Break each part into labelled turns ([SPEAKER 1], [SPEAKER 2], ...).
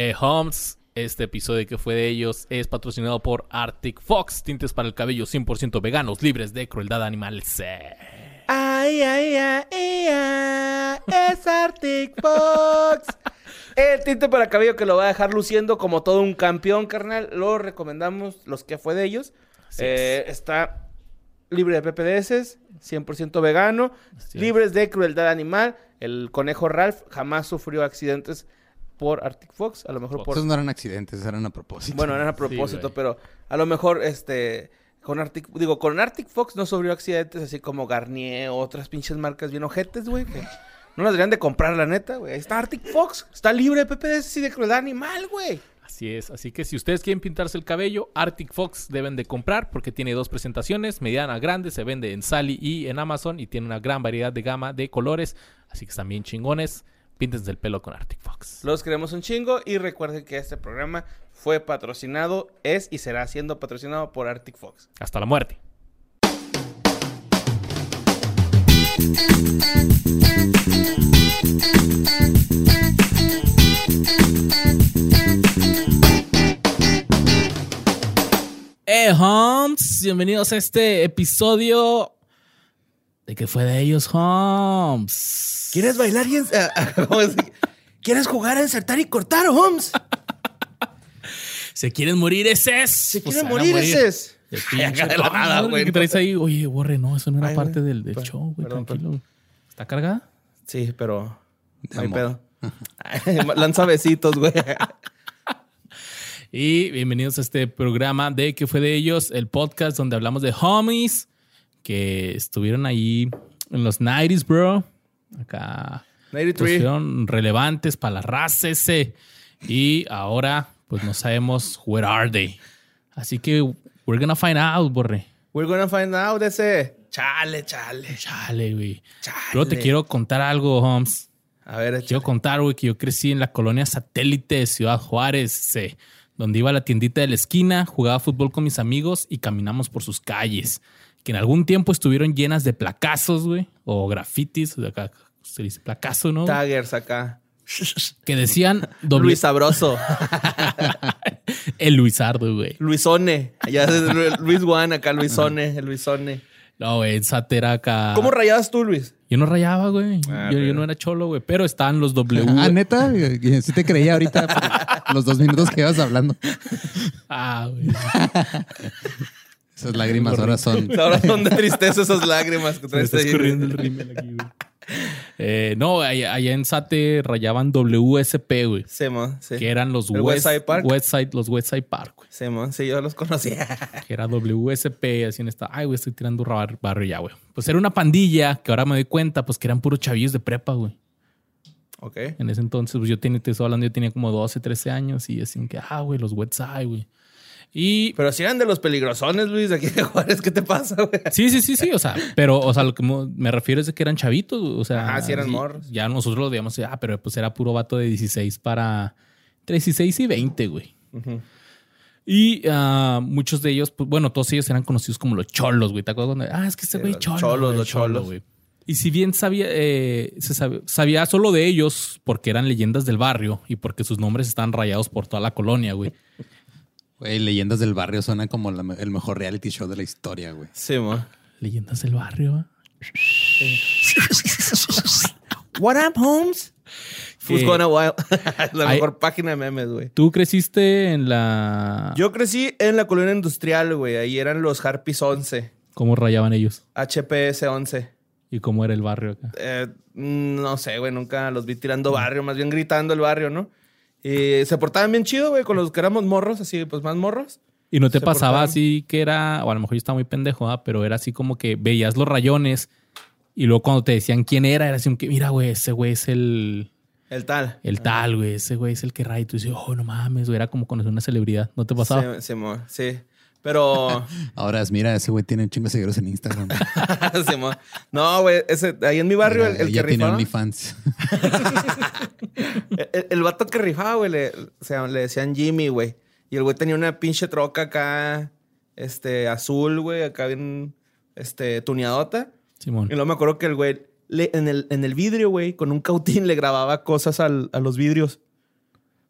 [SPEAKER 1] Eh, Homes, este episodio que fue de ellos es patrocinado por Arctic Fox, tintes para el cabello 100% veganos, libres de crueldad animal.
[SPEAKER 2] Ay, ay, ay, ay, es Arctic Fox. El tinte para cabello que lo va a dejar luciendo como todo un campeón, carnal. Lo recomendamos, los que fue de ellos. Eh, está libre de PPDS, 100% vegano, libres de crueldad animal. El conejo Ralph jamás sufrió accidentes por Arctic Fox, a lo mejor por...
[SPEAKER 3] Esos no eran accidentes, eran a propósito.
[SPEAKER 2] Bueno, eran a propósito, pero a lo mejor, este... Con Arctic... Digo, con Arctic Fox no sufrió accidentes así como Garnier o otras pinches marcas bien ojetes, güey, que no las deberían de comprar, la neta, güey. Está Arctic Fox, está libre de PPDS y de crueldad animal, güey.
[SPEAKER 1] Así es, así que si ustedes quieren pintarse el cabello, Arctic Fox deben de comprar porque tiene dos presentaciones, mediana, grande, se vende en Sally y en Amazon y tiene una gran variedad de gama de colores, así que están bien chingones. Píntense el pelo con Arctic Fox.
[SPEAKER 2] Los queremos un chingo y recuerden que este programa fue patrocinado, es y será siendo patrocinado por Arctic Fox.
[SPEAKER 1] Hasta la muerte. Eh, Holmes, bienvenidos a este episodio de que fue de ellos, Holmes.
[SPEAKER 2] ¿Quieres bailar y ¿Quieres jugar a insertar y cortar, Holmes?
[SPEAKER 1] ¿Se quieren morir ese?
[SPEAKER 2] ¿Se quieren morir, ese?
[SPEAKER 1] De la nada, güey. ¿Qué traes ahí? Oye, borre, no, eso no era parte del, del show, güey. Tranquilo. ¿Está cargada?
[SPEAKER 2] Sí, pero no hay pedo. Lanza besitos, güey.
[SPEAKER 1] Y bienvenidos a este programa de ¿Qué fue de ellos? El podcast donde hablamos de homies que estuvieron ahí en los 90s, bro. Acá.
[SPEAKER 2] 93.
[SPEAKER 1] Fueron relevantes para la raza ese. Y ahora, pues no sabemos where are they. Así que we're gonna find out, borre.
[SPEAKER 2] We're gonna find out ese. Chale, chale.
[SPEAKER 1] Chale, güey. Yo te quiero contar algo, Holmes.
[SPEAKER 2] A ver,
[SPEAKER 1] Quiero contar, güey, que yo crecí en la colonia satélite de Ciudad Juárez, ese, donde iba a la tiendita de la esquina, jugaba fútbol con mis amigos y caminamos por sus calles, que en algún tiempo estuvieron llenas de placazos, güey, o grafitis, o sea, acá se dice placazo, ¿no?
[SPEAKER 2] Taggers acá.
[SPEAKER 1] Que decían doble...
[SPEAKER 2] Luis Sabroso.
[SPEAKER 1] el Luisardo, güey.
[SPEAKER 2] Luisone. Allá es Luis Juan, acá Luisone, el Luisone.
[SPEAKER 1] No, güey, Satera acá.
[SPEAKER 2] ¿Cómo rayabas tú, Luis?
[SPEAKER 1] Yo no rayaba, güey.
[SPEAKER 2] Ah,
[SPEAKER 1] yo, yo no era cholo, güey. Pero estaban los W.
[SPEAKER 3] Ah, neta, sí te creía ahorita los dos minutos que ibas hablando.
[SPEAKER 1] Ah, güey.
[SPEAKER 3] Esas lágrimas ahora son.
[SPEAKER 2] Ahora son de tristeza esas lágrimas que traes ahí.
[SPEAKER 1] el rímel aquí, güey. Eh, no, allá, allá en Sate rayaban WSP, güey.
[SPEAKER 2] Sí, mo, sí.
[SPEAKER 1] Que eran los
[SPEAKER 2] ¿El
[SPEAKER 1] West,
[SPEAKER 2] Westside Park?
[SPEAKER 1] Westside- los Westside Park, güey.
[SPEAKER 2] Sí, mo, sí, yo los conocía.
[SPEAKER 1] Que era WSP, así en esta. Ay, güey, estoy tirando bar- barrio ya, güey. Pues era una pandilla que ahora me doy cuenta, pues que eran puros chavillos de prepa, güey.
[SPEAKER 2] ok.
[SPEAKER 1] En ese entonces, pues yo tenía, te estoy hablando, yo tenía como 12, 13 años y así que, ah, güey, los Westside, güey. Y
[SPEAKER 2] Pero si eran de los peligrosones, Luis, de aquí de Juárez, ¿qué te pasa, güey?
[SPEAKER 1] Sí, sí, sí, sí. O sea, pero, o sea, lo que me refiero es de que eran chavitos. O sea,
[SPEAKER 2] Ajá, sí eran morros.
[SPEAKER 1] Ya nosotros lo veíamos, ah, pero pues era puro vato de 16 para entre 16 y 20, güey. Y ah, muchos de ellos, pues bueno, todos ellos eran conocidos como los cholos, güey. ¿Te acuerdas? Cuando, ah, es que este
[SPEAKER 2] Sí,
[SPEAKER 1] güey
[SPEAKER 2] los
[SPEAKER 1] cholo.
[SPEAKER 2] cholos,
[SPEAKER 1] güey,
[SPEAKER 2] los
[SPEAKER 1] cholo,
[SPEAKER 2] cholos.
[SPEAKER 1] güey. Y si bien sabía, eh, se sabía, sabía solo de ellos porque eran leyendas del barrio y porque sus nombres estaban rayados por toda la colonia, güey.
[SPEAKER 3] Güey, Leyendas del Barrio suena como la el mejor reality show de la historia, güey.
[SPEAKER 2] Sí, mo.
[SPEAKER 1] Leyendas del barrio.
[SPEAKER 2] What up, Holmes? Who's
[SPEAKER 1] Que-
[SPEAKER 2] gonna wild? la
[SPEAKER 1] Ay-
[SPEAKER 2] mejor página de memes, güey.
[SPEAKER 1] ¿Tú creciste en la...
[SPEAKER 2] Yo crecí en la colonia industrial, güey. Ahí eran los Harpies 11,
[SPEAKER 1] ¿Cómo rayaban ellos?
[SPEAKER 2] HPS 11.
[SPEAKER 1] ¿Y cómo era el barrio acá?
[SPEAKER 2] Eh, no sé, güey, nunca los vi tirando barrio, más bien gritando el barrio, ¿no? Y se portaban bien chido, güey, con los que éramos morros, así, pues más morros.
[SPEAKER 1] ¿Y no te
[SPEAKER 2] Se
[SPEAKER 1] pasaba así que era, o a lo mejor yo estaba muy pendejo, ¿ah? pero era así como que veías los rayones y luego cuando te decían quién era, era así como que, mira, güey, ese güey es el,
[SPEAKER 2] El tal.
[SPEAKER 1] el tal, güey, ese güey es el que raya. Y tú dices, oh, no mames, güey, era como conocer una celebridad. ¿No te pasaba?
[SPEAKER 2] Sí, sí. Pero,
[SPEAKER 3] Ahora, mira, ese güey tiene un chingo de seguidores en Instagram.
[SPEAKER 2] sí, no, güey, ese, ahí en mi barrio, el, el que
[SPEAKER 3] tiene
[SPEAKER 2] rifaba,
[SPEAKER 3] OnlyFans.
[SPEAKER 2] el, el- vato que rifaba, güey, le, o sea, le decían Jimmy, güey. Y el güey tenía una pinche troca acá, este, azul, güey, acá bien, este, tuneadota.
[SPEAKER 1] Simón.
[SPEAKER 2] Y luego me acuerdo que el güey, le- en, el, en el vidrio, güey, con un cautín le grababa cosas al- a los vidrios.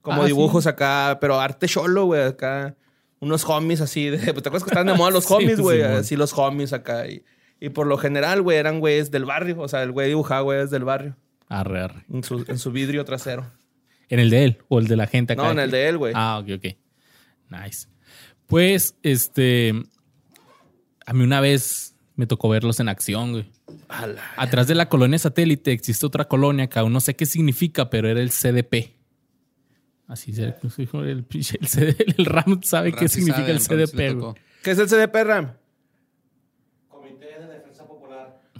[SPEAKER 2] Como
[SPEAKER 1] Ah,
[SPEAKER 2] dibujos acá, pero arte cholo, güey, acá. Unos homies así de. ¿Te acuerdas que estaban de moda los
[SPEAKER 1] Sí,
[SPEAKER 2] homies, güey?
[SPEAKER 1] Simón.
[SPEAKER 2] así los homies acá. Y, y por lo general, güey, eran güeyes del barrio. O sea, el güey dibujaba güeyes del barrio.
[SPEAKER 1] Arre, arre.
[SPEAKER 2] En su, en su vidrio trasero.
[SPEAKER 1] ¿En el de él o el de la gente acá?
[SPEAKER 2] No, en el de él, güey.
[SPEAKER 1] Ah, ok, ok. Nice. Pues, este. A mí una vez me tocó verlos en acción, güey. Atrás de la colonia satélite existe otra colonia que aún no sé qué significa, pero era el CDP. Así se el, pinche- el, CD el Ram sabe qué
[SPEAKER 3] sí
[SPEAKER 1] significa
[SPEAKER 3] sabe,
[SPEAKER 1] el
[SPEAKER 3] sí
[SPEAKER 1] CDP. güey.
[SPEAKER 2] ¿Qué es el CDP, Ram?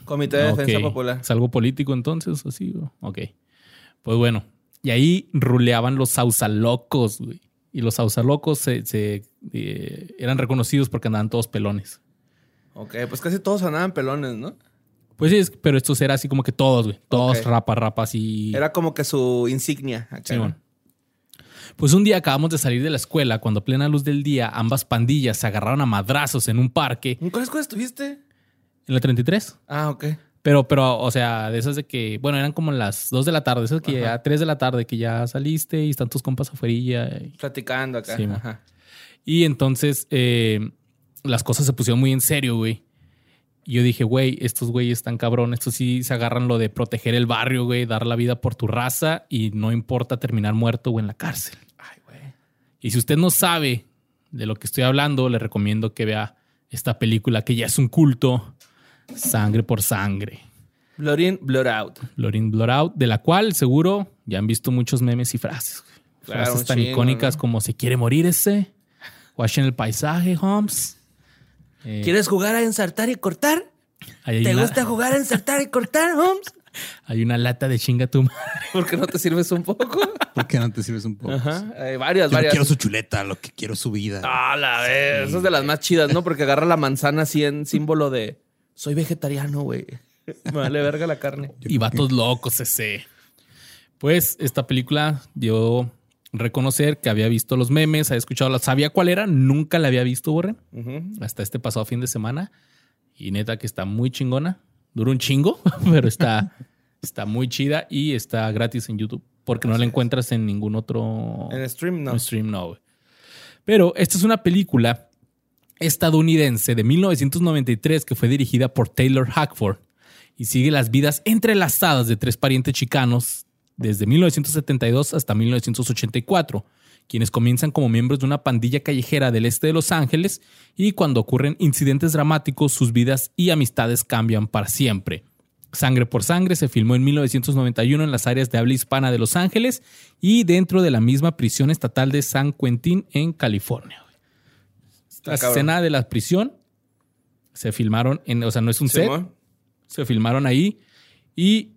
[SPEAKER 2] Comité de Defensa
[SPEAKER 1] Ok.
[SPEAKER 2] Popular.
[SPEAKER 1] ¿Es algo político entonces? Así, güey? ok. Pues bueno. Y ahí ruleaban los sausalocos, güey. Y los sausalocos se, se, eh, eran reconocidos porque andaban todos pelones.
[SPEAKER 2] Ok, pues casi todos andaban pelones, ¿no?
[SPEAKER 1] Pues sí, pero estos era así como que todos, güey. Todos
[SPEAKER 2] Ok.
[SPEAKER 1] rapa, rapa, así.
[SPEAKER 2] Era como que su insignia. Acá,
[SPEAKER 1] Simón.
[SPEAKER 2] ¿no?
[SPEAKER 1] Pues un día acabamos de salir de la escuela cuando a plena luz del día ambas pandillas se agarraron a madrazos en un parque
[SPEAKER 2] ¿En cuál escuela estuviste?
[SPEAKER 1] en la 33.
[SPEAKER 2] Ah, ok.
[SPEAKER 1] Pero, pero, o sea, de esas de que, bueno, eran como las 2 de la tarde, esas que ya 3 de la tarde, que ya saliste y están tus compas afuera. Y,
[SPEAKER 2] Platicando acá.
[SPEAKER 1] Sí.
[SPEAKER 2] Ajá.
[SPEAKER 1] y entonces eh, las cosas se pusieron muy en serio, güey. Y yo dije, güey, estos güeyes están cabrón, estos sí se agarran lo de proteger el barrio, güey, dar la vida por tu raza y no importa terminar muerto o en la cárcel.
[SPEAKER 2] Ay, güey.
[SPEAKER 1] Y si usted no sabe de lo que estoy hablando, le recomiendo que vea esta película que ya es un culto, Sangre por Sangre,
[SPEAKER 2] Blood in, blood out.
[SPEAKER 1] Blood in, Blood Out, de la cual seguro ya han visto muchos memes y frases.
[SPEAKER 2] Claro,
[SPEAKER 1] frases tan
[SPEAKER 2] chingo,
[SPEAKER 1] icónicas
[SPEAKER 2] ¿no?
[SPEAKER 1] como se quiere morir ese, watchen el paisaje, Holmes. Eh,
[SPEAKER 2] ¿Quieres jugar a ensartar y cortar? ¿Te
[SPEAKER 1] una-
[SPEAKER 2] gusta jugar a ensartar y cortar, Holmes?
[SPEAKER 1] Hay una lata de chinga tu madre.
[SPEAKER 2] ¿Por qué no te sirves un poco?
[SPEAKER 3] ¿Por qué no te sirves un poco?
[SPEAKER 2] Ajá. Hay varias,
[SPEAKER 3] Yo no
[SPEAKER 2] varias.
[SPEAKER 3] quiero su chuleta, lo que quiero es su vida.
[SPEAKER 2] Ah, la vez. Esa es de las más chidas, ¿no? Porque agarra la manzana así en símbolo de soy vegetariano, güey. Me vale verga la carne.
[SPEAKER 1] Y vatos locos ese. Pues esta película dio reconocer que había visto los memes, había escuchado, la- sabía cuál era, nunca la había visto, Borre,
[SPEAKER 2] Ujú.
[SPEAKER 1] hasta este pasado fin de semana. Y neta que está muy chingona. Dura un chingo, pero está, está muy chida y está gratis en YouTube. Porque no la encuentras en ningún otro
[SPEAKER 2] En stream, no.
[SPEAKER 1] stream, no. Pero esta es una película estadounidense de 1993 que fue dirigida por Taylor Hackford y sigue las vidas entrelazadas de tres parientes chicanos desde 1972 hasta 1984, quienes comienzan como miembros de una pandilla callejera del este de Los Ángeles y cuando ocurren incidentes dramáticos sus vidas y amistades cambian para siempre. Sangre por Sangre se filmó en 1991 en las áreas de habla hispana de Los Ángeles y dentro de la misma prisión estatal de San Quentin en California. La
[SPEAKER 2] cabrón.
[SPEAKER 1] escena de la prisión se filmaron en, o sea, no es un set,
[SPEAKER 2] Simón.
[SPEAKER 1] se filmaron ahí y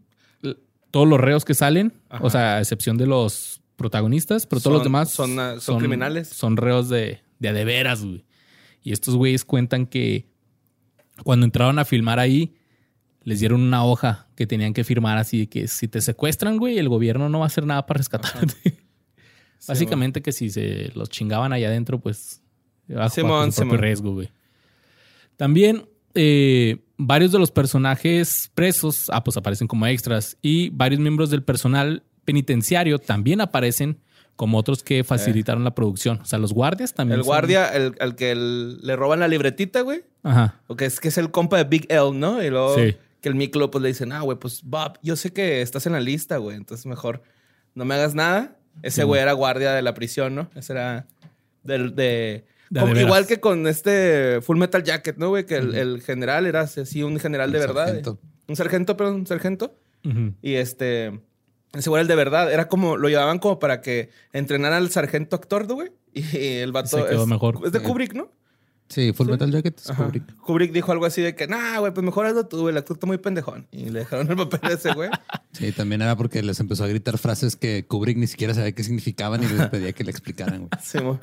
[SPEAKER 1] todos los reos que salen,
[SPEAKER 2] Ajá.
[SPEAKER 1] o sea, a excepción de los protagonistas, pero todos los
[SPEAKER 2] Son-
[SPEAKER 1] demás
[SPEAKER 2] son, ah, son criminales.
[SPEAKER 1] Son reos de, de a de veras, güey. Y estos güeyes cuentan que cuando entraron a filmar ahí, les dieron una hoja que tenían que firmar así de que si te secuestran, güey, el gobierno no va a hacer nada para rescatarte. Básicamente que si se los chingaban allá adentro, pues bajo,
[SPEAKER 2] Simón,
[SPEAKER 1] bajo su propio
[SPEAKER 2] Simón.
[SPEAKER 1] riesgo, güey. También eh, varios de los personajes presos, ah, pues aparecen como extras y varios miembros del personal penitenciario también aparecen como otros que facilitaron la producción. O sea, los guardias también.
[SPEAKER 2] El
[SPEAKER 1] son-
[SPEAKER 2] guardia, el, al que el- le roban la libretita, güey.
[SPEAKER 1] Ajá.
[SPEAKER 2] O que es que es el compa de Big L, ¿no? Y luego
[SPEAKER 1] Sí.
[SPEAKER 2] que el Miklo pues le dicen, ah, güey, pues Bob, yo sé que estás en la lista, güey. Entonces mejor no me hagas nada. Ese
[SPEAKER 1] Sí,
[SPEAKER 2] güey era guardia de la prisión, ¿no? Ese era del de...
[SPEAKER 1] De
[SPEAKER 2] como-
[SPEAKER 1] de
[SPEAKER 2] igual que con este Full Metal Jacket, ¿no, güey? Que el, el general era así un general de verdad.
[SPEAKER 3] sargento.
[SPEAKER 2] eh. Un sargento, perdón, un sargento. Y este... Ese güey era el de verdad. Era como... Lo llevaban como para que entrenara al sargento actor, ¿no, güey. Y el vato...
[SPEAKER 1] Se quedó
[SPEAKER 2] es,
[SPEAKER 1] mejor.
[SPEAKER 2] Es de Kubrick, ¿no?
[SPEAKER 3] Sí, Full Metal Jacket es
[SPEAKER 2] Ajá.
[SPEAKER 3] Kubrick.
[SPEAKER 2] Kubrick dijo algo así de que, nah, güey, pues mejor hazlo tú, güey, el actor está muy pendejón. Y le dejaron el papel a ese güey.
[SPEAKER 3] Sí, también era porque les empezó a gritar frases que Kubrick ni siquiera sabía qué significaban y les pedía que le explicaran, güey.
[SPEAKER 2] Sí, mo.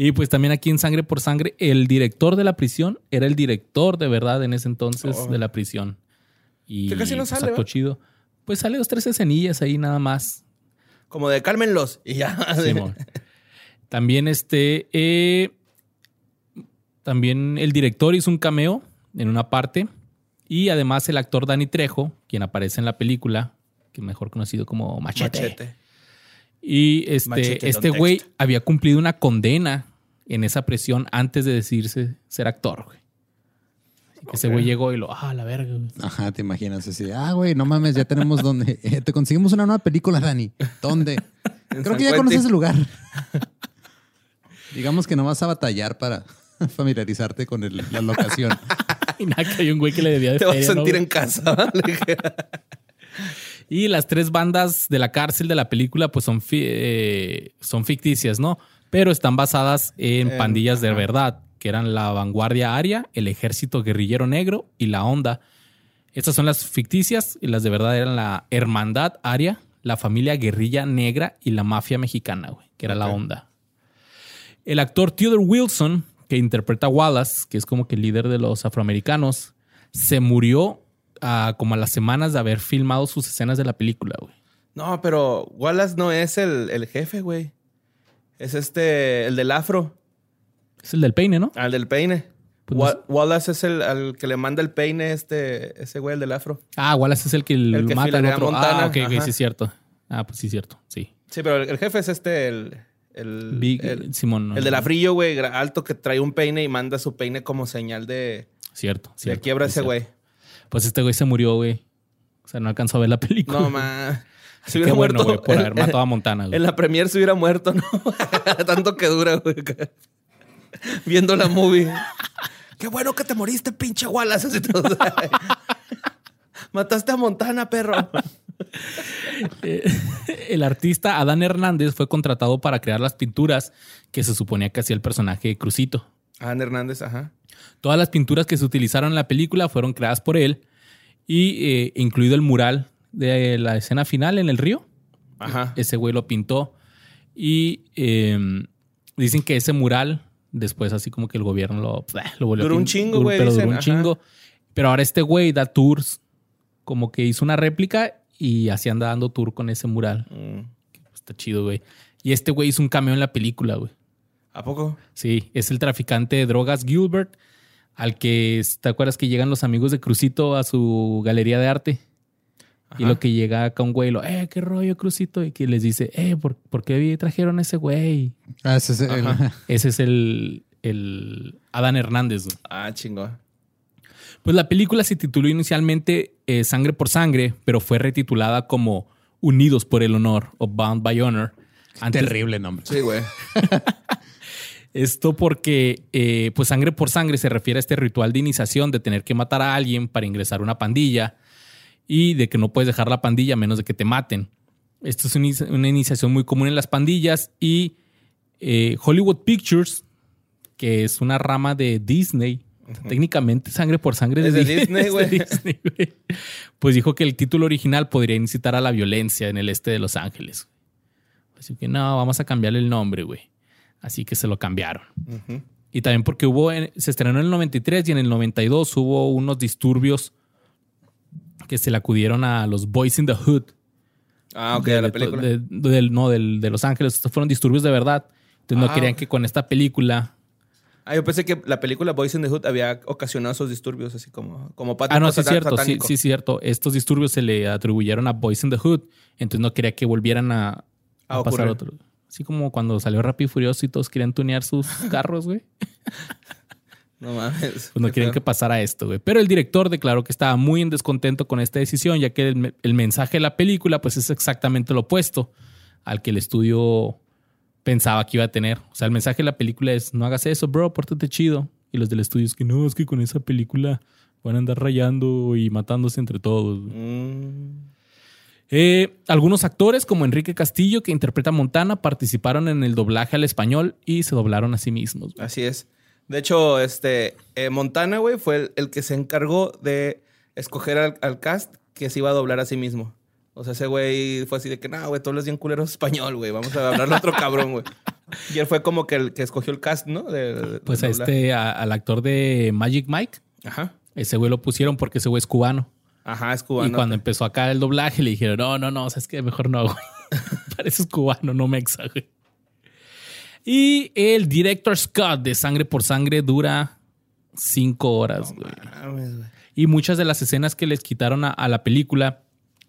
[SPEAKER 1] Y pues también aquí en Sangre por Sangre, el director de la prisión era el director de verdad en ese entonces
[SPEAKER 2] Oh.
[SPEAKER 1] de la prisión. Y
[SPEAKER 2] Que casi no
[SPEAKER 1] pues,
[SPEAKER 2] sale,
[SPEAKER 1] chido. Pues sale dos, tres escenillas ahí nada más.
[SPEAKER 2] Como de cálmenlos. Y ya.
[SPEAKER 1] Simón. También este. eh, también el director hizo un cameo en una parte. Y además el actor Danny Trejo, quien aparece en la película, que mejor conocido como Machete.
[SPEAKER 2] Machete.
[SPEAKER 1] Y este,
[SPEAKER 2] Machete,
[SPEAKER 1] este güey había cumplido una condena en esa prisión antes de decirse ser actor, güey. Así que ese güey llegó y lo, ah, la verga, güey.
[SPEAKER 3] Ajá, te imaginas así. Ah, güey, no mames, ya tenemos donde. eh, te conseguimos una nueva película, Dani. ¿Dónde? Creo
[SPEAKER 2] San
[SPEAKER 3] que ya conoces el lugar. Digamos que no vas a batallar para familiarizarte con el- la locación.
[SPEAKER 1] Y nada, que hay un güey que le debía de
[SPEAKER 2] Te vas a
[SPEAKER 1] feria, ¿no,
[SPEAKER 2] sentir en casa. ¿vale?
[SPEAKER 1] Y las tres bandas de la cárcel de la película, pues son, fi- eh, son ficticias, ¿no? Pero están basadas en
[SPEAKER 2] En-
[SPEAKER 1] pandillas de
[SPEAKER 2] ajá.
[SPEAKER 1] verdad, que eran la Vanguardia Aria, el Ejército Guerrillero Negro y la Onda. Estas son las ficticias y las de verdad eran la Hermandad Aria, la familia Guerrilla Negra y la Mafia Mexicana, güey, que era la. Onda. El actor Theodore Wilson, que interpreta a Wallace, que es como que el líder de los afroamericanos, se murió ah, como a las semanas de haber filmado sus escenas de la película, güey.
[SPEAKER 2] No, pero Wallace no es el, el jefe, güey. Es este, el del afro,
[SPEAKER 1] Es el del peine, ¿no?
[SPEAKER 2] al del peine.
[SPEAKER 1] Pues
[SPEAKER 2] Wa-
[SPEAKER 1] no sé.
[SPEAKER 2] Wallace es el al que le manda el peine, este, ese güey, el del afro.
[SPEAKER 1] Ah, Wallace es el que
[SPEAKER 2] El que
[SPEAKER 1] mata al otro.
[SPEAKER 2] Montana,
[SPEAKER 1] Ah, ok, sí es cierto. Ah, pues sí es cierto, sí.
[SPEAKER 2] Sí, pero el, el jefe es este, el, el,
[SPEAKER 1] Big,
[SPEAKER 2] el,
[SPEAKER 1] Simón.
[SPEAKER 2] el del afrillo, güey, alto que trae un peine y manda su peine como señal de,
[SPEAKER 1] Cierto,
[SPEAKER 2] de
[SPEAKER 1] cierto.
[SPEAKER 2] quiebra
[SPEAKER 1] sí,
[SPEAKER 2] ese güey.
[SPEAKER 1] Pues este güey se murió, güey. O sea, no alcanzó a ver la película.
[SPEAKER 2] No, ma. Se
[SPEAKER 1] Qué
[SPEAKER 2] hubiera
[SPEAKER 1] bueno,
[SPEAKER 2] muerto.
[SPEAKER 1] güey, por
[SPEAKER 2] en-
[SPEAKER 1] haber matado a Montana, güey.
[SPEAKER 2] En la premier se hubiera muerto, ¿no? Tanto que dura, güey. Viendo la movie. Qué bueno que te moriste, pinche Wallace. Mataste a Montana, perro.
[SPEAKER 1] El artista Adán Hernández fue contratado para crear las pinturas que se suponía que hacía el personaje de Crucito.
[SPEAKER 2] Ana Hernández, ajá.
[SPEAKER 1] Todas las pinturas que se utilizaron en la película fueron creadas por él y eh, incluido el mural de la escena final en el río.
[SPEAKER 2] Ajá.
[SPEAKER 1] Ese güey lo pintó y eh, dicen que ese mural después así como que el gobierno lo, lo volvió a
[SPEAKER 2] Duró un
[SPEAKER 1] pin-
[SPEAKER 2] chingo, güey,
[SPEAKER 1] Pero
[SPEAKER 2] dicen,
[SPEAKER 1] duró un
[SPEAKER 2] ajá.
[SPEAKER 1] chingo. Pero ahora este güey da tours, como que hizo una réplica y así anda dando tour con ese mural.
[SPEAKER 2] Mm.
[SPEAKER 1] Está chido, güey. Y este güey hizo un cameo en la película, güey.
[SPEAKER 2] ¿A poco?
[SPEAKER 1] Sí, es el traficante de drogas Gilbert, al que, ¿te acuerdas que llegan los amigos de Crucito a su galería de arte? Y lo que llega acá un güey, lo, eh, qué rollo, Crucito, y que les dice, eh, ¿por, por qué trajeron a ese güey?
[SPEAKER 3] Ah, ese es el-
[SPEAKER 2] Ajá.
[SPEAKER 1] Ese es el, el Adán Hernández. güey.
[SPEAKER 2] Ah, chingo.
[SPEAKER 1] Pues la película se tituló inicialmente eh, Sangre por Sangre, pero fue retitulada como Unidos por el Honor o Bound by Honor. Antes-
[SPEAKER 3] Terrible nombre.
[SPEAKER 2] Sí, güey.
[SPEAKER 1] Esto porque, eh, pues sangre por sangre se refiere a este ritual de iniciación de tener que matar a alguien para ingresar a una pandilla y de que no puedes dejar la pandilla a menos de que te maten. Esto es una inici- una iniciación muy común en las pandillas y eh, Hollywood Pictures, que es una rama de Disney, técnicamente sangre por sangre
[SPEAKER 2] de
[SPEAKER 1] Di-
[SPEAKER 2] Disney,
[SPEAKER 1] de. Disney, güey. Pues dijo que el título original podría incitar a la violencia en el este de Los Ángeles. Así que no, vamos a cambiarle el nombre, güey. Así que se lo cambiaron. Y también porque hubo, se estrenó en el 93 y en el 92 hubo unos disturbios que se le acudieron a los Boys in the Hood.
[SPEAKER 2] Ah, ok,
[SPEAKER 1] de,
[SPEAKER 2] de la
[SPEAKER 1] de-
[SPEAKER 2] película.
[SPEAKER 1] de- del- no, del- de Los Ángeles. Estos fueron disturbios de verdad. Entonces no
[SPEAKER 2] Ah,
[SPEAKER 1] querían que con esta película...
[SPEAKER 2] Ah, yo pensé que la película Boys in the Hood había ocasionado esos disturbios, así como, como
[SPEAKER 1] Ah, no, sí es
[SPEAKER 2] satan-
[SPEAKER 1] cierto. Sí,
[SPEAKER 2] satánico.
[SPEAKER 1] sí es cierto. Estos disturbios se le atribuyeron a Boys in the Hood. Entonces no quería que volvieran a, a
[SPEAKER 2] A
[SPEAKER 1] pasar
[SPEAKER 2] ocurrir.
[SPEAKER 1] otro. Así como cuando salió Rápido y Furioso y todos querían tunear sus carros, güey.
[SPEAKER 2] No mames.
[SPEAKER 1] Pues no
[SPEAKER 2] feo.
[SPEAKER 1] que pasara esto, güey. Pero el director declaró que estaba muy en descontento con esta decisión, ya que el, me- el mensaje de la película, pues es exactamente lo opuesto al que el estudio pensaba que iba a tener. O sea, el mensaje de la película es: no hagas eso, bro, pórtate chido. Y los del estudio es que no, es que con esa película van a andar rayando y matándose entre todos. güey".
[SPEAKER 2] Mm.
[SPEAKER 1] Eh, algunos actores, como Enrique Castillo, que interpreta a Montana, participaron en el doblaje al español y se doblaron a sí mismos.
[SPEAKER 2] Así es. De hecho, este eh, Montana, güey, fue el, el que se encargó de escoger al, al cast que se iba a doblar a sí mismo. O sea, ese güey fue así de que, no, güey, tú hablas bien culero español, güey. Vamos a hablarle a otro cabrón, güey. Y él fue como que el que escogió el cast, ¿no? De- de-
[SPEAKER 1] Pues a este, a- al actor de Magic Mike,
[SPEAKER 2] Ajá.
[SPEAKER 1] ese güey lo pusieron porque ese güey es cubano.
[SPEAKER 2] Ajá, es cubano.
[SPEAKER 1] y cuando empezó acá el doblaje le dijeron, no, no, no, o sea, es que mejor no, güey. Pareces cubano, no mexa, güey. Y el director Scott de Sangre por Sangre dura cinco horas, güey. Y muchas de las escenas que les quitaron a, a la película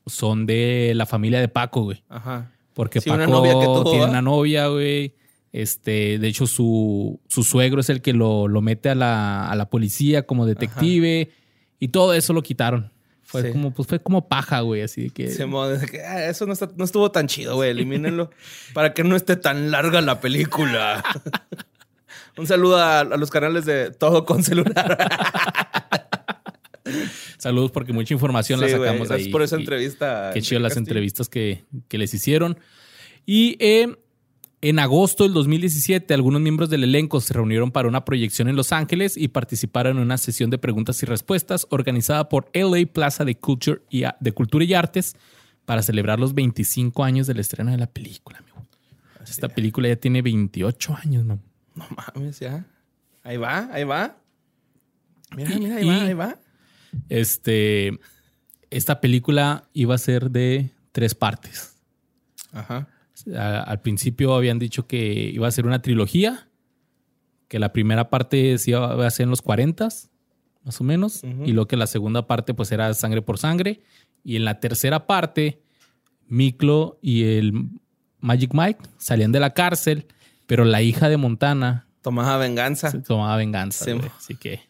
[SPEAKER 1] son de la familia de Paco, güey.
[SPEAKER 2] Ajá.
[SPEAKER 1] Porque
[SPEAKER 2] Sí,
[SPEAKER 1] Paco
[SPEAKER 2] una novia que tuvo,
[SPEAKER 1] tiene una novia, güey. Este, de hecho, su, su suegro es el que lo, lo mete a la, a la policía como detective. Y todo eso lo quitaron. Fue
[SPEAKER 2] Sí.
[SPEAKER 1] como, pues fue como paja, güey. Así que.
[SPEAKER 2] Se "Ah, eso no, está- no estuvo tan chido, güey. Elimínenlo para que no esté tan larga la película. Un saludo a, a los canales de Todo con Celular.
[SPEAKER 1] Saludos porque mucha información la
[SPEAKER 2] Sí,
[SPEAKER 1] sacamos
[SPEAKER 2] gracias
[SPEAKER 1] ahí.
[SPEAKER 2] por esa
[SPEAKER 1] Y-
[SPEAKER 2] entrevista.
[SPEAKER 1] Qué chido las entrevistas que, que les hicieron. Y eh, en agosto del 2017, algunos miembros del elenco se reunieron para una proyección en Los Ángeles y participaron en una sesión de preguntas y respuestas organizada por LA Plaza de, Culture y, de Cultura y Artes para celebrar los 25 años del estreno de la película. amigo. Esta película ya tiene 28 años, man.
[SPEAKER 2] No mames, ya. Ahí va, ahí va. Mira, mira, ahí
[SPEAKER 1] Y-
[SPEAKER 2] va, ahí va.
[SPEAKER 1] Este, esta película iba a ser de tres partes.
[SPEAKER 2] Ajá.
[SPEAKER 1] A- al principio habían dicho que iba a ser una trilogía, que la primera parte se iba a ser en los 40 más o menos, y luego que la segunda parte pues era sangre por sangre, y en la tercera parte Miklo y el Magic Mike salían de la cárcel, pero la hija de Montana
[SPEAKER 2] Tomaba venganza.
[SPEAKER 1] se tomaba venganza,
[SPEAKER 2] Sí,
[SPEAKER 1] así que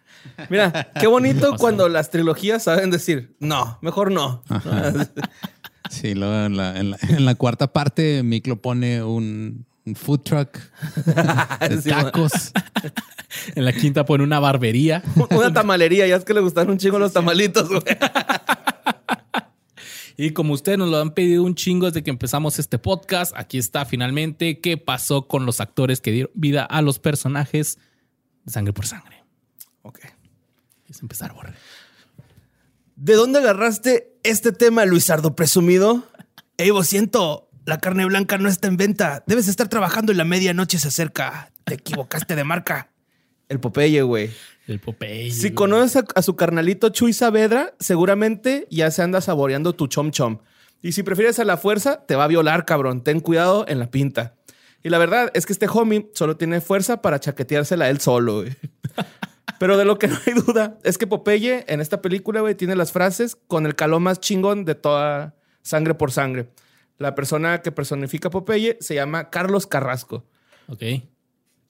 [SPEAKER 2] Mira, qué bonito cuando las trilogías saben decir, no, mejor no.
[SPEAKER 3] Sí, luego en la, en la- en la cuarta parte, Miklo pone un, un food truck de tacos.
[SPEAKER 1] en la quinta pone una barbería.
[SPEAKER 2] Una tamalería, ya es que le gustaron un chingo los tamalitos, güey.
[SPEAKER 1] Y como ustedes nos lo han pedido un chingo desde que empezamos este podcast, aquí está finalmente qué pasó con los actores que dieron vida a los personajes de sangre por sangre.
[SPEAKER 2] Ok.
[SPEAKER 1] Es empezar, borre.
[SPEAKER 2] ¿De dónde agarraste este tema, Luisardo presumido? Ey, vos siento, la carne blanca no está en venta. Debes estar trabajando y la medianoche se acerca. Te equivocaste de marca. El Popeye, güey.
[SPEAKER 1] El Popeye.
[SPEAKER 2] Si conoces a, a su carnalito Chuy Saavedra, seguramente ya se anda saboreando tu chom chom. Y si prefieres a la fuerza, te va a violar, cabrón. Ten cuidado en la pinta. Y la verdad es que este homie solo tiene fuerza para chaqueteársela él solo, güey. Pero de lo que no hay duda es que Popeye en esta película, güey, tiene las frases con el calor más chingón de toda sangre por sangre. La persona que personifica a Popeye se llama Carlos Carrasco.
[SPEAKER 1] Ok.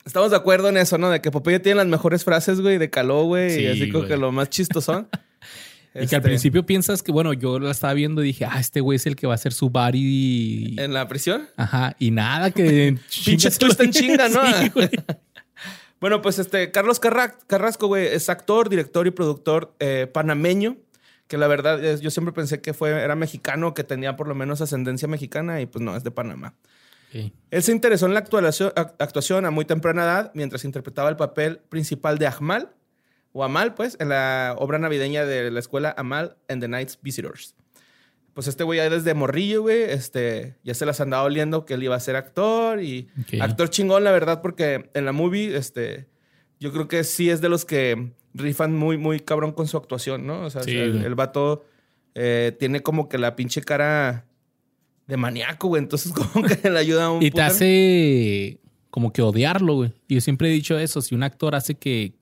[SPEAKER 2] Estamos de acuerdo en eso, ¿no? De que Popeye tiene las mejores frases, güey, de caló, güey,
[SPEAKER 1] Sí,
[SPEAKER 2] y así como que lo más chistosón.
[SPEAKER 1] Y que al
[SPEAKER 2] Este,
[SPEAKER 1] principio piensas que, bueno, yo la estaba viendo y dije, ah, este güey es el que va a ser su body.
[SPEAKER 2] En la prisión.
[SPEAKER 1] Ajá. Y nada, que.
[SPEAKER 2] Pinche twist en chinga, ¿no?
[SPEAKER 1] Sí, güey.
[SPEAKER 2] Bueno, pues este, Carlos Carra- Carrasco, güey, es actor, director y productor eh, panameño. Que la verdad, es- yo siempre pensé que fue, era mexicano, que tenía por lo menos ascendencia mexicana, y pues no, es de Panamá. Él se interesó en la actuación, ac- actuación a muy temprana edad mientras interpretaba el papel principal de Ahmal, o Amal, pues, en la obra navideña de la escuela Amal and the Night's Visitors. Pues este güey ya desde morrillo, güey, este, ya se las andaba oliendo que él iba a ser actor y actor chingón, la verdad, porque en la movie, este, yo creo que sí es de los que rifan muy, muy cabrón con su actuación, ¿no? O sea,
[SPEAKER 1] Sí,
[SPEAKER 2] el, el vato eh, tiene como que la pinche cara de maníaco, güey, entonces como que le ayuda un
[SPEAKER 1] Y te hace como que odiarlo, güey. Y yo siempre he dicho eso, si un actor hace que,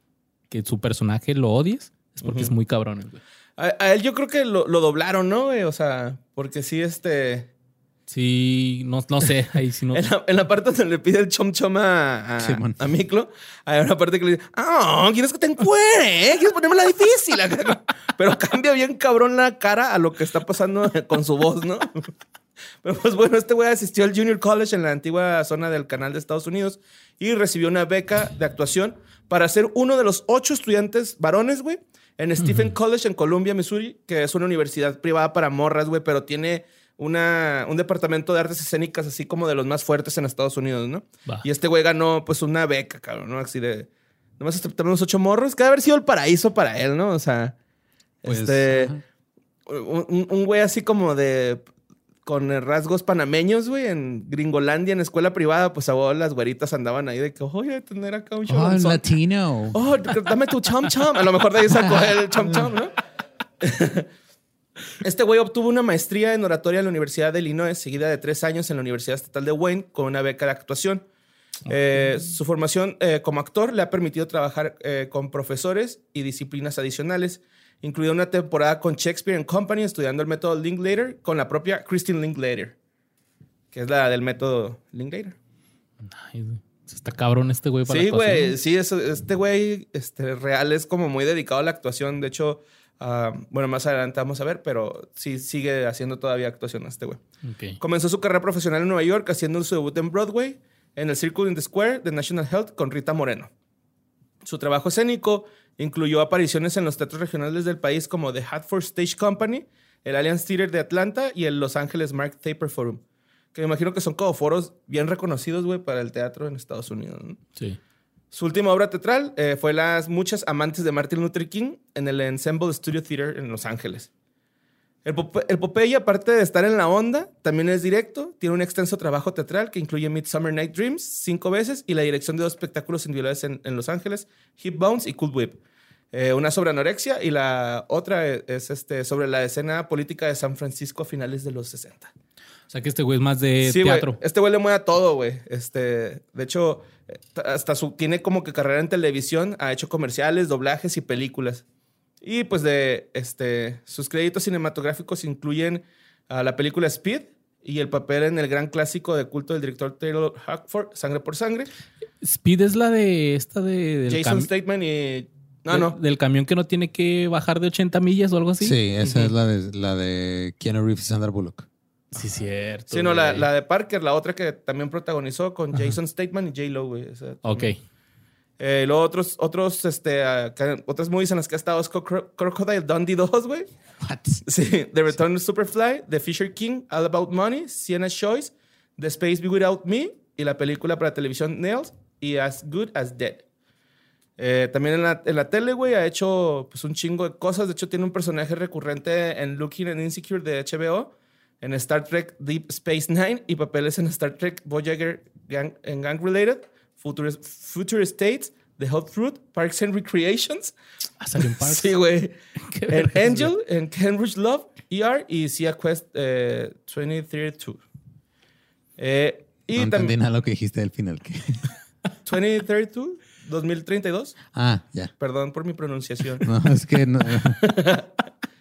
[SPEAKER 1] que su personaje lo odies, es porque es muy cabrón, güey.
[SPEAKER 2] A, a él yo creo que lo, lo doblaron, ¿no? O sea, porque sí, este...
[SPEAKER 1] Sí, no, no sé, ahí sí no.
[SPEAKER 2] En la, en la parte donde le pide el chom chom a, a, Miklo, hay una parte que le dice, ah, ¿quieres que te encuere? ¿Quieres ponérmela difícil? Pero cambia bien cabrón la cara a lo que está pasando con su voz, ¿no? Pero pues bueno, este güey asistió al Junior College en la antigua zona del canal de Estados Unidos y recibió una beca de actuación para ser uno de los ocho estudiantes varones, güey, en Stephen College en Columbia, Missouri, que es una universidad privada para morras, güey, pero tiene una, un departamento de artes escénicas así como de los más fuertes en Estados Unidos, ¿no? Y este güey ganó pues una beca, cabrón, ¿no? Así de... Nomás aceptaron los ocho morros, que debe haber sido el paraíso para él, ¿no? O sea,
[SPEAKER 3] Pues,
[SPEAKER 2] este... un güey así como de... Con rasgos panameños, güey, en Gringolandia, en escuela privada, pues a vos las güeritas andaban ahí de que, oye, tener acá un show.
[SPEAKER 3] Oh, latino.
[SPEAKER 2] Oh, dame tu chom chom. A lo mejor de ahí sacó el chom chom, ¿no? Este güey obtuvo una maestría en oratoria en la Universidad de Illinois, seguida de tres años en la Universidad Estatal de Wayne, con una beca de actuación. Eh, su formación eh, como actor le ha permitido trabajar eh, con profesores y disciplinas adicionales, incluida una temporada con Shakespeare and Company estudiando el método Linklater con la propia Christine Linklater. que es la del método Linklater.
[SPEAKER 1] Ay. Está cabrón este güey para
[SPEAKER 2] Sí, güey, sí, este güey este, real es como muy dedicado a la actuación. De hecho, ah, bueno, más adelante vamos a ver, pero sí sigue haciendo todavía actuación este güey. Comenzó su carrera profesional en Nueva York haciendo su debut en Broadway en el Circle in the Square de National Health con Rita Moreno. Su trabajo escénico incluyó apariciones en los teatros regionales del país como The Hartford Stage Company, el Alliance Theater de Atlanta y el Los Angeles Mark Taper Forum. Que me imagino que son como foros bien reconocidos, güey, para el teatro en Estados Unidos. ¿no?
[SPEAKER 1] Sí.
[SPEAKER 2] Su última obra teatral eh, fue Las muchas amantes de Martin Luther King en el Ensemble Studio Theater en Los Ángeles. El, Pope- el Popeye, aparte de estar en la onda, también es directo. Tiene un extenso trabajo teatral que incluye Midsummer Night Dreams cinco veces y la dirección de dos espectáculos individuales en, en Los Ángeles, Hip Bounce y Cool Whip. Eh, una sobre anorexia y la otra es, es, este, sobre la escena política de San Francisco a finales de los 60.
[SPEAKER 1] O sea que este güey es más de
[SPEAKER 2] Sí,
[SPEAKER 1] teatro.
[SPEAKER 2] Este güey le mueve a todo, güey. Este, de hecho, eh, hasta su, tiene como que carrera en televisión. Ha hecho comerciales, doblajes y películas. Y pues de este, sus créditos cinematográficos incluyen a la película Speed y el papel en el gran clásico de culto del director Taylor Hackford, Sangre por Sangre.
[SPEAKER 1] Speed es la de esta de del,
[SPEAKER 2] Jason Statham y... No,
[SPEAKER 1] de-
[SPEAKER 2] no.
[SPEAKER 1] del camión que no tiene que bajar de 80 millas o algo así.
[SPEAKER 3] Sí, esa es la de, la de Keanu Reeves y Sandra Bullock.
[SPEAKER 1] Sí, cierto.
[SPEAKER 2] Sí, no, la, la de Parker, la otra que también protagonizó con Jason Statham y güey. Esa
[SPEAKER 1] Ok.
[SPEAKER 2] Eh, luego otros, otros, este, ah, otras movies en las que ha estado es Cro- Crocodile Dundee 2, güey. Sí, The Return of Superfly, The Fisher King, All About Money, Sienna's Choice, The Space Be Without Me y la película para televisión Nails y As Good as Dead. Eh, también en la, en la tele, güey, ha hecho pues, un chingo de cosas. De hecho, tiene un personaje recurrente en Looking and Insecure de HBO, en Star Trek Deep Space Nine y papeles en Star Trek Voyager Gang, en Gang Related, Future, Future States, The Hot Fruit, Parks and Recreations.
[SPEAKER 1] Ah, salió en Parks.
[SPEAKER 2] Sí, güey. En Angel, en Cambridge Love, ER y Sea Quest eh, 2032. Eh, y
[SPEAKER 3] no
[SPEAKER 2] también
[SPEAKER 3] entendí nada lo que dijiste del final. ¿qué?
[SPEAKER 2] 2032, 2032.
[SPEAKER 3] Ah, ya.
[SPEAKER 2] Perdón por mi pronunciación.
[SPEAKER 3] No, es que no.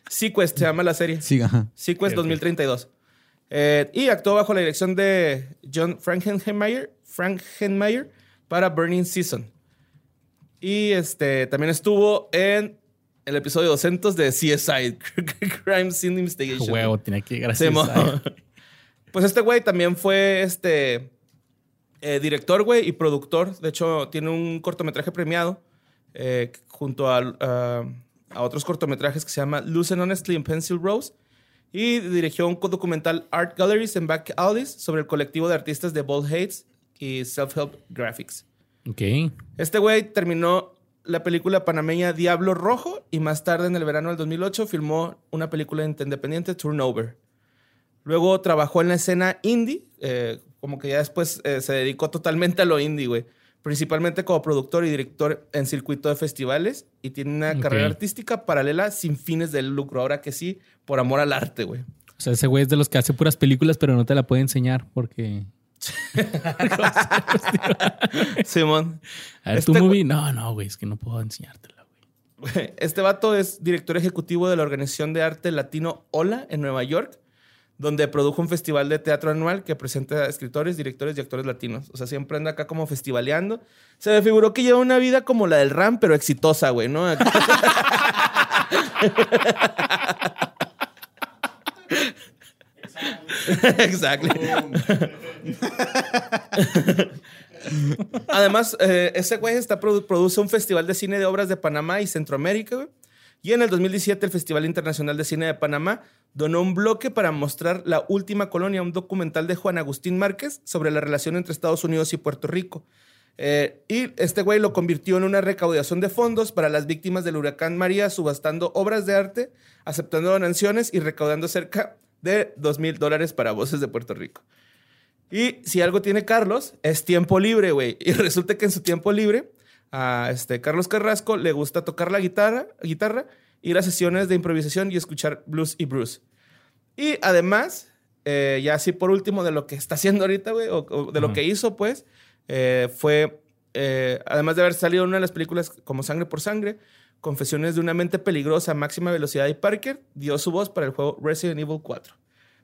[SPEAKER 2] Sequest se llama la serie.
[SPEAKER 3] Sí, ajá.
[SPEAKER 2] Sequest
[SPEAKER 1] Ok, ok.
[SPEAKER 2] 2032. Eh, y actuó bajo la dirección de John Frankenheimer, Frankenheimer para Burning Season. Y este, también estuvo en el episodio 200 de CSI, Crime Scene Investigation.
[SPEAKER 1] Huevo, tenía que llegar.
[SPEAKER 2] Pues este güey también fue este eh, director, güey, y productor. De hecho, tiene un cortometraje premiado eh, junto a, a- a otros cortometrajes que se llama Losing Honestly in Pencil Rose. Y dirigió un documental Art Galleries and Back Alleys sobre el colectivo de artistas de Bold Hates y Self-Help Graphics.
[SPEAKER 1] Ok.
[SPEAKER 2] Este güey terminó la película panameña Diablo Rojo y más tarde, en el verano del 2008, filmó una película independiente, Turnover. Luego trabajó en la escena indie, eh, como que ya después eh, se dedicó totalmente a lo indie, güey. Principalmente como productor y director en circuito de festivales y tiene una carrera artística paralela sin fines de lucro. Ahora que sí, por amor al arte, güey.
[SPEAKER 1] O sea, ese güey es de los que hace puras películas, pero no te la puede enseñar porque.
[SPEAKER 2] Simón.
[SPEAKER 1] A ver,
[SPEAKER 2] Este
[SPEAKER 1] tu movie. No, no, güey, es que no puedo enseñártela, güey.
[SPEAKER 2] Este vato es director ejecutivo de la organización de arte latino Hola en Nueva York, donde produjo un festival de teatro anual que presenta a escritores, directores y actores latinos. O sea, siempre anda acá como festivaleando. Se me figuró que lleva una vida como la del Ram, pero exitosa, güey, ¿no? Exacto. Además, eh, ese güey está produ- produce un festival de cine de obras de Panamá y Centroamérica, güey. Y en el 2017 el Festival Internacional de Cine de Panamá donó un bloque para mostrar La Última Colonia, un documental de Juan Agustín Márquez sobre la relación entre Estados Unidos y Puerto Rico. Eh, y este güey lo convirtió en una recaudación de fondos para las víctimas del huracán María, subastando obras de arte, aceptando donaciones y recaudando cerca de 2 mil dólares para voces de Puerto Rico. Y si algo tiene Carlos, es tiempo libre, güey. Y resulta que en su tiempo libre, a este Carlos Carrasco le gusta tocar la guitarra, guitarra, ir a sesiones de improvisación y escuchar blues y Bruce. Y además, eh, ya así por último de lo que está haciendo ahorita, güey, o, o de lo que hizo, pues, eh, fue, eh, además de haber salido en una de las películas como Sangre por Sangre, Confesiones de una mente peligrosa, Máxima Velocidad y Parker, dio su voz para el juego Resident Evil 4.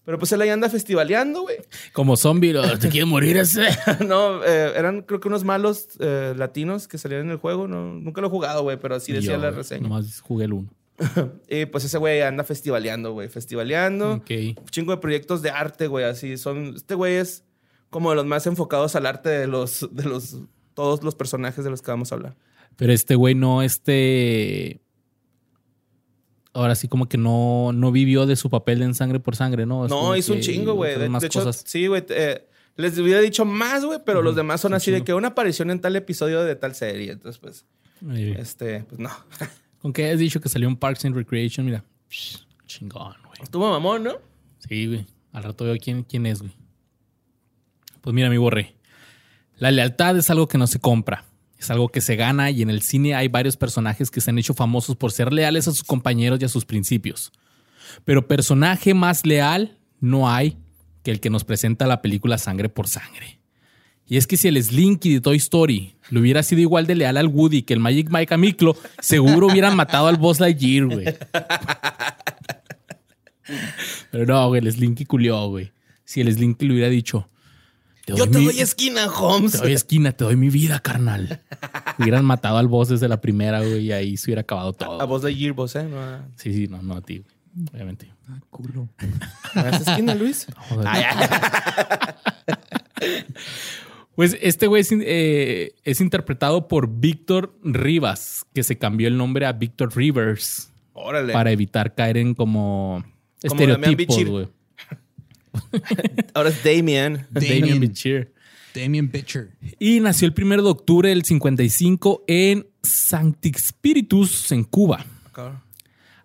[SPEAKER 2] Pero pues él ahí anda festivaleando, güey.
[SPEAKER 1] Como zombie. ¿te quieres morir ese?
[SPEAKER 2] no, eh, eran creo que unos malos eh, latinos que salían en el juego. No, nunca lo he jugado, güey, pero así decía
[SPEAKER 1] Yo,
[SPEAKER 2] la reseña.
[SPEAKER 1] Nomás jugué el uno.
[SPEAKER 2] y pues ese güey anda festivaleando, güey. Festivaleando.
[SPEAKER 1] Ok.
[SPEAKER 2] Un chingo de proyectos de arte, güey. Así son. Este güey es como de los más enfocados al arte de los, de los, todos los personajes de los que vamos a hablar.
[SPEAKER 1] Pero este güey no, este. Ahora sí, como que no, no vivió de su papel en sangre por sangre, ¿no? Es
[SPEAKER 2] No, hizo un chingo, güey. De,
[SPEAKER 1] más
[SPEAKER 2] de hecho, sí, güey. eh, les hubiera dicho más, güey, pero los demás son
[SPEAKER 1] un
[SPEAKER 2] así de que una aparición en tal episodio de tal serie. Entonces, pues, este, pues no.
[SPEAKER 1] ¿Con qué has dicho que salió en Parks and Recreation? Mira, psh, chingón, güey.
[SPEAKER 2] Estuvo mamón, ¿no?
[SPEAKER 1] Sí, güey. Al rato veo quién, quién es, güey. Pues mira, mi borré. La lealtad es algo que no se compra. Es algo que se gana y en el cine hay varios personajes que se han hecho famosos por ser leales a sus compañeros y a sus principios. Pero personaje más leal no hay que el que nos presenta la película Sangre por Sangre. Y es que si el Slinky de Toy Story le hubiera sido igual de leal al Woody que el Magic Mike a Miklo, seguro hubieran matado al Boss Lightyear, güey. Pero no, güey, el Slinky culió, güey. Si el Slinky le hubiera dicho, te
[SPEAKER 2] Yo te
[SPEAKER 1] mi-
[SPEAKER 2] doy esquina, Holmes.
[SPEAKER 1] te doy esquina, te doy mi vida, carnal. Hubieran matado al boss desde la primera, güey, y ahí se hubiera acabado todo.
[SPEAKER 2] A voz de Gearbox, ¿eh? No, a-
[SPEAKER 1] Sí, sí, no, no a ti, güey. Obviamente.
[SPEAKER 3] Ah, culo.
[SPEAKER 2] ¿Me das esquina, Luis?
[SPEAKER 1] Ay, Pues este güey es, eh, es interpretado por Víctor Rivas, que se cambió el nombre a Víctor Rivers
[SPEAKER 2] Órale.
[SPEAKER 1] para evitar caer en como
[SPEAKER 2] Como
[SPEAKER 1] estereotipos, güey.
[SPEAKER 2] Ahora es Damien.
[SPEAKER 1] Damien. Bichir.
[SPEAKER 3] Damien Bitcher.
[SPEAKER 1] Y nació el 1 de octubre del 55 en Sancti Spiritus, en Cuba.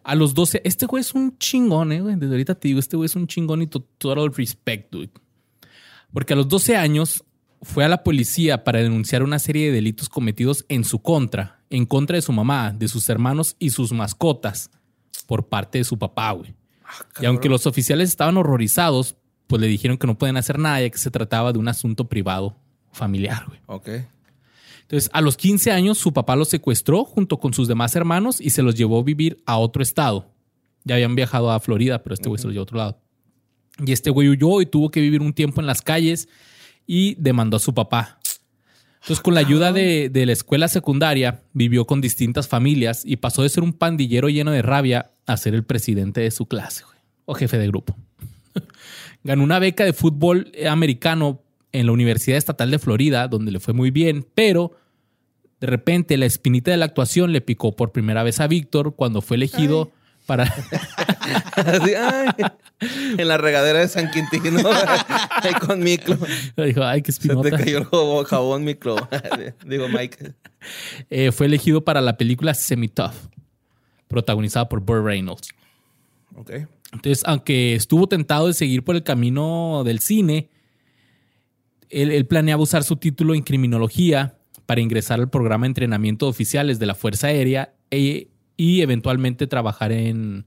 [SPEAKER 1] A los 12, este güey es un chingón, eh, güey. Desde ahorita te digo, este güey es un chingón y to- total respect, dude. Porque a los 12 años fue a la policía para denunciar una serie de delitos cometidos en su contra, en contra de su mamá, de sus hermanos y sus mascotas, por parte de su papá, güey. Y aunque los oficiales estaban horrorizados, pues le dijeron que no pueden hacer nada ya que se trataba de un asunto privado familiar, güey.
[SPEAKER 2] Ok.
[SPEAKER 1] Entonces, a los 15 años, su papá los secuestró junto con sus demás hermanos y se los llevó a vivir a otro estado. Ya habían viajado a Florida, pero este güey se los llevó a otro lado. Y este güey huyó y tuvo que vivir un tiempo en las calles y demandó a su papá. Entonces, con la ayuda de, de la escuela secundaria, vivió con distintas familias y pasó de ser un pandillero lleno de rabia a ser el presidente de su clase, güey, o jefe de grupo. Ganó una beca de fútbol eh, americano en la Universidad Estatal de Florida, donde le fue muy bien, pero de repente la espinita de la actuación le picó por primera vez a Víctor cuando fue elegido para...
[SPEAKER 2] Así, ay, en la regadera de San Quintín, ¿no? Ahí con Miclo.
[SPEAKER 1] Dijo, ay, qué
[SPEAKER 2] Se te
[SPEAKER 1] espinota.
[SPEAKER 2] cayó el jabón, jabón. Digo, Mike.
[SPEAKER 1] Eh, fue elegido para la película Semi-Tough, protagonizada por Burt Reynolds.
[SPEAKER 2] Ok.
[SPEAKER 1] Entonces, aunque estuvo tentado de seguir por el camino del cine, él, él planeaba usar su título en criminología para ingresar al programa de entrenamiento de oficiales de la Fuerza Aérea e- y eventualmente trabajar en,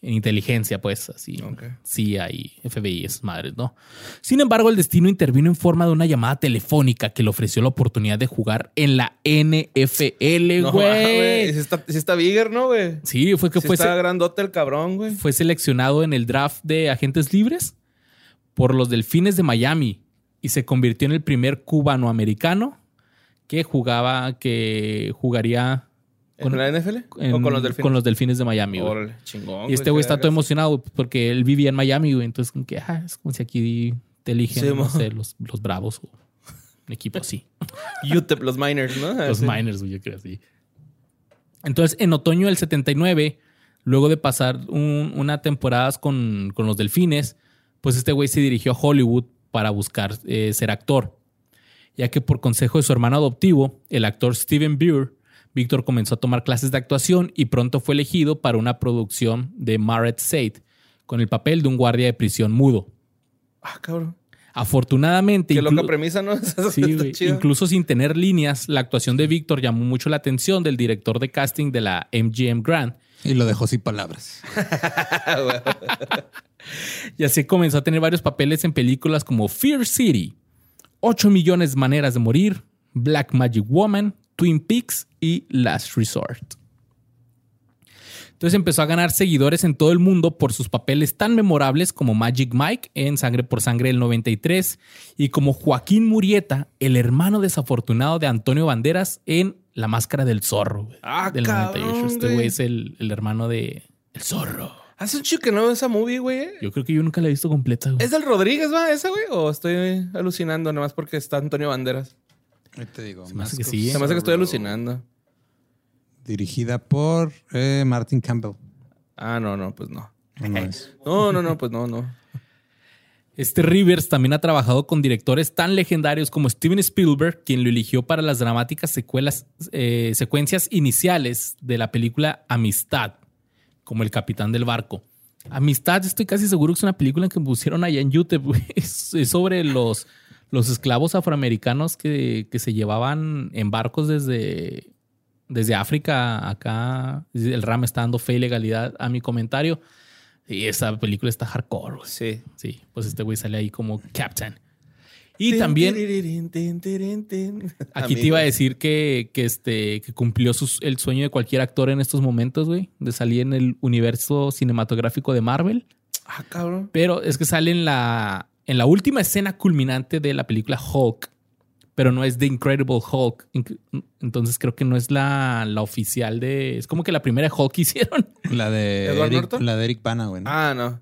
[SPEAKER 1] en inteligencia, pues así.
[SPEAKER 2] Ok.
[SPEAKER 1] CIA y FBI, esas madres, ¿no? Sin embargo, el destino intervino en forma de una llamada telefónica que le ofreció la oportunidad de jugar en la NFL,
[SPEAKER 2] No,
[SPEAKER 1] güey.
[SPEAKER 2] Sí está, sí está bigger, ¿no, güey?
[SPEAKER 1] Sí, fue que
[SPEAKER 2] Sí
[SPEAKER 1] fue,
[SPEAKER 2] está grandote el cabrón, güey.
[SPEAKER 1] fue seleccionado en el draft de agentes libres por los Delfines de Miami y se convirtió en el primer cubano-americano que jugaba, que jugaría
[SPEAKER 2] ¿Con la NFL?
[SPEAKER 1] en-
[SPEAKER 2] ¿O con los delfines?
[SPEAKER 1] con los Delfines de Miami. güey.
[SPEAKER 2] Chingón.
[SPEAKER 1] Y este güey está todo emocionado porque él vivía en Miami, güey. Entonces, como que, ah, es como si aquí te eligen,
[SPEAKER 2] Sí,
[SPEAKER 1] no sé, los, los Bravos o un equipo así.
[SPEAKER 2] UTEP, los Miners, ¿no?
[SPEAKER 1] Los. Miners, güey, yo creo así. Entonces, en otoño del 79, luego de pasar un- una temporada con, con los Delfines, pues este güey se dirigió a Hollywood para buscar eh, ser actor. Ya que por consejo de su hermano adoptivo, el actor Steven Beer, Víctor comenzó a tomar clases de actuación y pronto fue elegido para una producción de Maret Sade con el papel de un guardia de prisión mudo.
[SPEAKER 2] Ah, cabrón.
[SPEAKER 1] Afortunadamente,
[SPEAKER 2] Qué loca premisa, ¿no?
[SPEAKER 1] Sí. Incluso sin tener líneas, la actuación de Víctor llamó mucho la atención del director de casting de la MGM Grand.
[SPEAKER 3] Y lo dejó sin palabras.
[SPEAKER 1] Y así comenzó a tener varios papeles en películas como Fear City, 8 millones de maneras de morir, Black Magic Woman, Twin Peaks y Last Resort. Entonces empezó a ganar seguidores en todo el mundo por sus papeles tan memorables como Magic Mike en Sangre por Sangre del 93 y como Joaquín Murieta, el hermano desafortunado de Antonio Banderas en La Máscara del Zorro
[SPEAKER 2] Ah,
[SPEAKER 1] del
[SPEAKER 2] cabrón,
[SPEAKER 1] 98. Este
[SPEAKER 2] güey.
[SPEAKER 1] es el, el hermano de El Zorro.
[SPEAKER 2] Hace un chico que no veo esa movie, güey.
[SPEAKER 1] Yo creo que yo nunca la he visto completa. güey.
[SPEAKER 2] ¿Es del Rodríguez, va, esa, güey? ¿O estoy alucinando nomás porque está Antonio Banderas?
[SPEAKER 3] Te digo.
[SPEAKER 1] me hace que sí, ¿eh?
[SPEAKER 2] Se me hace que estoy alucinando.
[SPEAKER 3] Dirigida por eh, Martin Campbell.
[SPEAKER 2] Ah, no, no, pues no.
[SPEAKER 3] ¿O no es?
[SPEAKER 2] No, no, no, pues no, no.
[SPEAKER 1] Este Rivers también ha trabajado con directores tan legendarios como Steven Spielberg, quien lo eligió para las dramáticas secuelas, eh, secuencias iniciales de la película Amistad, como el capitán del barco. Amistad, estoy casi seguro que es una película que pusieron allá en YouTube. es sobre los, los esclavos afroamericanos que, que se llevaban en barcos desde, desde África acá. El RAM está dando fe y legalidad a mi comentario. Y esa película está hardcore. güey.
[SPEAKER 2] Sí.
[SPEAKER 1] Sí, pues este güey sale ahí como Captain. Y también aquí te iba a decir que, que, este, que cumplió sus- el sueño de cualquier actor en estos momentos, güey, de salir en el universo cinematográfico de Marvel.
[SPEAKER 2] Ah, cabrón.
[SPEAKER 1] Pero es que sale en la, en la última escena culminante de la película Hulk, pero no es The Incredible Hulk. Entonces creo que no es la, la oficial de... Es como que la primera Hulk que hicieron.
[SPEAKER 3] La de
[SPEAKER 2] ¿Edward
[SPEAKER 3] Eric,
[SPEAKER 2] Norton?
[SPEAKER 3] la de Eric Bana, güey. ¿no?
[SPEAKER 2] Ah, no.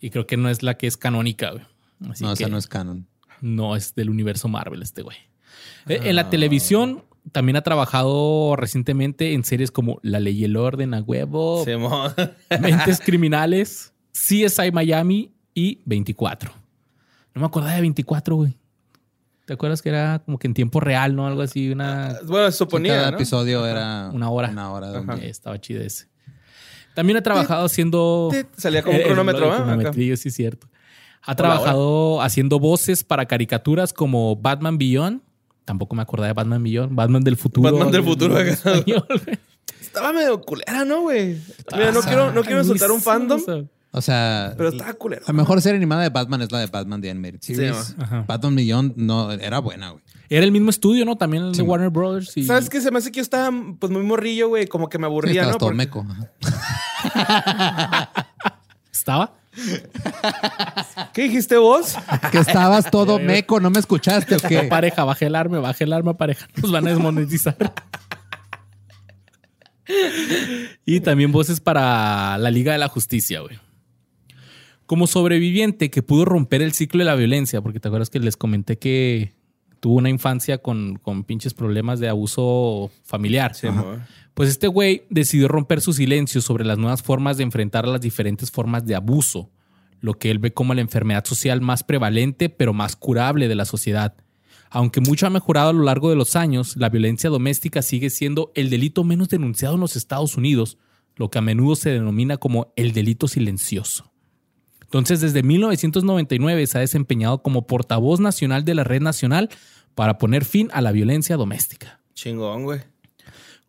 [SPEAKER 1] Y creo que no es la que es canónica, güey. Así
[SPEAKER 3] no,
[SPEAKER 1] que
[SPEAKER 3] esa no es canon.
[SPEAKER 1] no es del universo Marvel este güey. Eh, En la televisión también ha trabajado recientemente en series como La Ley y el Orden a huevo, Mentes Criminales, CSI Miami y 24. No me acordaba de 24, güey. ¿Te acuerdas que era como que en tiempo real, no? Algo así, una...
[SPEAKER 2] bueno,
[SPEAKER 3] Sí,
[SPEAKER 2] suponía,
[SPEAKER 3] cada
[SPEAKER 2] ¿no?
[SPEAKER 3] episodio era
[SPEAKER 1] Una hora.
[SPEAKER 3] Una hora.
[SPEAKER 2] Ajá.
[SPEAKER 3] donde-
[SPEAKER 1] estaba chido ese. También ha trabajado haciendo...
[SPEAKER 2] Salía como un cronómetro,
[SPEAKER 1] sí, cierto. Ha trabajado haciendo voces para caricaturas como Batman Beyond. Tampoco me acordaba de Batman Beyond. Batman del futuro.
[SPEAKER 2] Batman del futuro,
[SPEAKER 1] español.
[SPEAKER 2] Estaba medio culera, ¿no, güey? Mira, no quiero, no quiero insultar un fandom,
[SPEAKER 3] O sea,
[SPEAKER 2] pero estaba culera.
[SPEAKER 3] la mejor serie animada de Batman es la de Batman The Animated Series.
[SPEAKER 1] Ajá.
[SPEAKER 3] Batman Beyond no, era buena, güey.
[SPEAKER 1] Era el mismo estudio, ¿no? También el de
[SPEAKER 3] Sí,
[SPEAKER 1] Warner Brothers. Y...
[SPEAKER 2] ¿Sabes qué? Se me hace que yo estaba pues muy morrillo, güey. Como que me
[SPEAKER 3] Sí,
[SPEAKER 2] aburría,
[SPEAKER 3] estabas
[SPEAKER 2] ¿no?
[SPEAKER 3] todo
[SPEAKER 2] Porque-
[SPEAKER 3] meco.
[SPEAKER 1] ¿Estaba?
[SPEAKER 2] ¿Qué dijiste vos?
[SPEAKER 3] Que estabas todo meco, ¿no me escuchaste o qué?
[SPEAKER 1] Pareja, baje el arma, baje el arma, pareja. Nos van a desmonetizar. y también voces para la Liga de la Justicia, güey. Como sobreviviente que pudo romper el ciclo de la violencia, porque te acuerdas que les comenté que tuvo una infancia con, con pinches problemas de abuso familiar.
[SPEAKER 2] Sí.
[SPEAKER 1] Pues este güey decidió romper su silencio sobre las nuevas formas de enfrentar las diferentes formas de abuso, lo que él ve como la enfermedad social más prevalente pero más curable de la sociedad. Aunque mucho ha mejorado a lo largo de los años, la violencia doméstica sigue siendo el delito menos denunciado en los Estados Unidos, lo que a menudo se denomina como el delito silencioso. Entonces, desde 1999 se ha desempeñado como portavoz nacional de la Red Nacional para poner fin a la violencia doméstica.
[SPEAKER 2] Chingón, güey.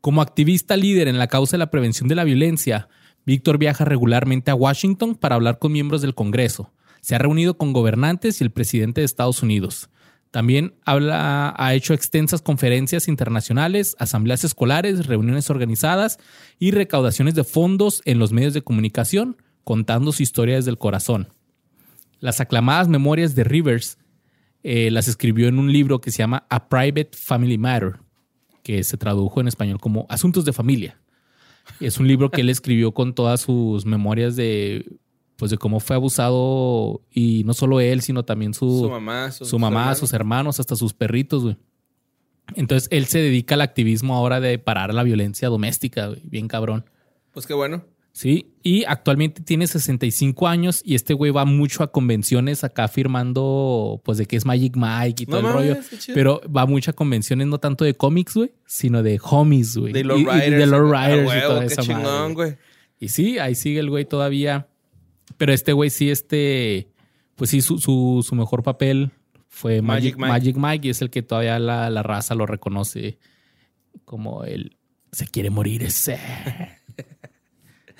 [SPEAKER 1] Como activista líder en la causa de la prevención de la violencia, Víctor viaja regularmente a Washington para hablar con miembros del Congreso. Se ha reunido con gobernantes y el presidente de Estados Unidos. También habla, ha hecho extensas conferencias internacionales, asambleas escolares, reuniones organizadas y recaudaciones de fondos en los medios de comunicación, contando su historia desde el corazón. Las aclamadas memorias de Rivers eh, las escribió en un libro que se llama A Private Family Matter, que se tradujo en español como Asuntos de Familia. Es un libro que él escribió con todas sus memorias de, pues, de cómo fue abusado y no solo él, sino también su,
[SPEAKER 2] Su mamá, sus,
[SPEAKER 1] su mamá,
[SPEAKER 2] hermanos.
[SPEAKER 1] sus hermanos, hasta sus perritos, güey. Entonces él se dedica al activismo ahora de parar la violencia doméstica, güey. Bien cabrón.
[SPEAKER 2] Pues qué bueno.
[SPEAKER 1] Sí, y actualmente tiene 65 años y este güey va mucho a convenciones acá firmando, pues, de que es Magic Mike y
[SPEAKER 2] No
[SPEAKER 1] todo el
[SPEAKER 2] mames,
[SPEAKER 1] rollo. Pero va mucho a convenciones no tanto de cómics, güey, sino de homies, güey.
[SPEAKER 2] De los
[SPEAKER 1] y- y
[SPEAKER 2] Riders.
[SPEAKER 1] de los Riders y toda esa madre,
[SPEAKER 2] chingón,
[SPEAKER 1] güey.
[SPEAKER 2] güey.
[SPEAKER 1] Y sí, ahí sigue el güey todavía. Pero este güey sí, este, pues sí, su, su, su mejor papel fue Magic,
[SPEAKER 2] Magic
[SPEAKER 1] Magic
[SPEAKER 2] Mike.
[SPEAKER 1] Mike. y es el que todavía la, la raza lo reconoce como el se quiere morir ese.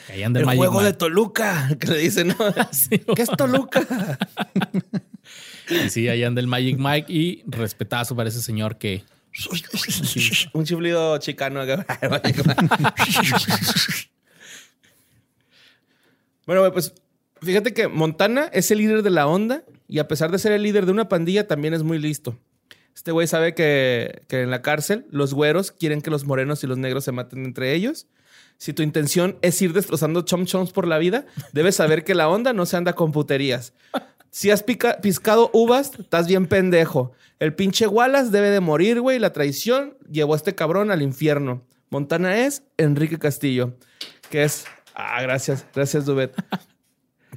[SPEAKER 1] El, Magic
[SPEAKER 2] juego de. Toluca, que le dicen, ¿no?
[SPEAKER 1] Sí,
[SPEAKER 2] ¿Qué es Toluca?
[SPEAKER 1] y sí, ahí anda el Magic Mike y respetazo para ese señor que
[SPEAKER 2] Un chiflido chicano. Bueno, pues fíjate que Montana es el líder de la onda y a pesar de ser el líder de una pandilla, también es muy listo. Este güey sabe que, que en la cárcel los güeros quieren que los morenos y los negros se maten entre ellos. Si tu intención es ir destrozando chom choms por la vida, debes saber que la onda no se anda con puterías. Si has pica- piscado uvas, estás bien pendejo. El pinche Wallace debe de morir, güey. La traición llevó a este cabrón al infierno. Montana es Enrique Castillo, que es... Ah, gracias, gracias, Dubet.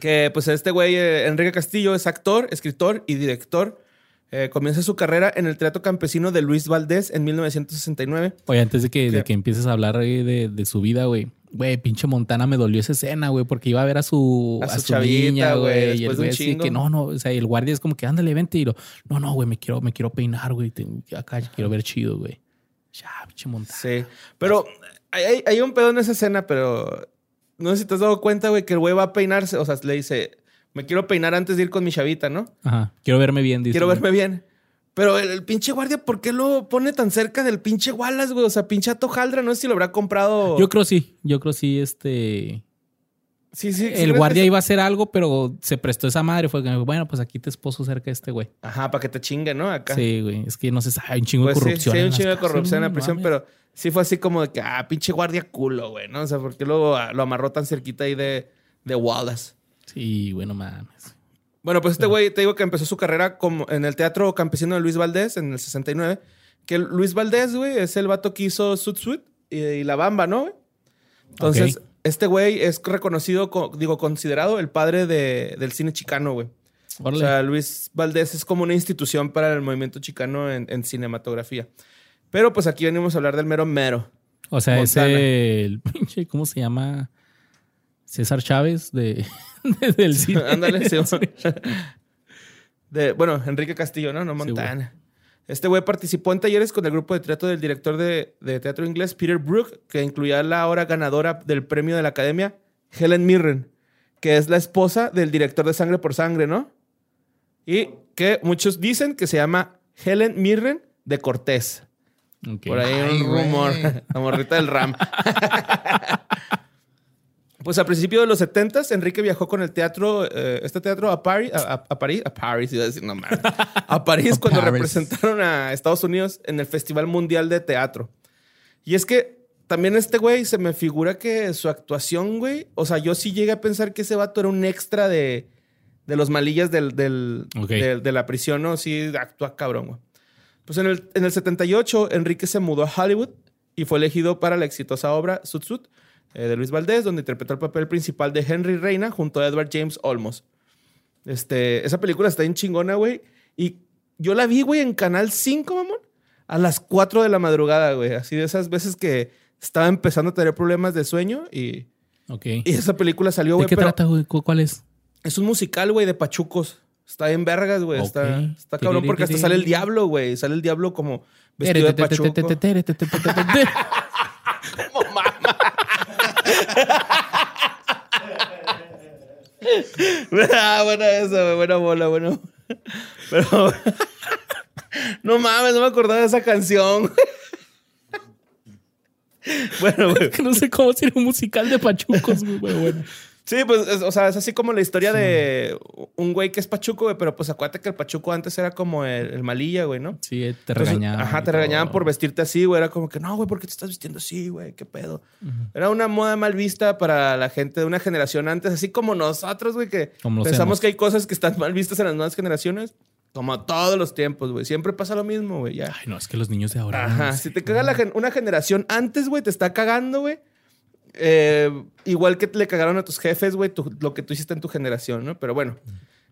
[SPEAKER 2] que pues este güey, eh, Enrique Castillo, es actor, escritor y director. Eh, comienza su carrera en el Teatro Campesino de Luis Valdés en 1969.
[SPEAKER 1] Oye, antes de que, de que empieces a hablar ahí de, de su vida, güey. Güey, pinche Montana me dolió esa escena, güey, porque iba a ver a su,
[SPEAKER 2] A su chavita,
[SPEAKER 1] niña,
[SPEAKER 2] güey,
[SPEAKER 1] Y el güey así que no, no, o sea, el guardia es como que ándale, vente y lo, no, no, güey, me quiero, me quiero peinar, güey. Acá quiero ver chido, güey. Ya, pinche Montana.
[SPEAKER 2] Sí. Pero hay- hay un pedo en esa escena, pero no sé si te has dado cuenta, güey, que el güey va a peinarse. O sea, le dice, me quiero peinar antes de ir con mi chavita, ¿no?
[SPEAKER 1] Ajá. Quiero verme bien, dice.
[SPEAKER 2] quiero
[SPEAKER 1] güey.
[SPEAKER 2] verme bien. Pero el, el pinche guardia, ¿por qué lo pone tan cerca del pinche Wallace, güey? O sea, pinche Atojaldra, no sé si lo habrá comprado.
[SPEAKER 1] Yo creo sí, yo creo sí, este.
[SPEAKER 2] sí, sí. sí,
[SPEAKER 1] el
[SPEAKER 2] ¿crees
[SPEAKER 1] guardia iba a hacer algo, pero se prestó esa madre. Fue que, bueno, pues aquí te esposo cerca de este güey.
[SPEAKER 2] Ajá, para que te chingue, ¿no? Acá.
[SPEAKER 1] Sí, güey. Es que no se sabe, hay un chingo
[SPEAKER 2] Pues
[SPEAKER 1] de
[SPEAKER 2] sí,
[SPEAKER 1] corrupción.
[SPEAKER 2] sí, hay
[SPEAKER 1] en
[SPEAKER 2] un chingo de corrupción en la prisión, pero sí fue así como de que, ah, pinche guardia culo, güey, ¿no? O sea, ¿por qué lo, lo amarró tan cerquita ahí de, de Wallace?
[SPEAKER 1] Sí, bueno, mames.
[SPEAKER 2] Bueno, pues este güey, te digo que empezó su carrera como en el Teatro Campesino de Luis Valdés en el 69. Que Luis Valdés, güey, es el vato que hizo Sud Sud y, y La Bamba, ¿no? güey? Entonces, este güey es reconocido, co- digo, considerado el padre de- del cine chicano, güey. O sea, Luis Valdés es como una institución para el movimiento chicano en, en cinematografía. Pero pues aquí venimos a hablar del mero mero.
[SPEAKER 1] O sea,
[SPEAKER 2] Montana.
[SPEAKER 1] ese el pinche, ¿cómo se llama? César Chávez de, de- del cine.
[SPEAKER 2] Ándale, sí. De, bueno, Enrique Castillo, ¿no? No
[SPEAKER 1] Sí,
[SPEAKER 2] Montana. este güey participó en talleres con el grupo de teatro del director de, de teatro inglés Peter Brook, que incluía la ahora ganadora del premio de la academia, Helen Mirren, que es la esposa del director de Sangre por Sangre, ¿no? Y que muchos dicen que se llama Helen Mirren de Cortés.
[SPEAKER 1] Ok.
[SPEAKER 2] Por ahí
[SPEAKER 3] Ay,
[SPEAKER 2] un
[SPEAKER 3] güey.
[SPEAKER 2] rumor. La morrita del RAM. pues a principios de los 70 Enrique viajó con el teatro, eh, este teatro a París, a, París, a París, iba a decir, no mames. A París cuando
[SPEAKER 3] Paris.
[SPEAKER 2] representaron a Estados Unidos en el Festival Mundial de Teatro. Y es que también este güey se me figura que su actuación, güey, o sea, yo sí llegué a pensar que ese vato era un extra de, de los malillas del, del- de, de la prisión, ¿no? Sí, actúa cabrón, güey. Pues en el, en el 78, Enrique se mudó a Hollywood y fue elegido para la exitosa obra Sud Sud eh, de Luis Valdés, donde interpretó el papel principal de Henry Reina junto a Edward James Olmos. Este, esa película está bien chingona, güey. Y yo la vi, güey, en Canal 5, mamón, a las 4 de la madrugada, güey. Así de esas veces que estaba empezando a tener problemas de sueño y,
[SPEAKER 1] Ok.
[SPEAKER 2] y esa película salió,
[SPEAKER 1] ¿De
[SPEAKER 2] güey.
[SPEAKER 1] qué
[SPEAKER 2] pero
[SPEAKER 1] trata, güey? ¿Cu- ¿Cuál es?
[SPEAKER 2] Es un musical, güey, de pachucos. Está en vergas, güey. Está,
[SPEAKER 1] Ok.
[SPEAKER 2] está cabrón porque hasta sale el diablo, güey. Sale el diablo como vestido de pachuco. ah, buena esa. Buena bola, bueno. Pero. no mames, no me acordaba de esa canción. bueno, güey.
[SPEAKER 1] No sé cómo sería un musical de pachucos, güey. bueno.
[SPEAKER 2] Sí, pues, es- o sea, es así como la historia de un güey que es pachuco, güey. Pero pues acuérdate que el pachuco antes era como el, el malilla, güey, ¿no?
[SPEAKER 1] Sí, te
[SPEAKER 2] Entonces,
[SPEAKER 1] regañaban.
[SPEAKER 2] Ajá, te regañaban
[SPEAKER 1] todo.
[SPEAKER 2] por vestirte así, güey. Era como que, no, güey, ¿por qué te estás vistiendo así, güey? ¿Qué pedo? Era una moda mal vista para la gente de una generación antes, así como nosotros, güey, que pensamos que hay cosas que están mal vistas en las nuevas generaciones. Como todos los tiempos, güey. Siempre pasa lo mismo, güey. Ya.
[SPEAKER 1] Ay, no, es que los niños de ahora.
[SPEAKER 2] Ajá.
[SPEAKER 1] no
[SPEAKER 2] Si te caga la gen- una generación antes, güey, te está cagando, güey. Eh, igual que le cagaron a tus jefes, güey, tu- lo que tú hiciste en tu generación, ¿no? Pero bueno,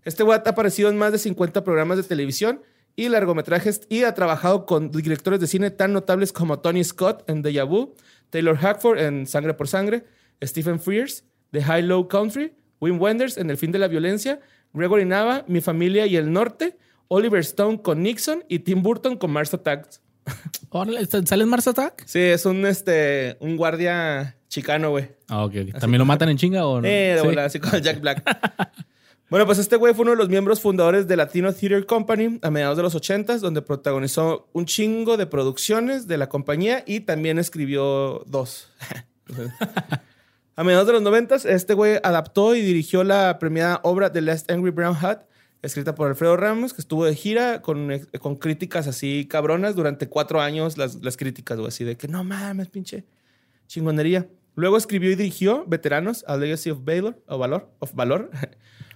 [SPEAKER 2] este güey ha aparecido en más de 50 programas de televisión y largometrajes y ha trabajado con directores de cine tan notables como Tony Scott en Deja Vu, Taylor Hackford en Sangre por Sangre, Stephen Frears de High Low Country, Wim Wenders en El fin de la violencia, Gregory Nava, Mi familia y el norte, Oliver Stone con Nixon y Tim Burton con Mars Attacks.
[SPEAKER 1] Órale, ¿está- ¿Sale en Mars Attack?
[SPEAKER 2] Sí, es un, este, un guardia chicano, güey.
[SPEAKER 1] Ah, ok. ¿También lo matan en chinga o no?
[SPEAKER 2] Eh, de
[SPEAKER 1] Sí.
[SPEAKER 2] así como Jack Black. bueno, pues este güey fue uno de los miembros fundadores de Latino Theater Company a mediados de los 80s, donde protagonizó un chingo de producciones de la compañía y también escribió dos. A mediados de los noventas, este güey adaptó y dirigió la premiada obra The Last Angry Brown Hat, escrita por Alfredo Ramos, que estuvo de gira con, con críticas así cabronas durante cuatro años, las, las críticas, güey, así de que no mames, pinche chingonería. Luego escribió y dirigió Veteranos, A Legacy of Valor, o Valor, of Valor.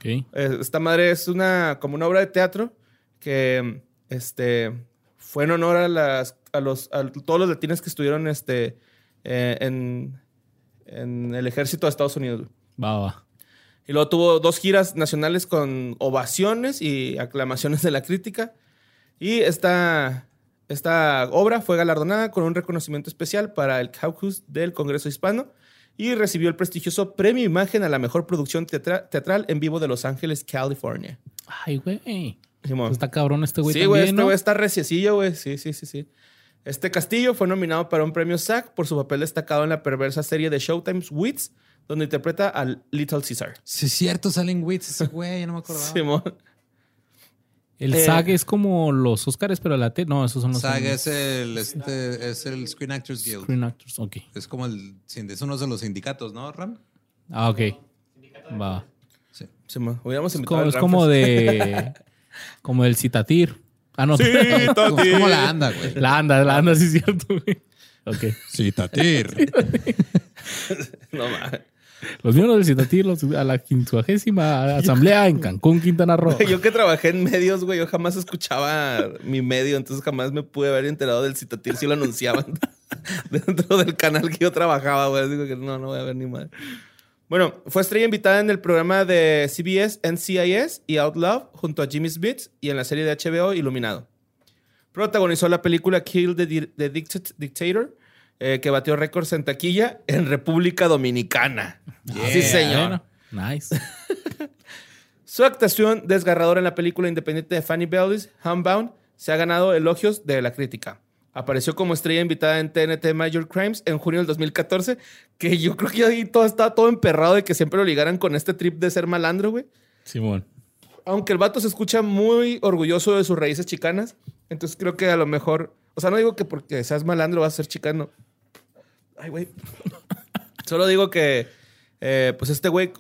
[SPEAKER 2] Eh, Esta madre es una, como una obra de teatro que este, fue en honor a, las, a, los, a todos los latinos que estuvieron este, eh, en, en el ejército de Estados Unidos.
[SPEAKER 1] Va, va.
[SPEAKER 2] Y luego tuvo dos giras nacionales con ovaciones y aclamaciones de la crítica. Y esta, esta obra fue galardonada con un reconocimiento especial para el Caucus del Congreso Hispano y recibió el prestigioso Premio Imagen a la mejor producción teatra- teatral en vivo de Los Ángeles, California.
[SPEAKER 1] Ay, güey.
[SPEAKER 2] Simón.
[SPEAKER 1] Pues Está cabrón este güey
[SPEAKER 2] Sí, güey, este
[SPEAKER 1] ¿no?
[SPEAKER 2] güey está reciecillo, güey. Sí, sí, sí, sí. Este Castillo fue nominado para un premio SAG por su papel destacado en la perversa serie de Showtime's Wits, donde interpreta al Little Caesar.
[SPEAKER 3] Sí, es cierto, salen wits ese güey, ya no me acordaba.
[SPEAKER 2] Simón.
[SPEAKER 1] El
[SPEAKER 2] Eh,
[SPEAKER 1] SAG es como los Oscars, pero la T. No, esos son los
[SPEAKER 3] SAG es el, este, es el Screen Actors Guild.
[SPEAKER 1] Screen Actors. Ok.
[SPEAKER 3] Es como el, es uno de los sindicatos, ¿no, Ram?
[SPEAKER 1] Ah, ok. Va.
[SPEAKER 3] Sí.
[SPEAKER 2] Hubiéramos
[SPEAKER 1] Es
[SPEAKER 2] invitado
[SPEAKER 1] como, es como de. Como el Citatir. Ah, no.
[SPEAKER 2] Sí,
[SPEAKER 3] Como, la anda, güey.
[SPEAKER 1] La anda, la anda, sí es cierto, güey. Ok.
[SPEAKER 3] Sí, Tatir.
[SPEAKER 2] No mames.
[SPEAKER 1] Los miembros del los- a la quincuagésima asamblea en Cancún, Quintana Roo.
[SPEAKER 2] Yo que trabajé en medios, güey, yo jamás escuchaba mi medio, entonces jamás me pude haber enterado del citatir si lo anunciaban dentro del canal que yo trabajaba, güey. Digo que no, no voy a ver ni madre. Bueno, fue estrella invitada en el programa de CBS NCIS y Out Love junto a Jimmy Smith y en la serie de HBO Iluminado. Protagonizó la película Kill the, the Dictat- Dictator, eh, que batió récords en taquilla en República Dominicana. Sí, señor.
[SPEAKER 1] Bueno, nice.
[SPEAKER 2] Su actuación desgarradora en la película independiente de Fanny Bellis, Homebound, se ha ganado elogios de la crítica. Apareció como estrella invitada en TNT Major Crimes en junio del 2014, que yo creo que ahí todo estaba todo emperrado de que siempre lo ligaran con este trip de ser malandro, güey.
[SPEAKER 1] Simón.
[SPEAKER 2] Aunque el vato se escucha muy orgulloso de sus raíces chicanas, entonces creo que a lo mejor, o sea, no digo que porque seas malandro vas a ser chicano. Ay, güey. Solo digo que, eh, pues este güey,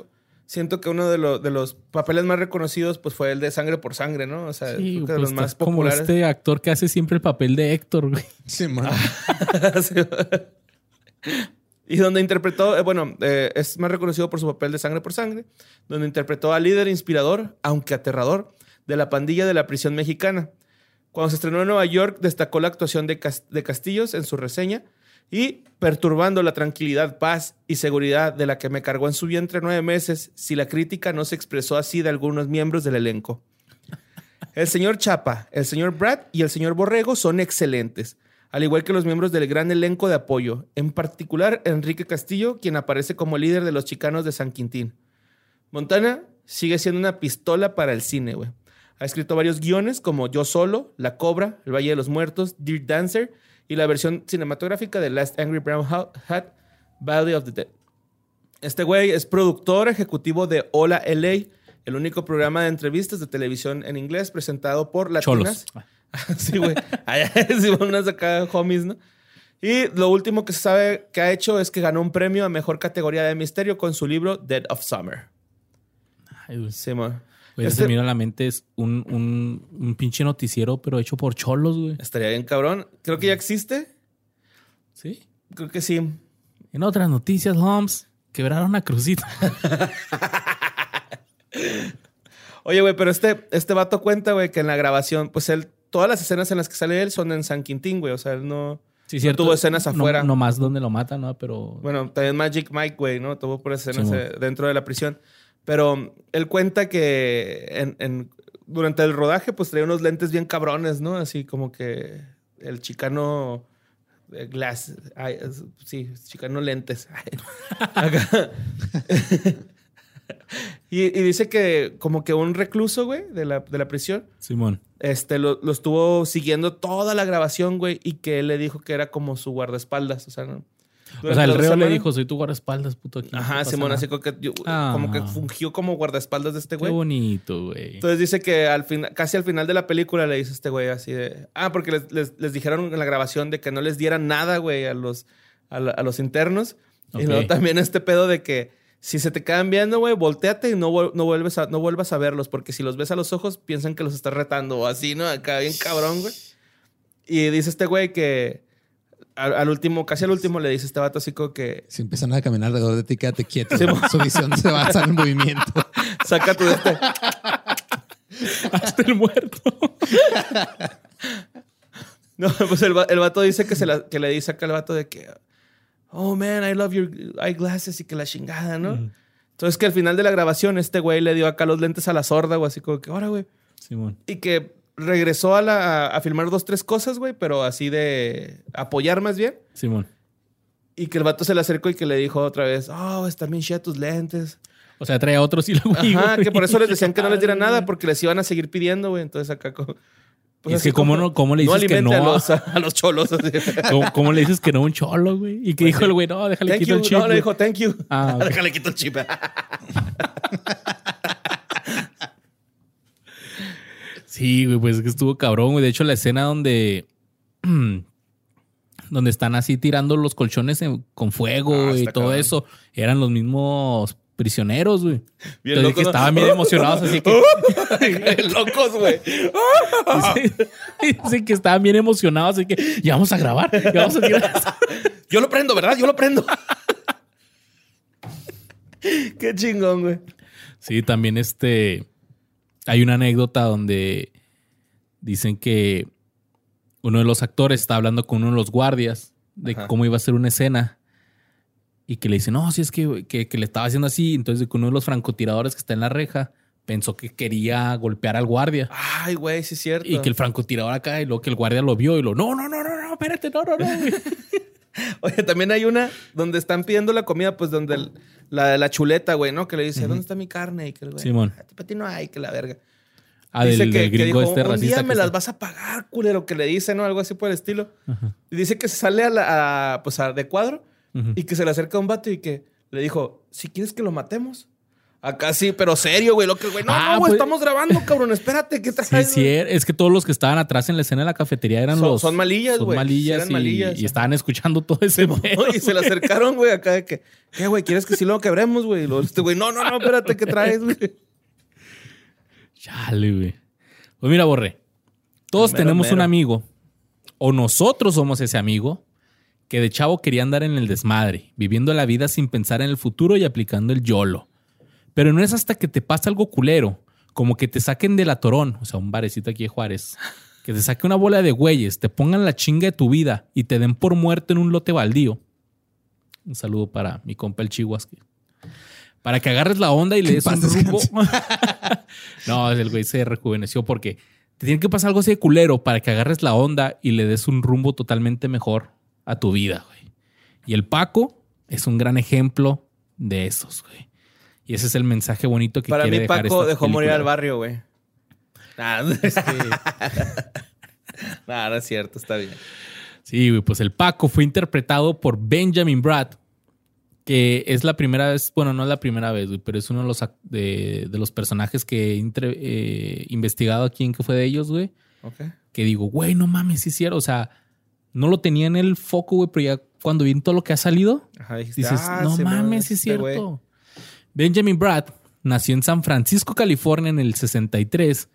[SPEAKER 2] siento que uno de, lo- de los papeles más reconocidos, pues fue el de Sangre por Sangre, ¿no? O sea,
[SPEAKER 1] Sí,
[SPEAKER 2] creo que de
[SPEAKER 1] pues
[SPEAKER 2] los más
[SPEAKER 1] estás como
[SPEAKER 2] populares.
[SPEAKER 1] este actor que hace siempre el papel de Héctor, güey.
[SPEAKER 3] Sí, man.
[SPEAKER 2] Sí. y donde interpretó, eh, bueno, eh, es más reconocido por su papel de Sangre por Sangre, donde interpretó al líder inspirador, aunque aterrador, de la pandilla de la prisión mexicana. Cuando se estrenó en Nueva York, destacó la actuación de, Cas- de Castillos en su reseña y perturbando la tranquilidad, paz y seguridad de la que me cargó en su vientre nueve meses, si la crítica no se expresó así de algunos miembros del elenco. El señor Chapa, el señor Brad y el señor Borrego son excelentes, al igual que los miembros del gran elenco de apoyo, en particular Enrique Castillo, quien aparece como líder de los chicanos de San Quintín. Montana sigue siendo una pistola para el cine, güey. Ha escrito varios guiones como Yo Solo, La Cobra, El Valle de los Muertos, Dear Dancer y la versión cinematográfica de Last Angry Brown Hat, Valley of the Dead. Este güey es productor ejecutivo de Hola LA, el único programa de entrevistas de televisión en inglés presentado por latinas.
[SPEAKER 1] Cholos.
[SPEAKER 2] sí, güey. Allá sí, unas acá homies, ¿no? Y lo último que se sabe que ha hecho es que ganó un premio a mejor categoría de misterio con su libro Dead of Summer.
[SPEAKER 1] Ay.
[SPEAKER 2] Sí, man.
[SPEAKER 1] Güey,
[SPEAKER 2] Este-
[SPEAKER 1] se me vino a la mente es un, un, un pinche noticiero, pero hecho por cholos, güey.
[SPEAKER 2] Estaría bien cabrón. Creo que ya existe.
[SPEAKER 1] Sí.
[SPEAKER 2] Creo que sí.
[SPEAKER 1] En otras noticias, Holmes, quebraron a Crucito.
[SPEAKER 2] Oye, güey, pero este, este vato cuenta, güey, que en la grabación, pues él, todas las escenas en las que sale él son en San Quintín, güey. O sea, él no.
[SPEAKER 1] Sí,
[SPEAKER 2] no
[SPEAKER 1] cierto.
[SPEAKER 2] tuvo escenas
[SPEAKER 1] No-
[SPEAKER 2] afuera.
[SPEAKER 1] nomás donde lo matan, ¿no? Pero.
[SPEAKER 2] Bueno, también Magic Mike, güey, ¿no? Tuvo por escenas
[SPEAKER 1] Sí,
[SPEAKER 2] eh, dentro de la prisión. Pero él cuenta que en- en- durante el rodaje, pues traía unos lentes bien cabrones, ¿no? Así como que el chicano eh, glass, ay, sí, chicano lentes. Y dice que como que un recluso, güey, de la, de la prisión,
[SPEAKER 1] Simón.
[SPEAKER 2] este, lo, lo estuvo siguiendo toda la grabación, güey, y que él le dijo que era como su guardaespaldas, o sea, ¿no?
[SPEAKER 1] O sea, el reo le dijo, soy tu guardaespaldas, puto aquí.
[SPEAKER 2] Ajá, Simón,
[SPEAKER 1] nada".
[SPEAKER 2] así como que, yo-
[SPEAKER 1] Ah.
[SPEAKER 2] como que fungió como guardaespaldas de este
[SPEAKER 1] Qué
[SPEAKER 2] güey.
[SPEAKER 1] bonito, güey.
[SPEAKER 2] Entonces dice que al final, casi al final de la película le dice este güey así de. Ah, porque les, les- les dijeron en la grabación de que no les dieran nada, güey, a los, a, la- a los internos. Y luego también este pedo de que si se te quedan viendo, güey, volteate y no, no, vuelves a, no vuelvas a verlos, porque si los ves a los ojos, piensan que los estás retando o así, ¿no? Acá bien cabrón, güey. Y dice este güey que al, al último, casi al último, le dice este vato así como que
[SPEAKER 3] Si empiezan a caminar alrededor de ti, quédate quieto.
[SPEAKER 2] Sí,
[SPEAKER 3] Su visión se va a hacer en movimiento.
[SPEAKER 2] saca tu de este.
[SPEAKER 1] Hasta el muerto.
[SPEAKER 2] No, pues el, el vato dice que, se la- que le dice acá al vato de que, oh man, I love your eyeglasses y que la chingada, ¿no? Entonces que al final de la grabación este güey le dio acá los lentes a la sorda o así como que, ahora, güey.
[SPEAKER 1] Simón.
[SPEAKER 2] Y que regresó a, la, a filmar dos, tres cosas, güey, pero así de apoyar más bien.
[SPEAKER 1] Simón.
[SPEAKER 2] Y que el vato se le acercó y que le dijo otra vez, oh, están bien chidas tus lentes.
[SPEAKER 1] O sea, trae a otros y luego.
[SPEAKER 2] Ajá, que por eso les decían que no les diera nada porque les iban a seguir pidiendo, güey. Entonces acá... co-
[SPEAKER 1] Y es que cómo
[SPEAKER 2] como,
[SPEAKER 1] no- cómo le dices que
[SPEAKER 2] alimente
[SPEAKER 1] no
[SPEAKER 2] a los, a los cholos.
[SPEAKER 1] ¿Cómo, cómo le dices que no a un cholo, güey? Y que dijo el güey, no, déjale
[SPEAKER 2] Thank
[SPEAKER 1] quito
[SPEAKER 2] you.
[SPEAKER 1] el chip.
[SPEAKER 2] no, le dijo thank you.
[SPEAKER 1] Ah.
[SPEAKER 2] Déjale quito el chip.
[SPEAKER 1] Sí, güey, pues es que estuvo cabrón, güey. De hecho, la escena donde. donde están así tirando los colchones en- con fuego
[SPEAKER 2] Ah,
[SPEAKER 1] y todo
[SPEAKER 2] cabrón.
[SPEAKER 1] eso, eran los mismos prisioneros, güey.
[SPEAKER 2] Bien
[SPEAKER 1] Entonces,
[SPEAKER 2] locos,
[SPEAKER 1] que estaban bien emocionados, así que.
[SPEAKER 2] Locos, güey.
[SPEAKER 1] Dice, dice que estaban bien emocionados, así que ya vamos a grabar, ya vamos a tirar.
[SPEAKER 2] Yo lo prendo, ¿verdad? Yo lo prendo. Qué chingón, güey.
[SPEAKER 1] Sí, también este. Hay una anécdota donde dicen que uno de los actores está hablando con uno de los guardias de
[SPEAKER 2] Ajá.
[SPEAKER 1] cómo iba a ser una escena. Y que le dice, no, si es que, que, que le estaba haciendo así. Entonces, que uno de los francotiradores que está en la reja pensó que quería golpear al guardia.
[SPEAKER 2] Ay, güey, sí es cierto.
[SPEAKER 1] Y que el francotirador acá, y luego que el guardia lo vio y lo, no, no, no, no, no, espérate, no, no, no. güey".
[SPEAKER 2] Oye, también hay una donde están pidiendo la comida, pues donde el- la, la chuleta, güey, ¿no? Que le dice, ¿dónde está mi carne? Y que el güey,
[SPEAKER 1] Simón.
[SPEAKER 2] "Ah, Para ti no hay, que la verga.
[SPEAKER 1] Ah,
[SPEAKER 2] dice
[SPEAKER 1] del,
[SPEAKER 2] que,
[SPEAKER 1] del
[SPEAKER 2] que dijo,
[SPEAKER 1] este
[SPEAKER 2] un día me las vas a pagar, culero, que le dice, ¿no? Algo así por el estilo. Y dice que se sale a la, a, pues a, de cuadro y que se le acerca a un vato y que le dijo, si quieres que lo matemos. Acá sí, pero serio, güey. Lo que, güey, no,
[SPEAKER 1] Ah,
[SPEAKER 2] no, güey,
[SPEAKER 1] pues-
[SPEAKER 2] estamos grabando, cabrón. Espérate, ¿qué traes?
[SPEAKER 1] sí, es que todos los que estaban atrás en la escena de la cafetería eran
[SPEAKER 2] Son-
[SPEAKER 1] los.
[SPEAKER 2] son malillas,
[SPEAKER 1] son
[SPEAKER 2] güey.
[SPEAKER 1] malillas, y,
[SPEAKER 2] malillas.
[SPEAKER 1] y estaban escuchando todo ese pedo,
[SPEAKER 2] y se le acercaron, güey, acá de que, ¿qué, güey? ¿Quieres que sí lo quebremos, güey? Este güey, no, no, no, espérate, ¿qué traes, güey?
[SPEAKER 1] Chale, güey. Pues mira, Borre. Todos
[SPEAKER 2] mero
[SPEAKER 1] tenemos un amigo, o nosotros somos ese amigo, que de chavo quería andar en el desmadre, viviendo la vida sin pensar en el futuro y aplicando el YOLO. Pero no es hasta que te pasa algo culero, como que te saquen de la torón, o sea, un barecito aquí de Juárez, que te saque una bola de güeyes, te pongan la chinga de tu vida y te den por muerto en un lote baldío. Un saludo para mi compa el Chihuas. que- Para que agarres la onda y le des un rumbo. no, el güey se rejuveneció porque te tiene que pasar algo así de culero para que agarres la onda y le des un rumbo totalmente mejor a tu vida, güey. Y el Paco es un gran ejemplo de esos, güey. Y ese es el mensaje bonito que
[SPEAKER 2] Para
[SPEAKER 1] quiere
[SPEAKER 2] mí,
[SPEAKER 1] dejar
[SPEAKER 2] Paco
[SPEAKER 1] esta
[SPEAKER 2] dejó morir al barrio, güey. Nah, nah, no es cierto, está bien.
[SPEAKER 1] Sí, güey, pues el Paco fue interpretado por Benjamin Brad, que es la primera vez, bueno, no es la primera vez, güey, pero es uno de los, ac- de, de los personajes que he entre- eh, investigado aquí en que fue de ellos, güey.
[SPEAKER 2] Ok.
[SPEAKER 1] Que digo, güey, no mames, sí es cierto. O sea, no lo tenía en el foco, güey, pero ya cuando vi todo lo que ha salido,
[SPEAKER 2] Ajá, dijiste,
[SPEAKER 1] dices,
[SPEAKER 2] ah,
[SPEAKER 1] no mames, sí es
[SPEAKER 2] este güey.
[SPEAKER 1] Benjamin Brad nació en San Francisco, California, en el 63.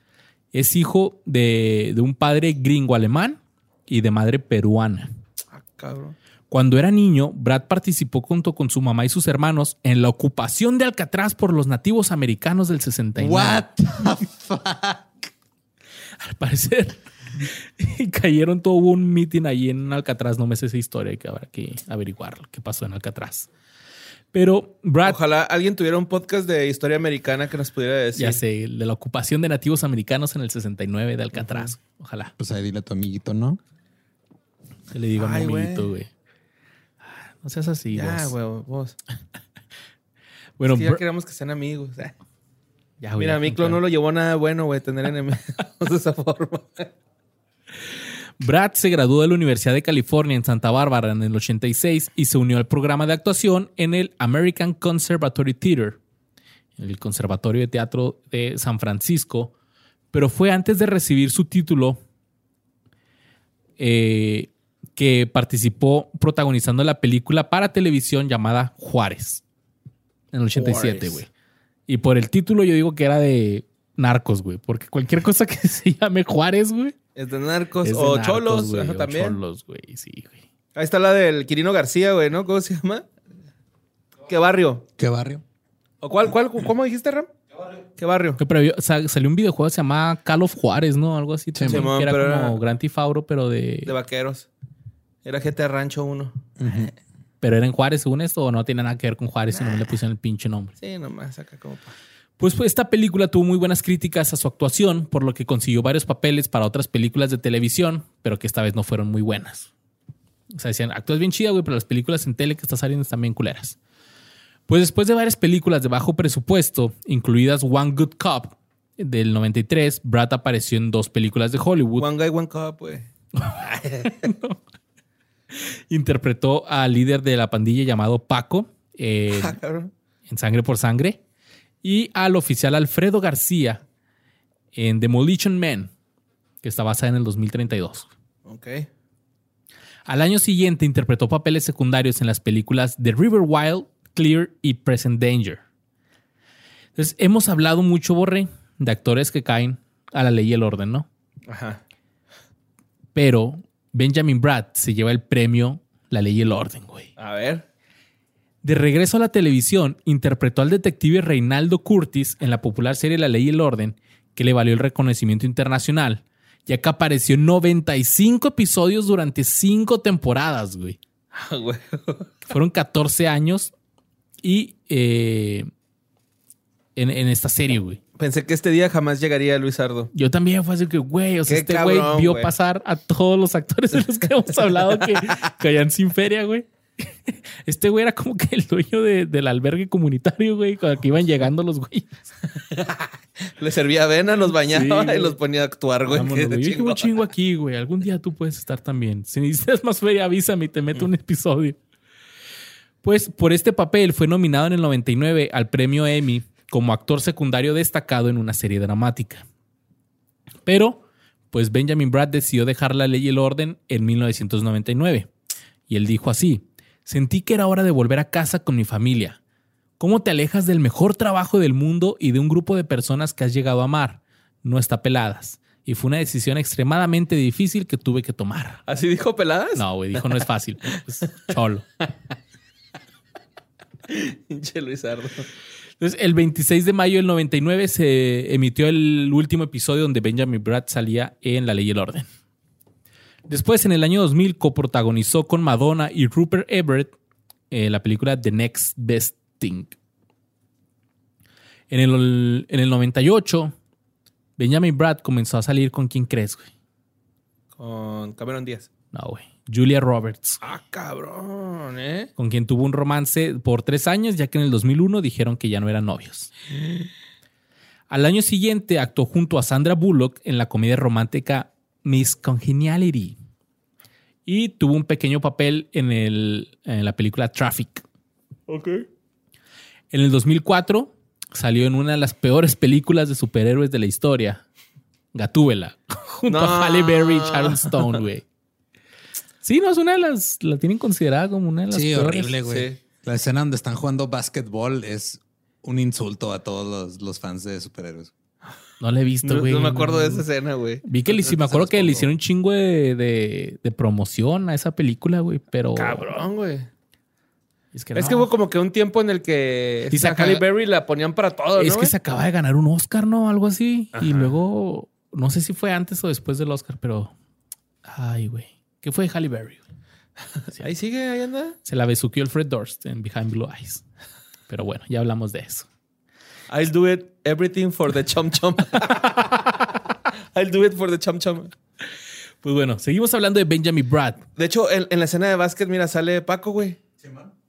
[SPEAKER 1] Es hijo de, de un padre gringo alemán y de madre peruana.
[SPEAKER 2] Ah, cabrón.
[SPEAKER 1] Cuando era niño, Brad participó junto con su mamá y sus hermanos en la ocupación de Alcatraz por los nativos americanos del 69.
[SPEAKER 3] What the fuck?
[SPEAKER 1] Al parecer. Y cayeron, todo un meeting ahí en Alcatraz. No me sé esa historia, hay que habrá que averiguar qué pasó en Alcatraz. Pero Brad,
[SPEAKER 2] Ojalá alguien tuviera un podcast de historia americana que nos pudiera decir.
[SPEAKER 1] ya sé, el de la ocupación de nativos americanos en el 69 de Alcatraz. Ojalá.
[SPEAKER 3] Pues ahí dile a tu amiguito, ¿no?
[SPEAKER 1] Que le digo a mi amiguito, güey. Ah, No seas así,
[SPEAKER 2] Ya,
[SPEAKER 1] vos.
[SPEAKER 2] güey, vos.
[SPEAKER 1] Bueno,
[SPEAKER 2] Es que ya
[SPEAKER 1] Br-
[SPEAKER 2] queremos que sean amigos. eh.
[SPEAKER 1] ya, güey,
[SPEAKER 2] Mira,
[SPEAKER 1] ya,
[SPEAKER 2] Miklo no lo llevó nada bueno, güey, tener enemigos de esa forma.
[SPEAKER 1] Brad se graduó de la Universidad de California en Santa Bárbara en el 86 y se unió al programa de actuación en el American Conservatory Theater, el Conservatorio de Teatro de San Francisco, pero fue antes de recibir su título eh, que participó protagonizando la película para televisión llamada Juárez en el 87,
[SPEAKER 2] Juárez.
[SPEAKER 1] güey. Y por el título yo digo que era de narcos, güey, porque cualquier cosa que se llame Juárez, güey.
[SPEAKER 2] Es de narcos.
[SPEAKER 1] es de
[SPEAKER 2] o
[SPEAKER 1] narcos,
[SPEAKER 2] cholos,
[SPEAKER 1] güey,
[SPEAKER 2] ajá,
[SPEAKER 1] o
[SPEAKER 2] también.
[SPEAKER 1] cholos, güey, sí, güey.
[SPEAKER 2] Ahí está la del Quirino García, güey, ¿no? ¿Cómo se llama? ¿Qué barrio?
[SPEAKER 3] ¿Qué barrio?
[SPEAKER 2] ¿O cuál, cuál, ¿Cómo dijiste, Ram? ¿Qué barrio?
[SPEAKER 1] Que previo- sa- salió un videojuego que se llama Call of Juárez, ¿no? Algo así. también,
[SPEAKER 2] Simón,
[SPEAKER 1] que era
[SPEAKER 2] pero
[SPEAKER 1] como
[SPEAKER 2] era-
[SPEAKER 1] Grand Theft Auto, pero de...
[SPEAKER 2] De vaqueros. Era GTA Rancho 1.
[SPEAKER 1] Pero era en Juárez, según esto, o no tiene nada que ver con Juárez, sino le pusieron el pinche nombre.
[SPEAKER 2] Sí, nomás acá como pa.
[SPEAKER 1] Pues, pues, esta película tuvo muy buenas críticas a su actuación, por lo que consiguió varios papeles para otras películas de televisión, pero que esta vez no fueron muy buenas. O sea, decían, actúas bien chida, güey, pero las películas en tele que estás saliendo están bien culeras. Pues después de varias películas de bajo presupuesto, incluidas One Good Cop del 93, Brad apareció en dos películas de Hollywood.
[SPEAKER 2] One Guy, One Cup, güey.
[SPEAKER 1] Interpretó al líder de la pandilla llamado Paco en,
[SPEAKER 2] Ah,
[SPEAKER 1] en Sangre por Sangre y al oficial Alfredo García en Demolition Man, que está basada en el 2032.
[SPEAKER 2] Ok.
[SPEAKER 1] Al año siguiente interpretó papeles secundarios en las películas The River Wild, Clear y Present Danger. Entonces, hemos hablado mucho, Borre, de actores que caen a la ley y el orden, ¿no?
[SPEAKER 2] Ajá.
[SPEAKER 1] Pero Benjamin Brad se lleva el premio La ley y el orden, güey.
[SPEAKER 2] A ver.
[SPEAKER 1] De regreso a la televisión, interpretó al detective Reinaldo Curtis en la popular serie La Ley y el Orden, que le valió el reconocimiento internacional, ya que apareció en 95 episodios durante 5 temporadas, güey.
[SPEAKER 2] Ah, güey.
[SPEAKER 1] Fueron 14 años y eh, en, en esta serie, güey.
[SPEAKER 2] Pensé que este día jamás llegaría Luis Ardo.
[SPEAKER 1] Yo también fue así que, güey, o sea,
[SPEAKER 2] Qué
[SPEAKER 1] este güey vio
[SPEAKER 2] güey.
[SPEAKER 1] pasar a todos los actores de los que hemos hablado que caían sin feria, güey. Este güey era como que el dueño de- del albergue comunitario, güey, cuando que iban llegando los güeyes.
[SPEAKER 2] Le servía avena, los bañaba
[SPEAKER 1] Sí,
[SPEAKER 2] y los ponía a actuar, güey.
[SPEAKER 1] Vámonos, güey. Yo
[SPEAKER 2] chingón.
[SPEAKER 1] chingo aquí, güey. Algún día tú puedes estar también. Si necesitas más feria, avísame y te meto un episodio. Pues por este papel fue nominado en el 99 al premio Emmy como actor secundario destacado en una serie dramática. Pero, pues Benjamin Brad decidió dejar la ley y el orden en 1999. Y él dijo así, sentí que era hora de volver a casa con mi familia. ¿Cómo te alejas del mejor trabajo del mundo y de un grupo de personas que has llegado a amar? No está peladas. Y fue una decisión extremadamente difícil que tuve que tomar.
[SPEAKER 2] ¿Así dijo Peladas?
[SPEAKER 1] No, güey, dijo no es fácil. Es cholo.
[SPEAKER 2] Pinche Luis Ardo.
[SPEAKER 1] Entonces, el 26 de mayo del 99 se emitió el último episodio donde Benjamin Brad salía en La Ley y el Orden. Después, en el año 2000, coprotagonizó con Madonna y Rupert Everett eh, la película The Next Best Thing. En el, en el 98, Benjamin Brad comenzó a salir con quién crees, güey.
[SPEAKER 2] Con Cameron Díaz.
[SPEAKER 1] No, güey. Julia Roberts,
[SPEAKER 2] Ah, cabrón, ¿eh?
[SPEAKER 1] con quien tuvo un romance por tres años, ya que en el 2001 dijeron que ya no eran novios. Al año siguiente actuó junto a Sandra Bullock en la comedia romántica Miss Congeniality. Y tuvo un pequeño papel en, el- en la película Traffic.
[SPEAKER 2] Ok.
[SPEAKER 1] En el 2004 salió en una de las peores películas de superhéroes de la historia, Gatúbela, junto
[SPEAKER 2] No.
[SPEAKER 1] a Halle Berry y Sharon Stone, güey. Sí, no, es una de las, la tienen considerada como una de las
[SPEAKER 3] Sí,
[SPEAKER 1] peores.
[SPEAKER 3] horrible, güey.
[SPEAKER 2] Sí.
[SPEAKER 3] La escena donde están jugando básquetbol es un insulto a todos los, los fans de superhéroes.
[SPEAKER 1] No la he visto,
[SPEAKER 2] No,
[SPEAKER 1] güey.
[SPEAKER 2] no me acuerdo de esa escena, güey.
[SPEAKER 1] Vi que le, sí, me acuerdo que le hicieron un chingo de, de- de promoción a esa película, güey, pero...
[SPEAKER 2] Cabrón, güey.
[SPEAKER 1] Es que,
[SPEAKER 2] Es
[SPEAKER 1] no.
[SPEAKER 2] que hubo como que un tiempo en el que esta
[SPEAKER 1] saca-
[SPEAKER 2] Halle Berry la ponían para todo,
[SPEAKER 1] Es
[SPEAKER 2] ¿no,
[SPEAKER 1] que se acaba de ganar un Oscar, ¿no? Algo así. Y luego, no sé si fue antes o después del Oscar, pero... Ay, güey. ¿Qué fue de Halle Berry? güey?
[SPEAKER 2] Ahí sigue, ahí anda.
[SPEAKER 1] Se la besuqueó el Fred Durst en Behind Blue Eyes. Pero bueno, ya hablamos de eso.
[SPEAKER 2] I'll do it everything for the chum chum. I'll do it for the chum chum.
[SPEAKER 1] Pues bueno, seguimos hablando de Benjamin Brad.
[SPEAKER 2] De hecho, en, en la escena de básquet, mira, sale Paco, güey.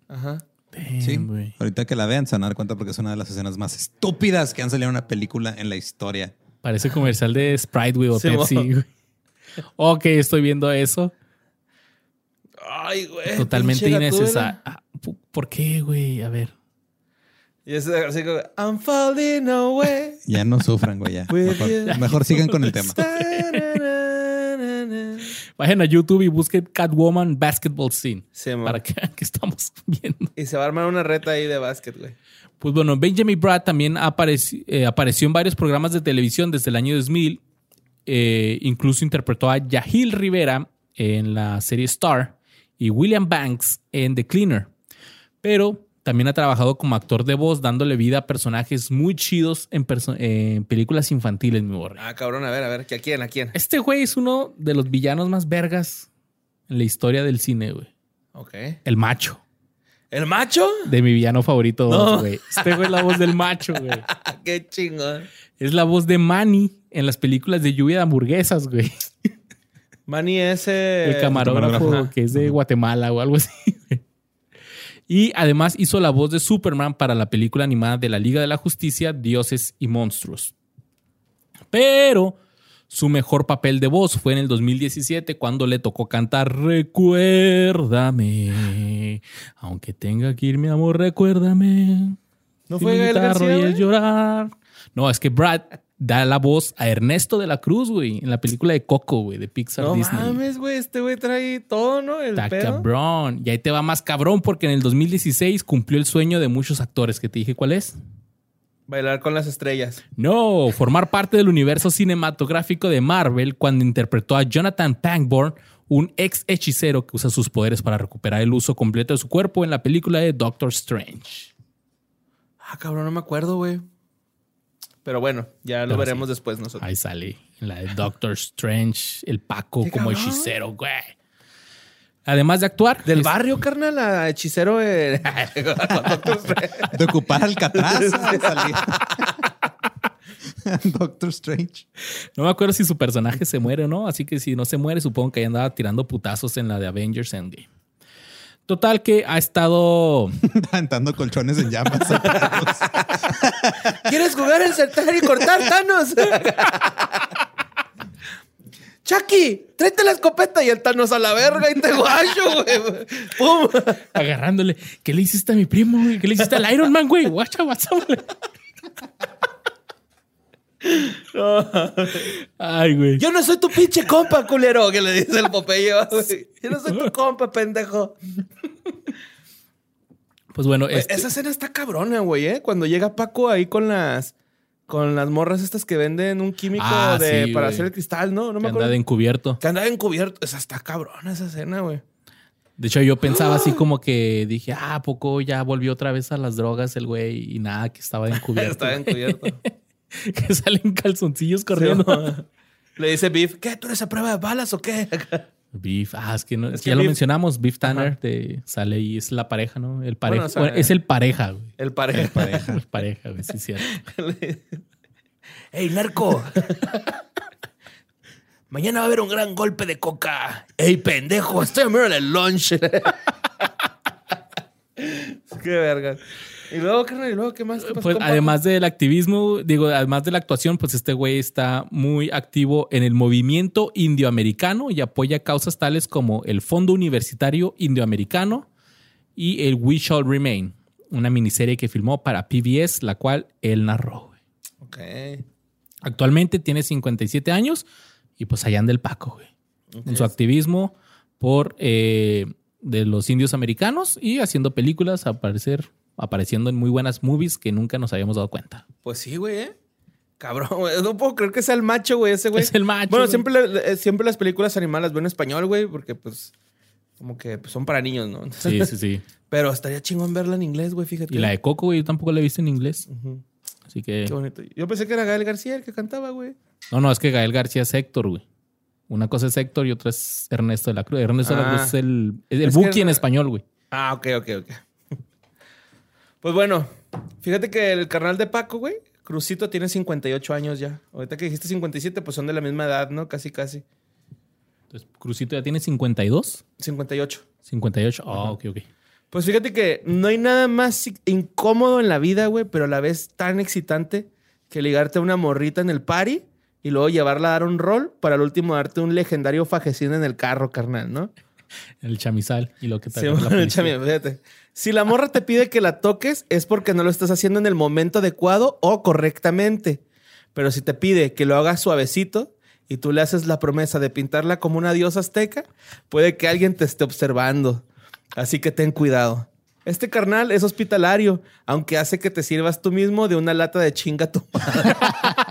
[SPEAKER 2] Ajá.
[SPEAKER 1] Damn,
[SPEAKER 3] Sí.
[SPEAKER 1] güey.
[SPEAKER 3] Ahorita que la vean se van a dar cuenta porque es una de las escenas más estúpidas que han salido en una película en la historia.
[SPEAKER 1] Parece comercial de Sprite, güey, o
[SPEAKER 2] Sí,
[SPEAKER 1] Pepsi. güey. Ok, estoy viendo eso.
[SPEAKER 2] Ay, güey.
[SPEAKER 1] Totalmente innecesario. Ah, ¿Por qué, güey? A ver.
[SPEAKER 2] Y es así como, I'm falling away.
[SPEAKER 3] Ya no sufran, güey, ya. Mejor,
[SPEAKER 2] you.
[SPEAKER 3] mejor sigan con el tema.
[SPEAKER 1] Vayan a YouTube y busquen Catwoman Basketball Scene.
[SPEAKER 2] Sí,
[SPEAKER 1] para que vean que estamos viendo.
[SPEAKER 2] Y se va a armar una reta ahí de básquet, güey.
[SPEAKER 1] Pues bueno, Benjamin Bratt también apareci- eh, apareció en varios programas de televisión desde el año 2000. Eh, incluso interpretó a Yahil Rivera en la serie Star y William Banks en The Cleaner. Pero también ha trabajado como actor de voz, dándole vida a personajes muy chidos en, perso- en películas infantiles, mi borre.
[SPEAKER 2] Ah, cabrón, a ver, a ver, ¿a quién? ¿A quién?
[SPEAKER 1] Este güey es uno de los villanos más vergas en la historia del cine, güey.
[SPEAKER 2] Ok.
[SPEAKER 1] El macho.
[SPEAKER 2] ¿El macho?
[SPEAKER 1] De mi villano favorito,
[SPEAKER 2] No.
[SPEAKER 1] güey. Este güey es la voz del macho, güey.
[SPEAKER 2] Qué chingón.
[SPEAKER 1] Es la voz de Manny en las películas de lluvia de hamburguesas, güey.
[SPEAKER 2] Manny ese.
[SPEAKER 1] el camarógrafo
[SPEAKER 3] camarógrafo.
[SPEAKER 1] que es de Guatemala o algo así. güey. Y además hizo la voz de Superman para la película animada de la Liga de la Justicia, Dioses y Monstruos. Pero su mejor papel de voz fue en el 2017 cuando le tocó cantar Recuérdame. Aunque tenga que ir, mi amor, recuérdame.
[SPEAKER 2] ¿No fue Gael García, güey?
[SPEAKER 1] llorar. No, es que Brad da la voz a Ernesto de la Cruz, güey, en la película de Coco, güey, de Pixar
[SPEAKER 2] No
[SPEAKER 1] Disney.
[SPEAKER 2] mames, güey. Este güey trae todo, ¿no? El
[SPEAKER 1] Está
[SPEAKER 2] pedo.
[SPEAKER 1] cabrón. Y ahí te va más cabrón porque en el 2016 cumplió el sueño de muchos actores que te dije cuál es.
[SPEAKER 2] Bailar con las estrellas.
[SPEAKER 1] No, formar parte del universo cinematográfico de Marvel cuando interpretó a Jonathan Pangborn, un ex hechicero que usa sus poderes para recuperar el uso completo de su cuerpo en la película de Doctor Strange.
[SPEAKER 2] Ah, cabrón, no me acuerdo, güey. Pero bueno, ya lo
[SPEAKER 1] Pero
[SPEAKER 2] veremos
[SPEAKER 1] sí.
[SPEAKER 2] después nosotros.
[SPEAKER 1] Ahí sale en la de Doctor Strange, el Paco
[SPEAKER 2] ¿Qué
[SPEAKER 1] como
[SPEAKER 2] cabrón?
[SPEAKER 1] hechicero, güey. Además de actuar,
[SPEAKER 2] Del
[SPEAKER 1] es-
[SPEAKER 2] barrio, carnal, a hechicero. eh.
[SPEAKER 3] De ocupar Alcatraz. salí. Doctor Strange.
[SPEAKER 1] No me acuerdo si su personaje se muere o no, así que si no se muere, supongo que ahí andaba tirando putazos en la de Avengers Endgame. Total que ha estado...
[SPEAKER 3] Aventando colchones en llamas.
[SPEAKER 2] ¿Quieres jugar el saltar y cortar, Thanos? Chucky, tráete la escopeta y el Thanos a la verga y te guacho, güey. ¡Pum!
[SPEAKER 1] agarrándole. ¿Qué le hiciste a mi primo, güey? ¿Qué le hiciste al Iron Man, güey? Guacha, guacha, güey. Ay, güey.
[SPEAKER 2] Yo no soy tu pinche compa, culero, que le dice el Popeye. güey. Yo no soy tu compa, pendejo.
[SPEAKER 1] Pues bueno, este,
[SPEAKER 2] Esa escena está cabrona, güey, ¿eh? Cuando llega Paco ahí con las... Con las morras estas que venden un químico
[SPEAKER 1] Ah,
[SPEAKER 2] de,
[SPEAKER 1] sí,
[SPEAKER 2] para hacer el cristal, ¿no? No
[SPEAKER 1] que
[SPEAKER 2] me acuerdo.
[SPEAKER 1] de encubierto.
[SPEAKER 2] Que andaba encubierto. Esa está cabrona esa escena, güey.
[SPEAKER 1] De hecho, yo pensaba así como que dije, ah, ¿a poco ya volvió otra vez a las drogas el güey? Y nada, que estaba encubierto.
[SPEAKER 2] Estaba encubierto.
[SPEAKER 1] que salen calzoncillos corriendo.
[SPEAKER 2] Le dice Beef, ¿qué? ¿Tú eres a prueba de balas o qué?
[SPEAKER 1] Beef, ah, es que, no,
[SPEAKER 2] Es
[SPEAKER 1] que ya lo mencionamos. Beef Tanner te sale y es la pareja, ¿no? El pareja.
[SPEAKER 2] Bueno, o sea,
[SPEAKER 1] bueno, es el pareja, güey.
[SPEAKER 2] El pareja.
[SPEAKER 3] Pareja.
[SPEAKER 1] El pareja, güey, sí, cierto.
[SPEAKER 2] ¡Ey, narco! Mañana va a haber un gran golpe de coca. ¡Ey, pendejo! Estoy a mirar el lunch. Qué verga. Y luego, carnal, y luego, ¿qué más? ¿Qué pasó
[SPEAKER 1] Pues
[SPEAKER 2] Paco?
[SPEAKER 1] además del activismo, digo, además de la actuación, pues este güey está muy activo en el movimiento indioamericano y apoya causas tales como el Fondo Universitario Indioamericano y el We Shall Remain, una miniserie que filmó para PBS, la cual él narró. güey.
[SPEAKER 2] Ok.
[SPEAKER 1] Actualmente tiene 57 años y pues allá anda el Paco, güey. En su activismo por eh, de los indios americanos y haciendo películas, aparecer, apareciendo en muy buenas movies que nunca nos habíamos dado cuenta.
[SPEAKER 2] Pues sí, güey, ¿eh? Cabrón, güey. No puedo creer que sea el macho, güey, ese güey.
[SPEAKER 1] Es el macho,
[SPEAKER 2] Bueno,
[SPEAKER 1] güey.
[SPEAKER 2] siempre, siempre las películas animadas las veo en español, güey, porque pues como que pues, son para niños, ¿no?
[SPEAKER 1] Sí, sí, sí.
[SPEAKER 2] Pero estaría chingón verla en inglés, güey, fíjate.
[SPEAKER 1] Y la de Coco, güey, yo tampoco la he visto en inglés. Así que.
[SPEAKER 2] Qué bonito. Yo pensé que era Gael García el que cantaba, güey.
[SPEAKER 1] No, no, es que Gael García es Héctor, güey. Una cosa es Héctor y otra es Ernesto de la Cruz. Ernesto de la
[SPEAKER 2] Ah.
[SPEAKER 1] Cruz es el, es el
[SPEAKER 2] Es que
[SPEAKER 1] Buki en español, güey.
[SPEAKER 2] Ah, ok, ok, ok. Pues bueno, fíjate que el carnal de Paco, güey, Crucito tiene 58 años ya. Ahorita que dijiste 57, pues son de la misma edad, ¿no? Casi, casi.
[SPEAKER 1] Entonces, Crucito ya tiene 52,
[SPEAKER 2] 58.
[SPEAKER 1] 58. Ah, ok, ok.
[SPEAKER 2] Pues fíjate que no hay nada más incómodo en la vida, güey, pero a la vez tan excitante que ligarte a una morrita en el party y luego llevarla a dar un rol para al último darte un legendario fajecín en el carro, carnal, ¿no?
[SPEAKER 1] El chamizal y lo que te
[SPEAKER 2] Sí,
[SPEAKER 1] la
[SPEAKER 2] fíjate. Si la morra te pide que la toques es porque no lo estás haciendo en el momento adecuado o correctamente. Pero si te pide que lo hagas suavecito y tú le haces la promesa de pintarla como una diosa azteca, puede que alguien te esté observando. Así que ten cuidado. Este carnal es hospitalario, aunque hace que te sirvas tú mismo de una lata de chinga tu madre.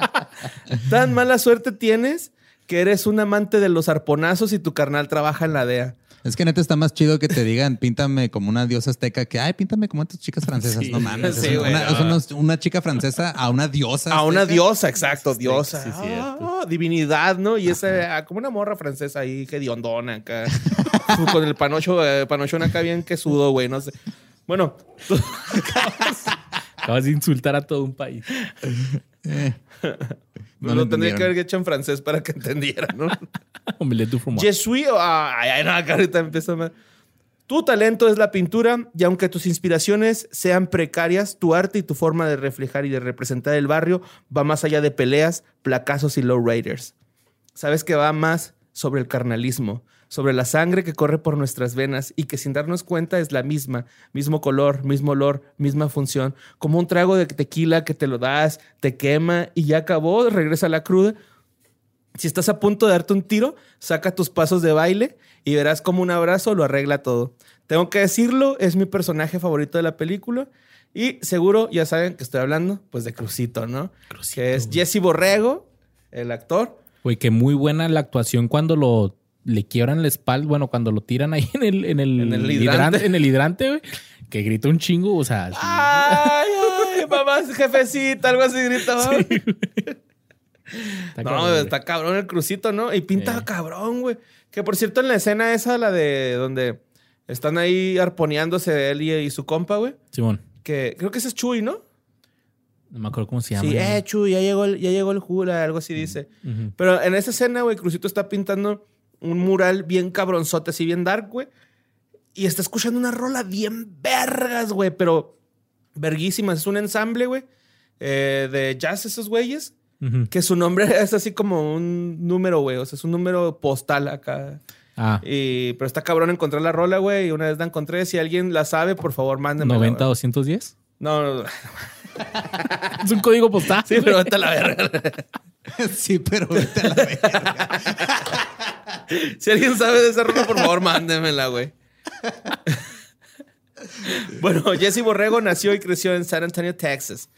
[SPEAKER 2] Tan mala suerte tienes que eres un amante de los arponazos y tu carnal trabaja en la DEA.
[SPEAKER 3] Es que neta está más chido que te digan, píntame como una diosa azteca, que ay, píntame como estas chicas francesas.
[SPEAKER 1] Sí,
[SPEAKER 3] no mames.
[SPEAKER 2] sí,
[SPEAKER 3] es
[SPEAKER 2] güey,
[SPEAKER 3] una,
[SPEAKER 2] no.
[SPEAKER 3] es una- una chica francesa a una diosa.
[SPEAKER 2] A una diosa, exacto, diosa.
[SPEAKER 1] sí, cierto.
[SPEAKER 2] Ah, divinidad, ¿no? Y esa, ah, como una morra francesa ahí, que diondona acá. con el panocho, eh, panochón acá bien que sudo, güey, no sé. Bueno, tú-
[SPEAKER 1] Acabas de insultar a todo un país.
[SPEAKER 3] No
[SPEAKER 2] lo tendría que haber hecho en francés para que entendiera, ¿no?
[SPEAKER 1] Omelette du fromage.
[SPEAKER 2] Je suis. Ay, ay, no, ahorita empiezo mal. Tu talento es la pintura y aunque tus inspiraciones sean precarias, tu arte y tu forma de reflejar y de representar el barrio va más allá de peleas, placazos y lowriders. Sabes que va más sobre el carnalismo, sobre la sangre que corre por nuestras venas y que sin darnos cuenta es la misma, mismo color, mismo olor, misma función, como un trago de tequila que te lo das, te quema y ya acabó, regresa a la cruda. Si estás a punto de darte un tiro, saca tus pasos de baile y verás como un abrazo lo arregla todo. Tengo que decirlo, es mi personaje favorito de la película y seguro ya saben que estoy hablando pues de Crucito, ¿no?
[SPEAKER 1] Crucito,
[SPEAKER 2] que es. Jesse Borrego, el actor.
[SPEAKER 1] Güey, que muy buena la actuación cuando lo le quiebran la espalda, bueno, cuando lo tiran ahí en el, en el,
[SPEAKER 2] En el hidrante.
[SPEAKER 1] en el hidrante, güey, que grita un chingo, o sea.
[SPEAKER 2] Ay, ay, mamá, jefecita, algo así.
[SPEAKER 1] Está
[SPEAKER 2] no,
[SPEAKER 1] cabrón,
[SPEAKER 2] está cabrón el crucito, ¿no? Y pinta
[SPEAKER 1] Eh.
[SPEAKER 2] cabrón, güey. Que por cierto, en la escena esa, la de donde están ahí arponeándose él y, y su compa, güey.
[SPEAKER 1] Simón,
[SPEAKER 2] Que creo que ese es Chuy, ¿no?
[SPEAKER 1] no me acuerdo cómo se llama.
[SPEAKER 2] Sí, eh, Chuy, ya llegó el, ya llegó el Jura, algo así dice. Pero en esa escena, güey, Crucito está pintando un mural bien cabronzote, así bien dark, güey. Y está escuchando una rola bien vergas, güey, pero verguísimas. Es un ensamble, güey, eh, de jazz esos güeyes.
[SPEAKER 1] Ujú.
[SPEAKER 2] Que su nombre es así como un número, güey. O sea, es un número postal acá.
[SPEAKER 1] Ah,
[SPEAKER 2] Y, pero está cabrón encontrar la rola, güey. Y una vez la encontré. Si alguien la sabe, por favor, mándenme.
[SPEAKER 1] 90 210.
[SPEAKER 2] No, no, no.
[SPEAKER 1] Es un código postal.
[SPEAKER 2] Sí, pero vete a la verga.
[SPEAKER 3] sí, pero vete a la verga.
[SPEAKER 2] Si alguien sabe de esa rola, por favor, mándemela, güey. bueno, Jesse Borrego nació y creció en San Antonio, Texas.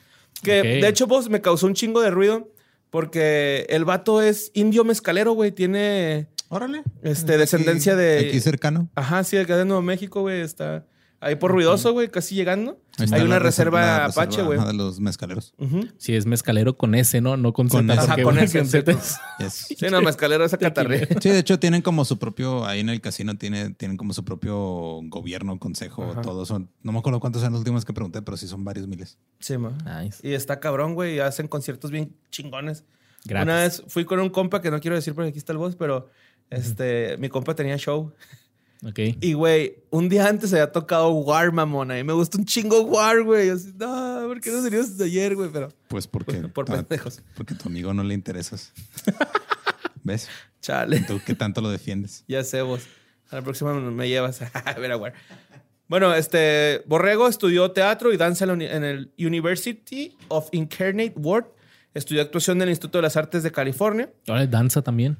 [SPEAKER 2] Que de hecho, vos me causó un chingo de ruido porque el vato es indio mezcalero, güey. Tiene
[SPEAKER 3] Órale.
[SPEAKER 2] este,
[SPEAKER 3] Aquí-
[SPEAKER 2] descendencia de.
[SPEAKER 3] Aquí cercano.
[SPEAKER 2] Ajá, sí, acá de Nuevo México, güey. Está ahí por ruidoso, güey, casi llegando.
[SPEAKER 3] Ahí está
[SPEAKER 2] Hay una reserva, Apache, güey.
[SPEAKER 3] de los mezcaleros.
[SPEAKER 2] Ujú.
[SPEAKER 1] Si es mezcalero con S, ¿no? No con
[SPEAKER 3] Con
[SPEAKER 1] Z.
[SPEAKER 2] Ajá, con S,
[SPEAKER 1] con
[SPEAKER 2] sí,
[SPEAKER 1] Z es-
[SPEAKER 3] Yes.
[SPEAKER 2] Sí, no, mezcalero esa catarre.
[SPEAKER 3] Sí, de hecho tienen como su propio, ahí en el casino tiene, tienen como su propio gobierno, consejo,
[SPEAKER 2] Ajá.
[SPEAKER 3] todos son, no me acuerdo cuántos son los últimos que pregunté, pero sí son varios miles.
[SPEAKER 2] Sí, ma.
[SPEAKER 1] Nice.
[SPEAKER 2] Y está cabrón, güey. y Hacen conciertos bien chingones.
[SPEAKER 1] Gratis.
[SPEAKER 2] Una vez fui con un compa que no quiero decir porque aquí está el voz, pero este, mi compa tenía show.
[SPEAKER 1] Ok.
[SPEAKER 2] Y, güey, un día antes había tocado War, mamona. Y me gustó un chingo War, güey. Así, no, ¿por qué no serías desde ayer, güey? Pero,
[SPEAKER 3] Pues porque,
[SPEAKER 2] por, por
[SPEAKER 3] a-
[SPEAKER 2] pendejos.
[SPEAKER 3] porque a tu amigo no le interesas. ¿Ves?
[SPEAKER 2] Chale.
[SPEAKER 3] Tú qué tanto lo defiendes.
[SPEAKER 2] Ya sé vos. A la próxima me llevas a ver a War. Bueno, este, Borrego estudió teatro y danza en la uni- en el University of Incarnate Word. Estudió actuación en el Instituto de las Artes de California.
[SPEAKER 1] Ahora danza también.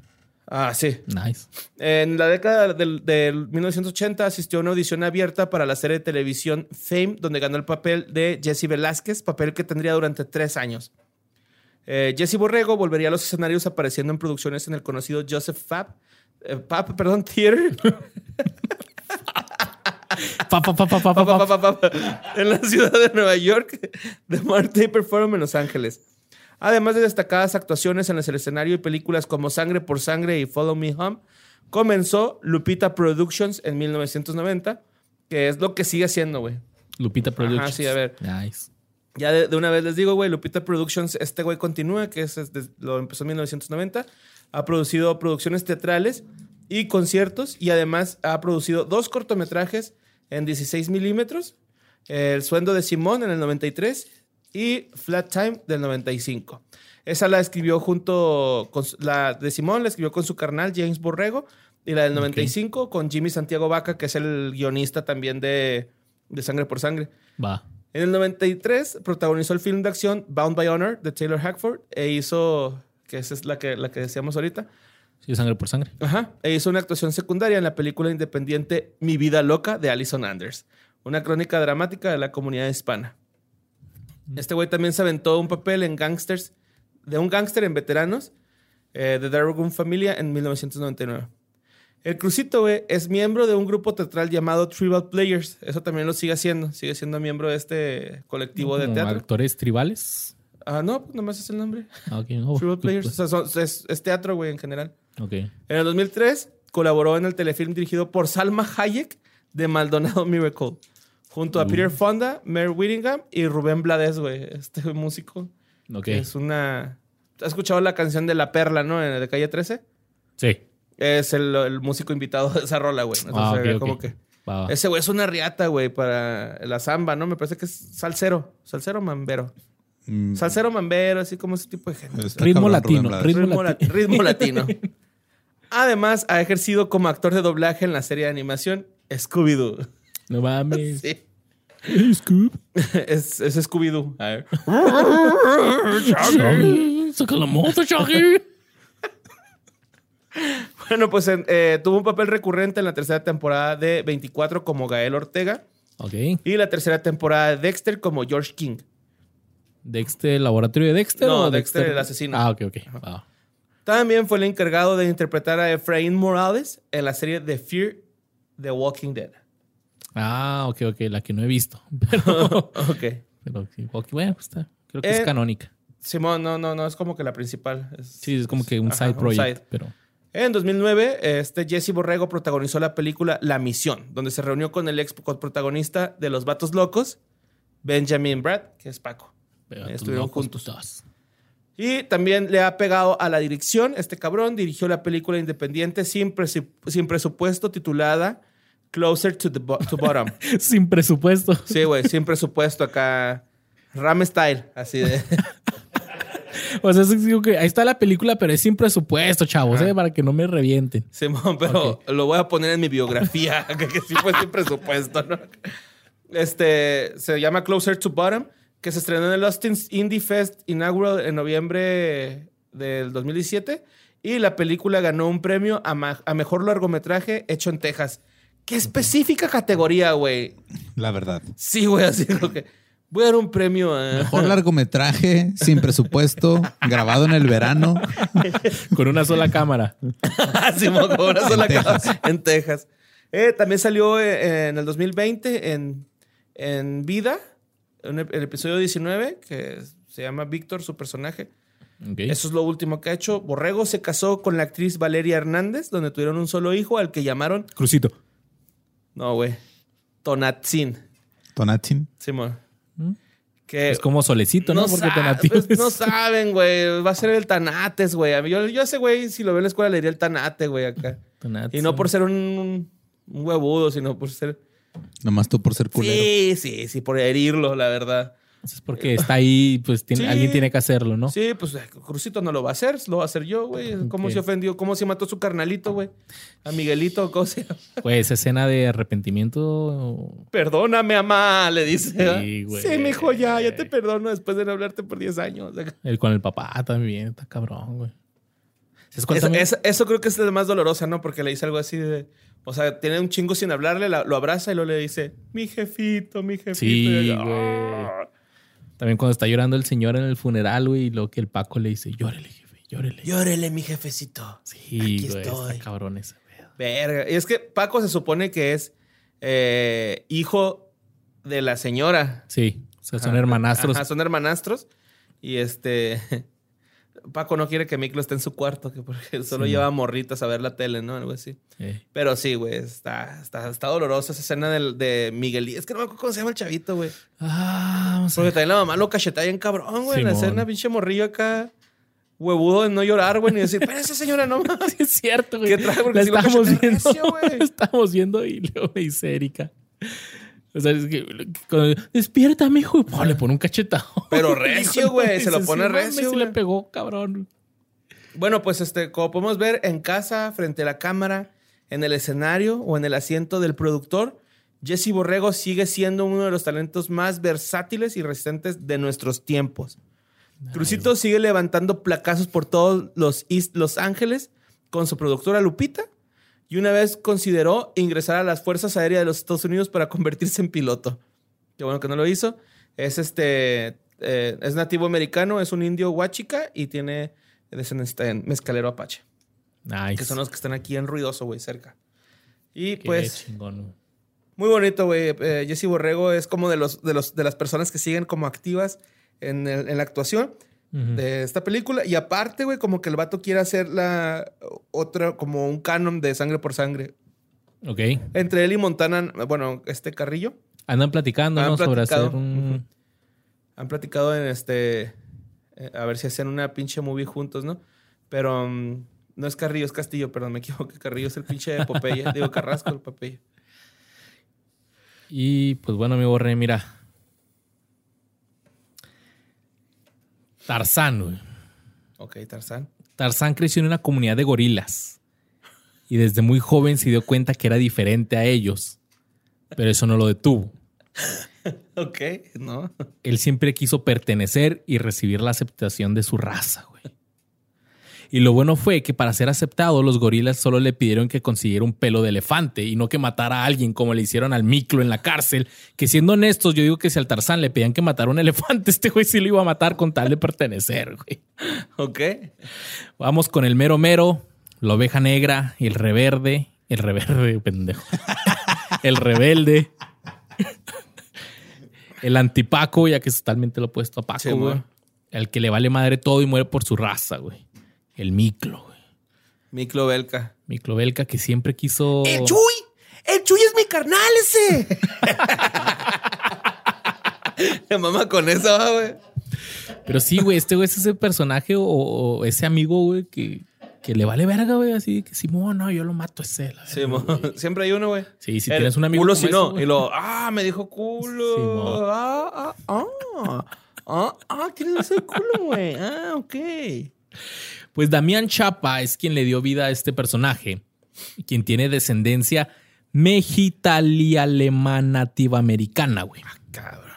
[SPEAKER 2] Ah, sí.
[SPEAKER 1] Nice.
[SPEAKER 2] En la década del, del 1980 asistió a una audición abierta para la serie de televisión Fame, donde ganó el papel de Jesse Velázquez, papel que tendría durante tres años. Eh, Jesse Borrego volvería a los escenarios apareciendo en producciones en el conocido Joseph Fab, eh, Pap, perdón, Theater, en la ciudad de Nueva York, de Mart Taper Forum en Los Ángeles. Además de destacadas actuaciones en el escenario y películas como Sangre por Sangre y Follow Me Home, comenzó Lupita Productions en 1990, que es lo que sigue haciendo, güey.
[SPEAKER 1] Lupita Productions.
[SPEAKER 2] sí, a ver.
[SPEAKER 1] Nice.
[SPEAKER 2] Ya de, de una vez les digo, güey, Lupita Productions, este güey continúa, que es, es de- lo empezó en 1990. Ha producido producciones teatrales y conciertos y además ha producido dos cortometrajes en 16 milímetros. El Suendo de Simón en el 93 y Flat Time del 95. Esa la escribió junto con la de Simón, la escribió con su carnal James Borrego y la del 95 con Jimmy Santiago Vaca, que es el guionista también de, de Sangre por Sangre.
[SPEAKER 1] Va.
[SPEAKER 2] En el 93 protagonizó el film de acción Bound by Honor de Taylor Hackford e hizo que esa es la que, la que decíamos ahorita.
[SPEAKER 1] Sí, sangre por sangre.
[SPEAKER 2] Ajá. E hizo una actuación secundaria en la película independiente Mi vida loca de Alison Anders, una crónica dramática de la comunidad hispana. Este güey también se aventó un papel en Gangsters, de un gángster en Veteranos, eh, de Dragon Familia en 1999. El Crucito, güey, es miembro de un grupo teatral llamado Tribal Players. Eso también lo sigue haciendo. Sigue siendo miembro de este colectivo de teatro.
[SPEAKER 1] Actores tribales.
[SPEAKER 2] Ah, no, pues nomás es el nombre.
[SPEAKER 1] Ah, ok. Oh,
[SPEAKER 2] Tribal
[SPEAKER 1] pues,
[SPEAKER 2] Players. O sea, son- es, es teatro, güey, en general.
[SPEAKER 1] Ok.
[SPEAKER 2] En el 2003 colaboró en el telefilm dirigido por Salma Hayek de Maldonado Miracle, junto a
[SPEAKER 1] Uh.
[SPEAKER 2] Peter Fonda, Mary Whittingham y Rubén Blades, güey, este músico.
[SPEAKER 1] Ok.
[SPEAKER 2] que Es una... ¿Has escuchado la canción de La Perla, no? En- De Calle 13.
[SPEAKER 1] Sí.
[SPEAKER 2] Es el, el músico invitado de esa rola, güey.
[SPEAKER 1] Ah,
[SPEAKER 2] Entonces,
[SPEAKER 1] ok, ok.
[SPEAKER 2] como que...
[SPEAKER 1] Va, va.
[SPEAKER 2] Ese güey es una riata, güey, para la samba, ¿no? Me parece que es salsero. Salsero mambero.
[SPEAKER 3] Mm,
[SPEAKER 2] Salsero mambero, así como ese tipo de género.
[SPEAKER 1] Ritmo latino, ritmo
[SPEAKER 2] Ritmo,
[SPEAKER 1] lati-
[SPEAKER 2] lati- ritmo latino. Además, ha ejercido como actor de doblaje en la serie de animación Scooby-Doo.
[SPEAKER 1] No mames.
[SPEAKER 2] Sí.
[SPEAKER 1] Hey, Scoop.
[SPEAKER 2] Es, es Scooby-Doo.
[SPEAKER 1] Saca la moto, Shaggy.
[SPEAKER 2] Bueno, pues eh, tuvo un papel recurrente en la tercera temporada de 24 como Gael Ortega
[SPEAKER 1] Ok.
[SPEAKER 2] y la tercera temporada de Dexter como George King.
[SPEAKER 1] ¿Dexter, el laboratorio de Dexter?
[SPEAKER 2] No,
[SPEAKER 1] o
[SPEAKER 2] Dexter, el asesino.
[SPEAKER 1] Ah, ok, ok. Va.
[SPEAKER 2] También fue el encargado de interpretar a Efraín Morales en la serie The Fear The Walking Dead.
[SPEAKER 1] Ah, ok, ok. La que no he visto. Pero,
[SPEAKER 2] Ok.
[SPEAKER 1] pero bueno, pues está. Creo que
[SPEAKER 2] Eh,
[SPEAKER 1] es canónica.
[SPEAKER 2] Simón, no, no, no, es como que la principal. Es-
[SPEAKER 1] Sí, es como que un
[SPEAKER 2] Ajá,
[SPEAKER 1] side project.
[SPEAKER 2] side.
[SPEAKER 1] Pero.
[SPEAKER 2] En 2009, este Jesse Borrego protagonizó la película La Misión, donde se reunió con el ex protagonista de Los Vatos Locos, Benjamin Brad, que es Paco.
[SPEAKER 1] pero
[SPEAKER 2] Estuvieron juntos.
[SPEAKER 1] putos.
[SPEAKER 2] Y también le ha pegado a la dirección. Este cabrón dirigió la película independiente sin presupuesto titulada Closer to the Bo- to Bottom.
[SPEAKER 1] Sin presupuesto.
[SPEAKER 2] Sí, güey, sin presupuesto acá. Ram style, así de.
[SPEAKER 1] O sea, es que ahí está la película, pero es sin presupuesto, chavos. ¿eh? Para que no me revienten.
[SPEAKER 2] Simón, pero lo voy a poner en mi biografía, que, que sí fue sin presupuesto, ¿no? Este se llama Closer to Bottom, que se estrenó en el Austin Indie Fest Inaugural en noviembre del 2017. Y la película ganó un premio a mejor largometraje hecho en Texas. Qué específica categoría, güey.
[SPEAKER 3] La verdad.
[SPEAKER 2] Sí, güey, así como que voy a dar un premio a.
[SPEAKER 3] Mejor largometraje, sin presupuesto, grabado en el verano.
[SPEAKER 1] Con una sola cámara.
[SPEAKER 2] Simón, como una sola
[SPEAKER 3] En
[SPEAKER 2] casa
[SPEAKER 3] Texas.
[SPEAKER 2] en Texas. Eh, también salió eh, en el 2020 en, en Vida, en el, el episodio 19, que se llama Víctor, su personaje. Eso es lo último que ha hecho. Borrego se casó con la actriz Valeria Hernández, donde tuvieron un solo hijo, al que llamaron,
[SPEAKER 1] Crucito.
[SPEAKER 2] No, güey, Tonatzin.
[SPEAKER 3] Tonatin.
[SPEAKER 2] Simón.
[SPEAKER 1] ¿Mm?
[SPEAKER 2] Que
[SPEAKER 1] Es como solecito, ¿no? Porque
[SPEAKER 2] sa-
[SPEAKER 1] Tonatiuh
[SPEAKER 2] pues,
[SPEAKER 1] es-
[SPEAKER 2] no saben, güey. Va a ser el Tanates, güey. A mí- Yo, yo a ese güey, si lo veo en la escuela, le diría el Tanate, güey, acá.
[SPEAKER 1] Tonatiuh.
[SPEAKER 2] Y no por ser un, un huevudo, sino por ser.
[SPEAKER 3] Nomás tú por ser culero.
[SPEAKER 2] Sí, sí, sí, por herirlo, la verdad.
[SPEAKER 1] Es porque está ahí, pues tiene-
[SPEAKER 2] Sí.
[SPEAKER 1] alguien tiene que hacerlo, ¿no?
[SPEAKER 2] Sí, pues eh, Crucito no lo va a hacer, lo va a hacer yo, güey. ¿Cómo se ofendió? ¿Cómo se mató su carnalito, güey? A Miguelito, ¿cómo se?
[SPEAKER 1] Pues esa escena de arrepentimiento.
[SPEAKER 2] Perdóname, mamá, le dice.
[SPEAKER 1] Sí, güey.
[SPEAKER 2] Sí, mijo, ya, ya te perdono después de no hablarte por 10 años.
[SPEAKER 1] El con el papá también, está cabrón, güey. ¿Sabes cuál
[SPEAKER 2] Eso,
[SPEAKER 1] también?
[SPEAKER 2] eso- eso creo que es la más dolorosa, ¿no? Porque le dice algo así de. O sea, tiene un chingo sin hablarle, la- lo abraza y luego le dice, mi jefito, mi jefito.
[SPEAKER 1] Sí,
[SPEAKER 2] Y yo,
[SPEAKER 1] güey. También cuando está llorando el señor en el funeral, güey, y lo que el Paco le dice, llórele, jefe, llórele.
[SPEAKER 2] Llórele, mi jefecito.
[SPEAKER 1] Sí,
[SPEAKER 2] Aquí
[SPEAKER 1] güey,
[SPEAKER 2] estoy.
[SPEAKER 1] está cabrón ese pedo.
[SPEAKER 2] Verga. Y es que Paco se supone que es eh, hijo de la señora.
[SPEAKER 1] Sí, o sea, son
[SPEAKER 2] Ajá.
[SPEAKER 1] hermanastros.
[SPEAKER 2] Ajá, son hermanastros. Y este. Paco no quiere que Miklo esté en su cuarto, que porque solo
[SPEAKER 1] Sí.
[SPEAKER 2] lleva morritas a ver la tele, ¿no? Algo así.
[SPEAKER 1] Eh,
[SPEAKER 2] Pero sí, güey, está, está, está dolorosa esa escena del, de Miguel. Es que no me acuerdo cómo se llama el chavito, güey.
[SPEAKER 1] Ah, vamos a
[SPEAKER 2] Porque también la mamá lo cachetea bien cabrón, güey. En la escena, pinche morrillo acá. Huevudo de no llorar, güey, ni decir, espérese, señora, no mames.
[SPEAKER 1] Sí, es cierto, güey.
[SPEAKER 2] ¿Qué trae? Porque
[SPEAKER 1] La
[SPEAKER 2] si cachetea
[SPEAKER 1] viendo.
[SPEAKER 2] recio, güey.
[SPEAKER 1] la estábamos viendo y luego me dice Erika. O sea, es que cuando- despierta, mijo. Le pone un cachetado.
[SPEAKER 2] Pero recio, güey, se lo pone
[SPEAKER 1] "Sí,
[SPEAKER 2] recio,
[SPEAKER 1] sí le
[SPEAKER 2] güey".
[SPEAKER 1] pegó, cabrón.
[SPEAKER 2] Bueno, pues este, como podemos ver en casa, frente a la cámara, en el escenario o en el asiento del productor, Jesse Borrego sigue siendo uno de los talentos más versátiles y resistentes de nuestros tiempos. Crucito sigue levantando placazos por todos los East Los Ángeles con su productora Lupita y una vez consideró ingresar a las Fuerzas Aéreas de los Estados Unidos para convertirse en piloto. Qué bueno que no lo hizo. Es este eh, es nativo americano, es un indio huachica y tiene descendencia en mezcalero apache.
[SPEAKER 1] Nice.
[SPEAKER 2] Que son los que están aquí en Ruidoso, güey, cerca. Y
[SPEAKER 1] Qué
[SPEAKER 2] pues,
[SPEAKER 1] chingón,
[SPEAKER 2] muy bonito, güey. Eh, Jesse Borrego es como de, los, de, los, de las personas que siguen como activas en, el- en la actuación De esta película. Y aparte, güey, como que el vato quiere hacer la otra, como un canon de sangre por sangre.
[SPEAKER 1] Ok.
[SPEAKER 2] Entre él y Montana, bueno, este Carrillo,
[SPEAKER 1] Andan platicando,
[SPEAKER 2] Han
[SPEAKER 1] ¿no? Sobre hacer un...
[SPEAKER 2] han platicado en este. eh, a ver si hacen una pinche movie juntos, ¿no? Pero mm, no es Carrillo, es Castillo, perdón, me equivoqué. Carrillo es el pinche de Popeye. Digo, Carrasco, el Popeye.
[SPEAKER 1] Y pues bueno, mi borré, mira. Tarzán, güey.
[SPEAKER 2] Ok, Tarzán.
[SPEAKER 1] Tarzán creció en una comunidad de gorilas. Y desde muy joven se dio cuenta que era diferente a ellos. Pero eso no lo detuvo.
[SPEAKER 2] Ok, ¿no?
[SPEAKER 1] Él siempre quiso pertenecer y recibir la aceptación de su raza, güey. Y lo bueno fue que para ser aceptado, los gorilas solo le pidieron que consiguiera un pelo de elefante y no que matara a alguien como le hicieron al Miclo en la cárcel. Que siendo honestos, yo digo que si al Tarzán le pedían que matara a un elefante, este güey sí lo iba a matar con tal de pertenecer, güey.
[SPEAKER 2] Ok.
[SPEAKER 1] Vamos con el mero mero, la oveja negra y el reverde. El reverde, pendejo. el rebelde. el antipaco, ya que es totalmente lo opuesto a Paco,
[SPEAKER 2] Sí,
[SPEAKER 1] güey. el que le vale madre todo y muere por su raza, güey. El Miclo, güey.
[SPEAKER 2] Miklo Belka.
[SPEAKER 1] Miclo Belka que siempre quiso.
[SPEAKER 2] ¡El Chuy! ¡El Chuy es mi carnal ese! Me mama con eso, ah, güey.
[SPEAKER 1] Pero sí, güey, este güey es ese personaje o, o ese amigo, güey, que, que le vale verga, güey. Así que sí, no, no, yo lo mato, ese. la
[SPEAKER 2] Sí, siempre hay uno, güey.
[SPEAKER 1] Sí, si
[SPEAKER 2] El
[SPEAKER 1] tienes un amigo.
[SPEAKER 2] Culo
[SPEAKER 1] como
[SPEAKER 2] si
[SPEAKER 1] ese,
[SPEAKER 2] no. y lo, ah, me dijo culo.
[SPEAKER 1] Sí, mo.
[SPEAKER 2] ah, ah, ah. Ah, ah, ¿quieres decir culo, güey? Ah, ok.
[SPEAKER 1] Pues Damián Chapa es quien le dio vida a este personaje, quien tiene descendencia mexitali-alemana nativa americana, güey.
[SPEAKER 2] Cabrón.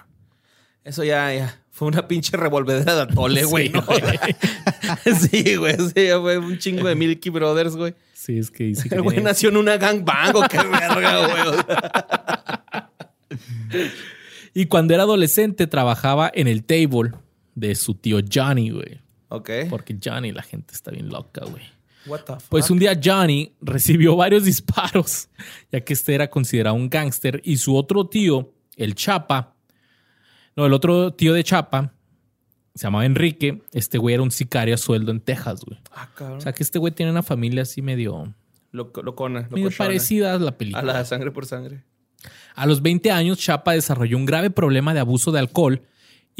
[SPEAKER 2] Eso ya, ya. Fue una pinche revolvedera de atole, güey.
[SPEAKER 1] Sí,
[SPEAKER 2] ¿no? sí, güey. Sí, ya fue un chingo de Milky Brothers, güey.
[SPEAKER 1] Sí, es que dice que
[SPEAKER 2] El güey
[SPEAKER 1] tiene-
[SPEAKER 2] nació en una gangbang o qué verga, güey.
[SPEAKER 1] Y cuando era adolescente trabajaba en el table de su tío Johnny, güey.
[SPEAKER 2] Ok.
[SPEAKER 1] Porque Johnny, la gente está bien loca, güey.
[SPEAKER 2] What the fuck?
[SPEAKER 1] Pues un día Johnny recibió varios disparos, ya que este era considerado un gángster, y su otro tío, el Chapa, no, el otro tío de Chapa, se llamaba Enrique, este güey era un sicario a sueldo en Texas, güey.
[SPEAKER 2] Ah, cabrón.
[SPEAKER 1] O sea que este güey tiene una familia así medio,
[SPEAKER 2] Loco- locona,
[SPEAKER 1] medio
[SPEAKER 2] locochona.
[SPEAKER 1] parecida a la
[SPEAKER 2] A
[SPEAKER 1] película.
[SPEAKER 2] la sangre por sangre.
[SPEAKER 1] A los 20 años, Chapa desarrolló un grave problema de abuso de alcohol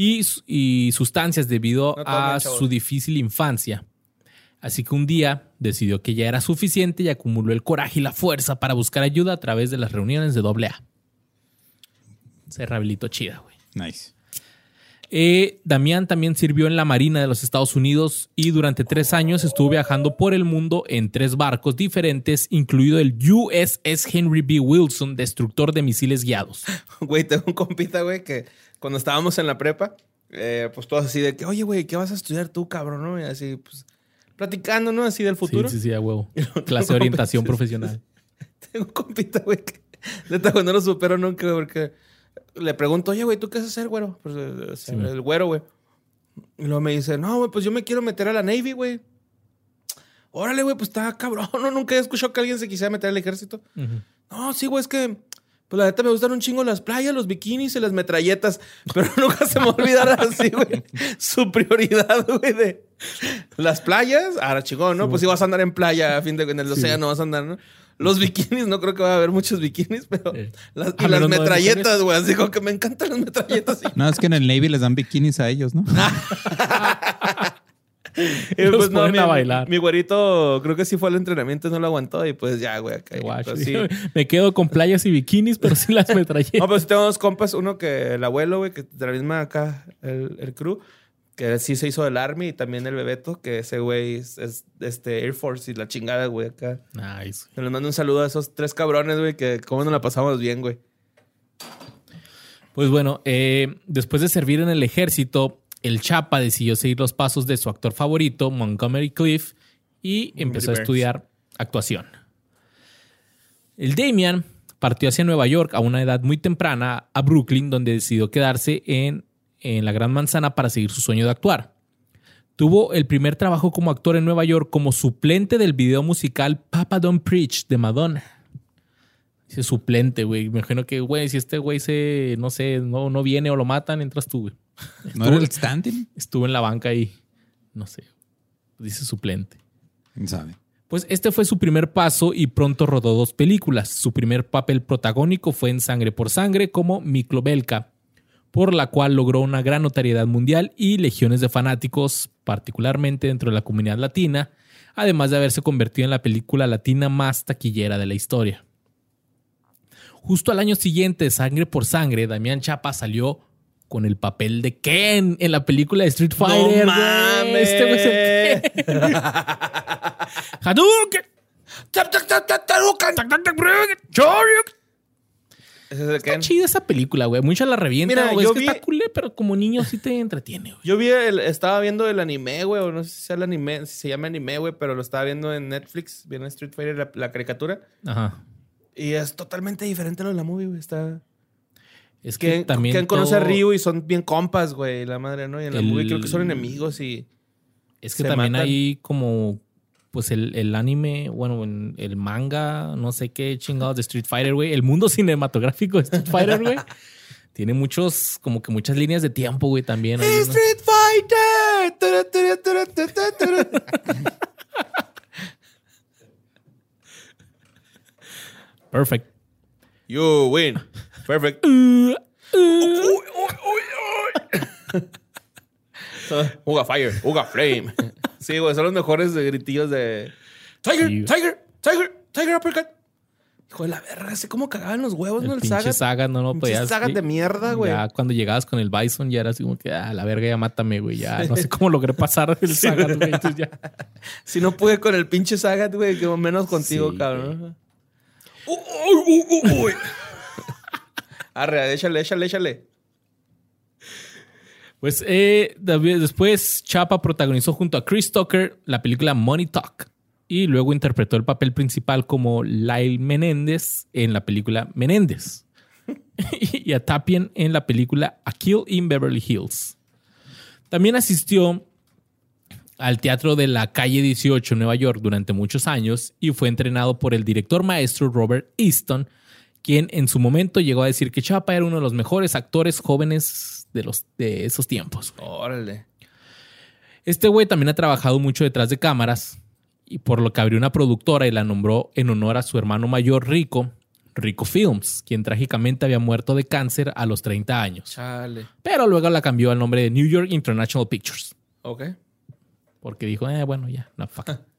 [SPEAKER 1] y, y sustancias debido
[SPEAKER 2] No
[SPEAKER 1] a su difícil infancia. Así que un día decidió que ya era suficiente y acumuló el coraje y la fuerza para buscar ayuda a través de las reuniones de AA. Se rehabilitó chida, güey.
[SPEAKER 3] Nice.
[SPEAKER 1] Eh, Damián también sirvió en la Marina de los Estados Unidos y durante tres años estuvo viajando por el mundo en tres barcos diferentes, incluido el USS Henry B. Wilson, destructor de misiles guiados.
[SPEAKER 2] Güey, tengo un compita, güey, que cuando estábamos en la prepa, eh, pues todos así de que, oye, güey, ¿qué vas a estudiar tú, cabrón? ¿no? Y así, pues, platicando, ¿no? Así del futuro.
[SPEAKER 1] Sí, sí, sí, a huevo. Clase de orientación profesional.
[SPEAKER 2] Tengo un compita, güey, que neta, no lo supero nunca, güey, porque le pregunto, oye, güey, ¿tú qué vas a hacer, güero? Pues eh,
[SPEAKER 1] Sí,
[SPEAKER 2] el güero, güey. Y luego me dice, no, güey, pues yo me quiero meter a la Navy, güey. Órale, güey, pues está cabrón. No, nunca he escuchado que alguien se quisiera meter al ejército. No, sí, güey, es que. Pues la neta me gustan un chingo las playas, los bikinis y las metralletas. Pero nunca se me olvidará así, güey. Su prioridad, güey, de las playas. Ahora, chingón, ¿no? pues sí vas a andar en playa, a fin de en el océano vas a andar, ¿no? Los bikinis, no creo que va a haber muchos bikinis, pero.
[SPEAKER 1] Eh.
[SPEAKER 2] Las,
[SPEAKER 1] A
[SPEAKER 2] y las
[SPEAKER 1] no de
[SPEAKER 2] metralletas, güey. Así como que me encantan las metralletas. Y,
[SPEAKER 3] No, es que en el Navy les dan bikinis a ellos, ¿no?
[SPEAKER 2] y,
[SPEAKER 1] Los
[SPEAKER 2] pues, no,
[SPEAKER 1] ponen
[SPEAKER 2] mi,
[SPEAKER 1] a bailar.
[SPEAKER 2] Mi güerito, creo que sí fue al entrenamiento y no lo aguantó. Y pues ya, güey. acá, pues, sí.
[SPEAKER 1] Me quedo con playas y bikinis, pero sí las metralletas.
[SPEAKER 2] No, pero sí tengo dos compas. Uno que el abuelo, güey, que de la misma acá, el, el crew, que sí se hizo del Army. Y también el Bebeto, que ese güey es, es, este Air Force y la chingada, güey, acá.
[SPEAKER 1] Nice.
[SPEAKER 2] Se les mando un saludo a esos tres cabrones, güey, que cómo nos la pasamos bien, güey.
[SPEAKER 1] Pues bueno, eh, después de servir en el ejército, el Chapa decidió seguir los pasos de su actor favorito, Montgomery Cliff, y empezó a estudiar actuación. El Damian partió hacia Nueva York a una edad muy temprana, a Brooklyn, donde decidió quedarse en, en la Gran Manzana para seguir su sueño de actuar. Tuvo el primer trabajo como actor en Nueva York como suplente del video musical Papa Don't Preach de Madonna. Dice suplente, güey. Me imagino que, güey, si este güey se, no sé, no, no viene o lo matan, entras tú, güey.
[SPEAKER 3] ¿No era el standing?
[SPEAKER 1] Estuvo en la banca y, no sé, dice suplente.
[SPEAKER 3] ¿Quién sabe?
[SPEAKER 1] Pues este fue su primer paso y pronto rodó dos películas. Su primer papel protagónico fue en Sangre por Sangre como Miklo Belka, por la cual logró una gran notoriedad mundial y legiones de fanáticos, particularmente dentro de la comunidad latina, además de haberse convertido en la película latina más taquillera de la historia. Justo al año siguiente de Sangre por Sangre, Damián Chapa salió con el papel de Ken en la película de Street Fighter. güey.
[SPEAKER 2] mames!
[SPEAKER 1] Este güey es el Ken. Hadouken.
[SPEAKER 2] Ese es el
[SPEAKER 1] Está
[SPEAKER 2] Ken.
[SPEAKER 1] chida esa película, güey. Mucha la revienta,
[SPEAKER 2] Mira,
[SPEAKER 1] güey.
[SPEAKER 2] yo
[SPEAKER 1] Es que
[SPEAKER 2] vi-
[SPEAKER 1] está pero como niño sí te entretiene, güey.
[SPEAKER 2] Yo vi el, estaba viendo el anime, güey, o no sé si sea el anime, si se llama anime, güey, pero lo estaba viendo en Netflix, viendo Street Fighter, la, la caricatura,
[SPEAKER 1] Ajá.
[SPEAKER 2] y es totalmente diferente a lo de la movie, güey, está...
[SPEAKER 1] Es que
[SPEAKER 2] Que
[SPEAKER 1] también.
[SPEAKER 2] ¿Quién conoce a Ryu y son bien compas, güey, la madre, ¿no? Y en la
[SPEAKER 1] El-
[SPEAKER 2] movie creo que son enemigos y...
[SPEAKER 1] Es que
[SPEAKER 2] se
[SPEAKER 1] también
[SPEAKER 2] matan.
[SPEAKER 1] hay como. Pues el, el anime, bueno, en el manga, no sé qué chingados de Street Fighter, güey. El mundo cinematográfico de Street Fighter, güey. tiene muchos, como que muchas líneas de tiempo, güey, también. Hay
[SPEAKER 2] ¡Street Fighter!
[SPEAKER 1] Perfect.
[SPEAKER 2] You win. Perfect. Uga Fire, Uga Flame. Sí, güey, son los mejores gritillos de Tiger,
[SPEAKER 1] Sí.
[SPEAKER 2] Tiger, Tiger, Tiger Uppercut. Hijo de la verga, sé cómo cagaban los huevos, ¿no?
[SPEAKER 1] El
[SPEAKER 2] El
[SPEAKER 1] pinche
[SPEAKER 2] Sagat.
[SPEAKER 1] saga no lo
[SPEAKER 2] Pinches
[SPEAKER 1] podías.
[SPEAKER 2] Sagat de mierda, güey.
[SPEAKER 1] Ya cuando llegabas con el Bison ya era así como que, ah, la verga, ya mátame, güey. Ya no sé cómo logré pasar el güey. Entonces ya.
[SPEAKER 2] Si no pude con el pinche Sagat, güey, que menos contigo,
[SPEAKER 1] Sí,
[SPEAKER 2] cabrón. Uy, uy, uy, uy. Arre, échale, échale, échale.
[SPEAKER 1] Pues eh, después Chapa protagonizó junto a Chris Tucker la película Money Talk y luego interpretó el papel principal como Lyle Menéndez en la película Menéndez y a Tapien en la película A Kill in Beverly Hills. También asistió al teatro de la calle 18 en Nueva York durante muchos años y fue entrenado por el director maestro Robert Easton, quien en su momento llegó a decir que Chapa era uno de los mejores actores jóvenes de, los, de esos tiempos.
[SPEAKER 2] Órale.
[SPEAKER 1] Este güey también ha trabajado mucho detrás de cámaras y por lo que abrió una productora y la nombró en honor a su hermano mayor Rico, Rico Films, quien trágicamente había muerto de cáncer a los 30 años.
[SPEAKER 2] Chale.
[SPEAKER 1] Pero luego la cambió al nombre de New York International Pictures.
[SPEAKER 2] Ok.
[SPEAKER 1] Porque dijo, eh, bueno, ya, no, fuck.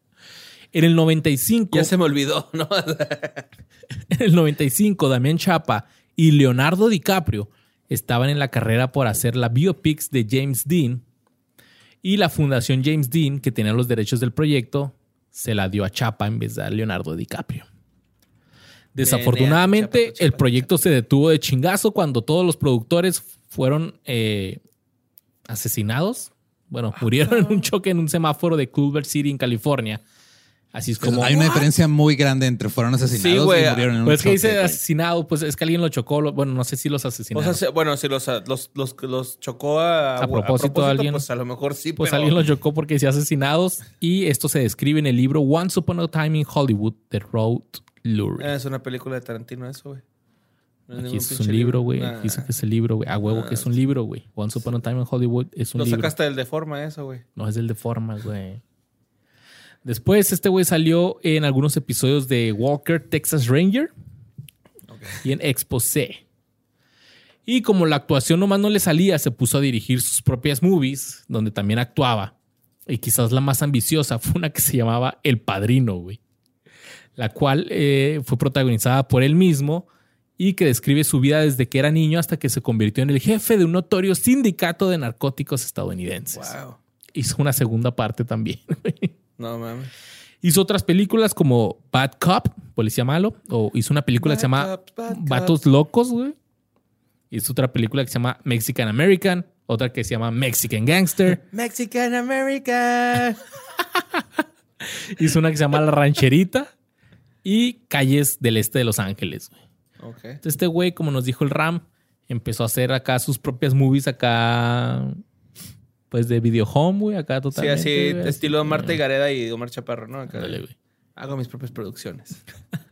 [SPEAKER 1] En el 95,
[SPEAKER 2] Ya se me olvidó, ¿no?
[SPEAKER 1] en el 95, Damián Chapa y Leonardo DiCaprio estaban en la carrera por hacer la biopics de James Dean y la fundación James Dean, que tenía los derechos del proyecto, se la dio a Chapa en vez de a Leonardo DiCaprio. Desafortunadamente,
[SPEAKER 2] Chapa, Chapa,
[SPEAKER 1] el
[SPEAKER 2] Chapa.
[SPEAKER 1] proyecto se detuvo de chingazo cuando todos los productores fueron eh, asesinados. Bueno, murieron en un choque en un semáforo de Culver City, en California. Así es como...
[SPEAKER 3] Hay una diferencia muy grande entre fueron asesinados
[SPEAKER 2] Sí,
[SPEAKER 3] y murieron en un
[SPEAKER 1] Pues que dice asesinado, pues es que alguien lo chocó. lo- Bueno, no sé si los
[SPEAKER 2] O
[SPEAKER 1] asesinaron.
[SPEAKER 2] sea, bueno, si los, los, los, los chocó a,
[SPEAKER 1] A propósito, alguien-
[SPEAKER 2] pues a lo mejor sí,
[SPEAKER 1] pues
[SPEAKER 2] pero...
[SPEAKER 1] alguien los chocó porque decía asesinados. Y esto se describe en el libro Once Upon a Time in Hollywood de Road Lurie.
[SPEAKER 2] Eh, Es una película de Tarantino eso, güey. No
[SPEAKER 1] Aquí
[SPEAKER 2] ningún
[SPEAKER 1] es un libro, güey.
[SPEAKER 2] Nah.
[SPEAKER 1] Aquí dice que es el libro, güey. A huevo que es un libro, güey. Once Upon a Time in Hollywood es un
[SPEAKER 2] Lo
[SPEAKER 1] libro.
[SPEAKER 2] sacaste del de forma eso, güey.
[SPEAKER 1] No es el de formas, güey. Después, este güey salió en algunos episodios de Walker, Texas Ranger y en Exposé. Y como la actuación nomás no le salía, se puso a dirigir sus propias movies, donde también actuaba. Y quizás la más ambiciosa fue una que se llamaba El Padrino, güey. La cual eh, fue protagonizada por él mismo y que describe su vida desde que era niño hasta que se convirtió en el jefe de un notorio sindicato de narcóticos estadounidenses
[SPEAKER 2] Wow.
[SPEAKER 1] hizo una segunda parte también. güey.
[SPEAKER 2] No mames.
[SPEAKER 1] hizo otras películas como Bad Cop, Policía Malo, o hizo una película que se llama
[SPEAKER 2] Bad
[SPEAKER 1] Vatos Locos, güey. Hizo otra película que se llama Mexican American, otra que se llama Mexican Gangster.
[SPEAKER 2] Mexican America.
[SPEAKER 1] Hizo una que se llama La Rancherita y Calles del Este de Los Ángeles. güey. Entonces, este güey, como nos dijo el Ram, empezó a hacer acá sus propias movies acá, pues de video home, güey, acá
[SPEAKER 2] Sí,
[SPEAKER 1] totalmente.
[SPEAKER 2] así,
[SPEAKER 1] güey,
[SPEAKER 2] estilo
[SPEAKER 1] así,
[SPEAKER 2] Marta y Gareda y Omar Chaparro, ¿no? Acá.
[SPEAKER 1] ándale, güey.
[SPEAKER 2] Hago mis propias producciones.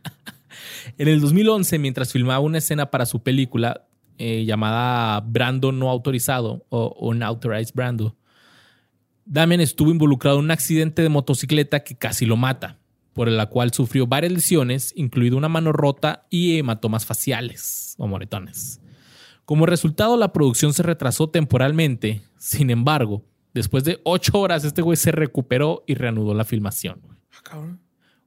[SPEAKER 1] En el 2011, mientras filmaba una escena para su película eh, llamada Brando no autorizado o Unauthorized Brando, Damian estuvo involucrado en un accidente de motocicleta que casi lo mata, por la cual sufrió varias lesiones, incluido una mano rota y hematomas faciales o moretones. Como resultado, la producción se retrasó temporalmente. Sin embargo, después de ocho horas, este güey se recuperó y reanudó la filmación.
[SPEAKER 2] Ah.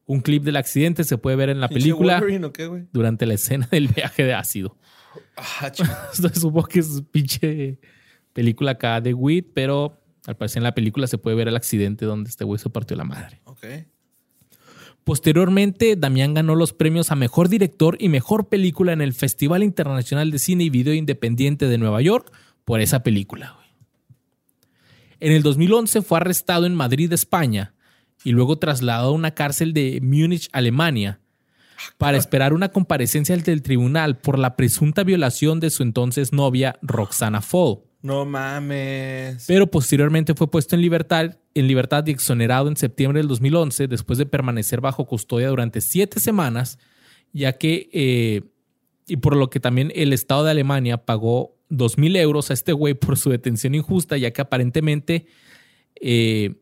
[SPEAKER 1] Un clip del accidente se puede ver en la
[SPEAKER 2] ¿Pinche
[SPEAKER 1] película
[SPEAKER 2] qué,
[SPEAKER 1] durante la escena del viaje de ácido.
[SPEAKER 2] Ah,
[SPEAKER 1] supongo que es pinche película acá de Witt, pero al parecer en la película se puede ver el accidente donde este güey se partió la madre. Posteriormente, Damián ganó los premios a Mejor Director y Mejor Película en el Festival Internacional de Cine y Video Independiente de Nueva York por esa película. En el 2011 fue arrestado en Madrid, España, y luego trasladado a una cárcel de Múnich, Alemania, para esperar una comparecencia ante el tribunal por la presunta violación de su entonces novia Roxana Fall.
[SPEAKER 2] No mames.
[SPEAKER 1] Pero posteriormente fue puesto en libertad, en libertad y exonerado en septiembre del 2011 después de permanecer bajo custodia durante siete semanas, ya que, eh, y por lo que también el Estado de Alemania pagó dos mil euros a este güey por su detención injusta, ya que aparentemente eh,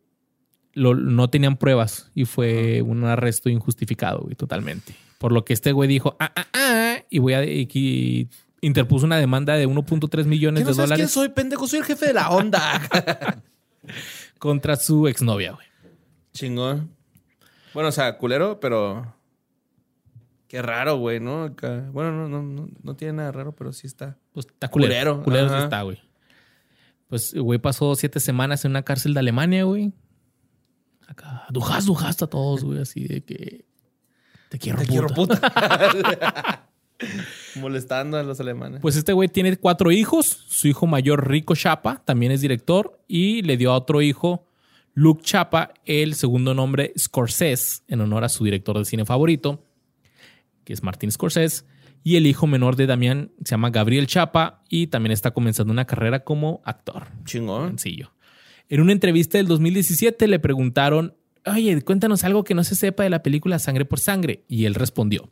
[SPEAKER 1] lo- no tenían pruebas y fue un arresto injustificado, güey, totalmente. Por lo que este güey dijo, ah, ah, ah, y voy a, y interpuso una demanda de 1.3 millones
[SPEAKER 2] ¿Qué no
[SPEAKER 1] de
[SPEAKER 2] sabes quién
[SPEAKER 1] dólares
[SPEAKER 2] soy, pendejo? Soy el jefe de la onda.
[SPEAKER 1] contra su exnovia, güey.
[SPEAKER 2] Chingón. Bueno, o sea, culero, pero... Qué raro, güey, ¿no? Acá- Bueno, no, no, no, no tiene nada raro, pero sí está.
[SPEAKER 1] Pues está culero.
[SPEAKER 2] Culero,
[SPEAKER 1] Culero, sí está, güey. Pues, güey, pasó siete semanas en una cárcel de Alemania, güey. Acá, dujas, dujas a todos, güey, así de que te quiero,
[SPEAKER 2] Te
[SPEAKER 1] puta.
[SPEAKER 2] quiero puta. Molestando a los alemanes.
[SPEAKER 1] Pues este güey tiene cuatro hijos. Su hijo mayor, Rico Chapa, también es director. Y le dio a otro hijo, Luke Chapa, el segundo nombre Scorsese, en honor a su director de cine favorito, que es Martin Scorsese. Y el hijo menor de Damián se llama Gabriel Chapa y también está comenzando una carrera como actor.
[SPEAKER 2] Chingón.
[SPEAKER 1] Sencillo. En una entrevista del 2017 le preguntaron, oye, cuéntanos algo que no se sepa de la película Sangre por Sangre. Y él respondió,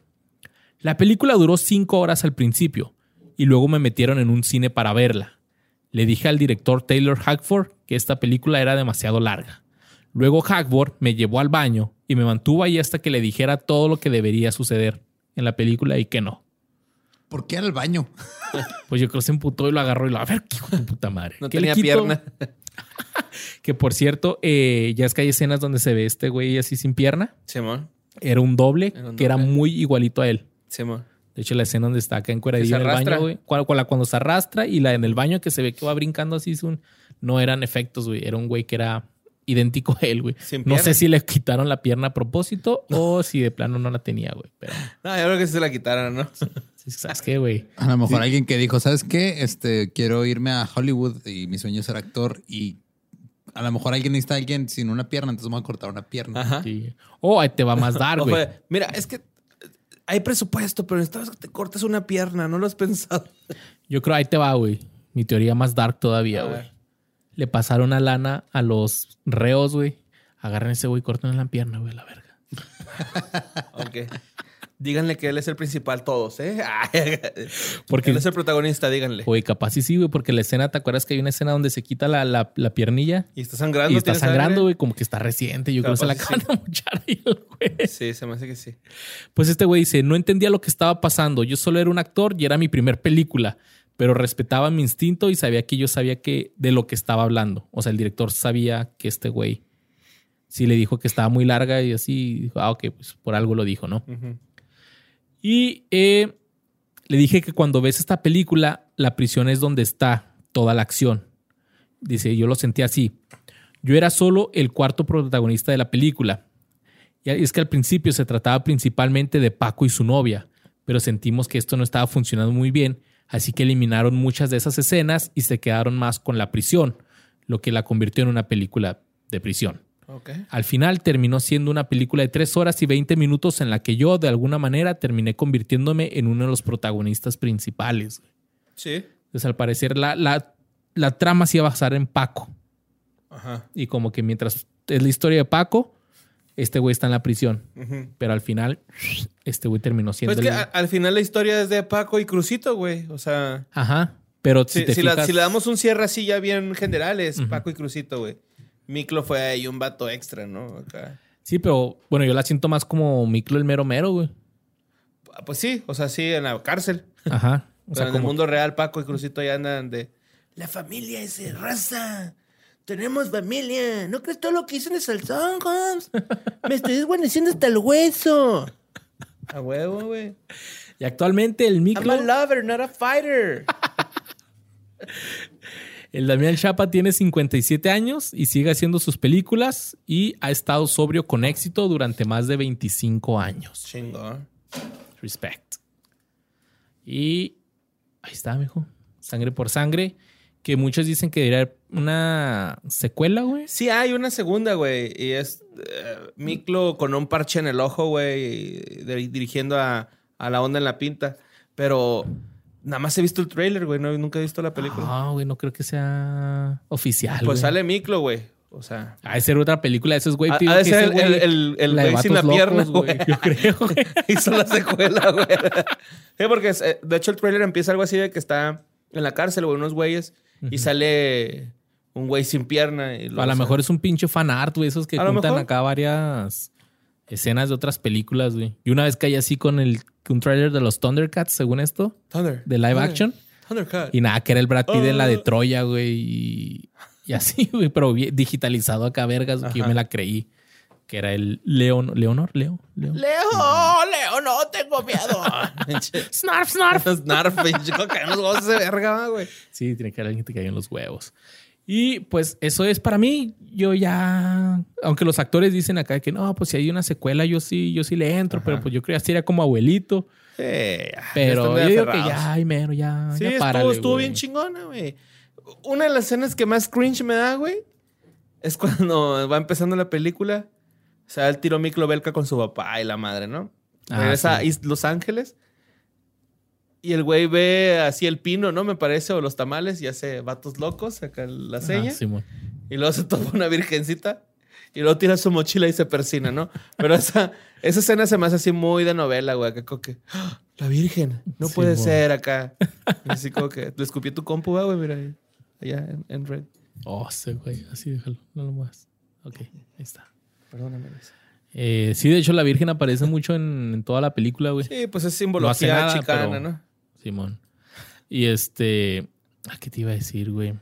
[SPEAKER 1] la película duró cinco horas al principio y luego me metieron en un cine para verla. Le dije al director Taylor Hackford que esta película era demasiado larga. Luego Hackford me llevó al baño y me mantuvo ahí hasta que le dijera todo lo que debería suceder en la película y que no.
[SPEAKER 3] ¿Por qué al baño?
[SPEAKER 1] Pues yo creo que se emputó y lo agarró y lo... A ver, qué hijo de puta madre.
[SPEAKER 2] No
[SPEAKER 1] ¿Qué le
[SPEAKER 2] tenía pierna.
[SPEAKER 1] Que por cierto, eh, ya es que hay escenas donde se ve este güey así sin pierna.
[SPEAKER 2] Simón.
[SPEAKER 1] Era un doble
[SPEAKER 2] Era un
[SPEAKER 1] que era muy igualito a él. De hecho, la escena donde está acá en
[SPEAKER 2] Que se
[SPEAKER 1] en el baño, güey. Cuando, cuando- cuando se arrastra y la en el baño que se ve que va brincando así, es un- no eran efectos, güey. Era un güey que era idéntico a él, güey. No sé si le quitaron la pierna a propósito o si de plano no la tenía, güey. Pero,
[SPEAKER 2] No, yo creo que sí se la quitaron, ¿no?
[SPEAKER 1] sí, ¿sabes qué, güey?
[SPEAKER 3] A lo mejor alguien que dijo, ¿sabes qué? Este, quiero irme a Hollywood y mi sueño es ser actor y a lo mejor alguien necesita a alguien sin una pierna, entonces vamos a cortar una pierna.
[SPEAKER 2] Ajá.
[SPEAKER 1] Sí. O ahí te va más dar, güey.
[SPEAKER 2] Mira, es que hay presupuesto, pero necesitas que te cortes una pierna. No lo has pensado.
[SPEAKER 1] Yo creo ahí te va, güey. Mi teoría más dark todavía,
[SPEAKER 2] A
[SPEAKER 1] güey. Le pasaron una lana a los reos, güey. Agarren ese güey, corten la pierna, güey, la verga.
[SPEAKER 2] Ok. Díganle que él es el principal, todos, ¿eh?
[SPEAKER 1] Porque-
[SPEAKER 2] él es el protagonista, díganle.
[SPEAKER 1] Güey, capaz sí, sí, güey, porque la escena, ¿te acuerdas que hay una escena donde se quita la, la, la piernilla?
[SPEAKER 2] Y está sangrando.
[SPEAKER 1] Y está
[SPEAKER 2] ¿tiene
[SPEAKER 1] sangrando, güey, como que está reciente. Yo creo que se la acaban de mochar ahí el güey.
[SPEAKER 2] Sí, se me hace que sí.
[SPEAKER 1] Pues este güey dice, no entendía lo que estaba pasando. Yo solo era un actor y era mi primer película, pero respetaba mi instinto y sabía que yo sabía que de lo que estaba hablando. O sea, el director sabía que este güey sí le dijo que estaba muy larga y así, dijo, ah, ok, pues por algo lo dijo, ¿no? Y eh, le dije que cuando ves esta película, la prisión es donde está toda la acción. Dice, yo lo sentí así. Yo era solo el cuarto protagonista de la película. Y es que al principio se trataba principalmente de Paco y su novia, pero sentimos que esto no estaba funcionando muy bien, Así que eliminaron muchas de esas escenas y se quedaron más con la prisión, lo que la convirtió en una película de prisión. Al final terminó siendo una película de 3 horas y 20 minutos en la que yo, de alguna manera, terminé convirtiéndome en uno de los protagonistas principales.
[SPEAKER 2] Sí.
[SPEAKER 1] Entonces, al parecer, la, la, la trama se iba a basar en Paco.
[SPEAKER 2] Ajá.
[SPEAKER 1] Y como que mientras es la historia de Paco, este güey está en la prisión.
[SPEAKER 2] Ujú.
[SPEAKER 1] Pero al final, este güey terminó siendo
[SPEAKER 2] Pues que
[SPEAKER 1] el-
[SPEAKER 2] a- al final la historia es de Paco y Crucito, güey. O sea,
[SPEAKER 1] Ajá. Pero si,
[SPEAKER 2] si,
[SPEAKER 1] te
[SPEAKER 2] si la-
[SPEAKER 1] fijas-
[SPEAKER 2] si le damos un cierre así ya bien general, es. Paco y Crucito, güey. Miklo fue ahí un vato extra, ¿no? Acá.
[SPEAKER 1] Sí, pero bueno, yo la siento más como Miklo el mero mero, güey.
[SPEAKER 2] Ah, Pues sí, o sea, sí, en la cárcel.
[SPEAKER 1] Ajá. O
[SPEAKER 2] Pero
[SPEAKER 1] sea,
[SPEAKER 2] en el mundo real, Paco y Crucito ya andan de... La familia es de raza. Tenemos familia. ¿No crees todo lo que hice en el salsón, Holmes? Me estoy desvaneciendo hasta el hueso. A huevo, güey.
[SPEAKER 1] Y actualmente el
[SPEAKER 2] I'm
[SPEAKER 1] Miklo,
[SPEAKER 2] a lover, not a fighter.
[SPEAKER 1] el Damián Chapa tiene 57 años y sigue haciendo sus películas y ha estado sobrio con éxito durante más de 25 años.
[SPEAKER 2] Chingón.
[SPEAKER 1] Respect. Y ahí está, mijo. Sangre por sangre. Que muchos dicen que debería haber una secuela, güey.
[SPEAKER 2] Sí, hay una segunda, güey. Y es eh, Miklo con un parche en el ojo, güey, dirigiendo a, a la onda en la pinta. Pero nada más he visto el trailer, güey. No, nunca he visto la película.
[SPEAKER 1] Ah, güey, no creo que sea oficial.
[SPEAKER 2] pues
[SPEAKER 1] güey.
[SPEAKER 2] sale Miklo, güey. O sea,
[SPEAKER 1] Ha de ser otra película de esos güey.
[SPEAKER 2] Ha- de ser el- el- el
[SPEAKER 1] la de
[SPEAKER 2] sin la pierna,
[SPEAKER 1] locos,
[SPEAKER 2] güey.
[SPEAKER 1] Yo creo, güey.
[SPEAKER 2] hizo la secuela, güey. Sí, porque eh, de hecho el trailer empieza algo así de que está en la cárcel, güey, unos güeyes, y sale un güey sin pierna. Y
[SPEAKER 1] A lo mejor es un pinche fan art, güey. Esos que
[SPEAKER 2] A
[SPEAKER 1] juntan acá varias escenas de otras películas, güey. Y una vez caí así con el un trailer de los Thundercats, según esto,
[SPEAKER 2] Thunder.
[SPEAKER 1] de live
[SPEAKER 2] Thunder.
[SPEAKER 1] action.
[SPEAKER 2] Thundercat.
[SPEAKER 1] Y nada, que era el Brad Pitt en la de
[SPEAKER 2] Oh.
[SPEAKER 1] Troya, güey. Y, y así, güey. Pero digitalizado acá, vergas, que yo me la creí. Que era el Leon, Leonor, Leo, Leo.
[SPEAKER 2] Leo, Leo, no tengo miedo.
[SPEAKER 1] Snarf, snarf.
[SPEAKER 2] Snarf, pinche, como caen los huevos de verga, güey.
[SPEAKER 1] Sí, tiene que haber alguien que te caiga en los huevos. Y pues eso es para mí. Yo ya, aunque los actores dicen acá que no, pues si hay una secuela, yo sí, yo sí le entro, pero pues yo creo que sería como abuelito.
[SPEAKER 2] Sí,
[SPEAKER 1] Pero yo digo que ya, ay, mero, ya.
[SPEAKER 2] Sí,
[SPEAKER 1] ya
[SPEAKER 2] estuvo,
[SPEAKER 1] párale,
[SPEAKER 2] estuvo bien chingona, güey. Una de las escenas que más cringe me da, güey, es cuando va empezando la película. O sea, el tiro Miklo Belka con su papá y la madre, ¿no?
[SPEAKER 1] Ah,
[SPEAKER 2] Regresa
[SPEAKER 1] sí.
[SPEAKER 2] a Los Ángeles. Y el güey ve así el pino, ¿no? Me parece, o los tamales, y hace vatos locos, saca la
[SPEAKER 1] Ah,
[SPEAKER 2] seña.
[SPEAKER 1] Simón.
[SPEAKER 2] Y luego se toma una virgencita. Y luego tira su mochila y se persina, ¿no? Pero esa, esa escena se me hace así muy de novela, güey. Que como que, ¡Ah! la virgen, no
[SPEAKER 1] Sí,
[SPEAKER 2] puede ser acá. Y así como que le escupió tu compu, güey, mira ahí. Allá en, en red.
[SPEAKER 1] Oh, sí, güey. Así déjalo. No lo muevas. Ok, ahí está.
[SPEAKER 2] Perdóname.
[SPEAKER 1] Eh, sí, de hecho, la Virgen aparece mucho en, en toda la película, güey.
[SPEAKER 2] Sí, pues es
[SPEAKER 1] No
[SPEAKER 2] simbología
[SPEAKER 1] hace nada,
[SPEAKER 2] chicana,
[SPEAKER 1] pero-
[SPEAKER 2] ¿no?
[SPEAKER 1] Simón. Y este. ah, ¿Qué te iba a decir, güey?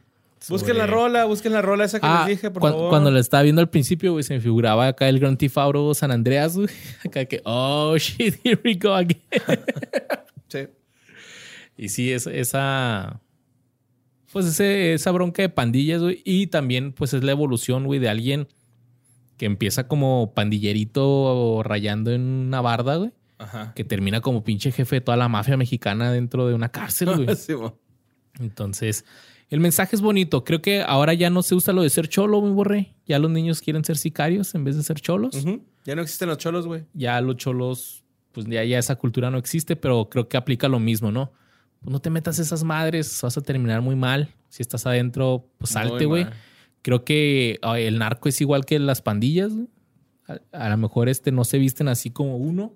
[SPEAKER 2] Busquen la rola, busquen la rola esa que
[SPEAKER 1] Ah,
[SPEAKER 2] les dije, por favor.
[SPEAKER 1] cuando la estaba viendo al principio, güey, se me figuraba acá el Grand Theft Auto San Andreas, güey. Acá que, oh, shit, here we go again.
[SPEAKER 2] Sí.
[SPEAKER 1] y sí, es, esa... Pues ese- esa bronca de pandillas, güey. Y también, pues, es la evolución, güey, de alguien que empieza como pandillerito rayando en una barda, güey.
[SPEAKER 2] Ajá.
[SPEAKER 1] Que termina como pinche jefe de toda la mafia mexicana dentro de una cárcel, güey.
[SPEAKER 2] Sí.
[SPEAKER 1] Entonces, el mensaje es bonito. Creo que ahora ya no se usa lo de ser cholo, mi borré. Ya los niños quieren ser sicarios en vez de ser cholos.
[SPEAKER 2] Ya no existen los cholos, güey.
[SPEAKER 1] Ya los cholos, pues ya, ya esa cultura no existe, pero creo que aplica lo mismo, ¿no? Pues no te metas esas madres, vas a terminar muy mal. Si estás adentro, pues salte, güey. Creo que el narco es igual que las pandillas. güey. A, a lo mejor este no se visten así como uno,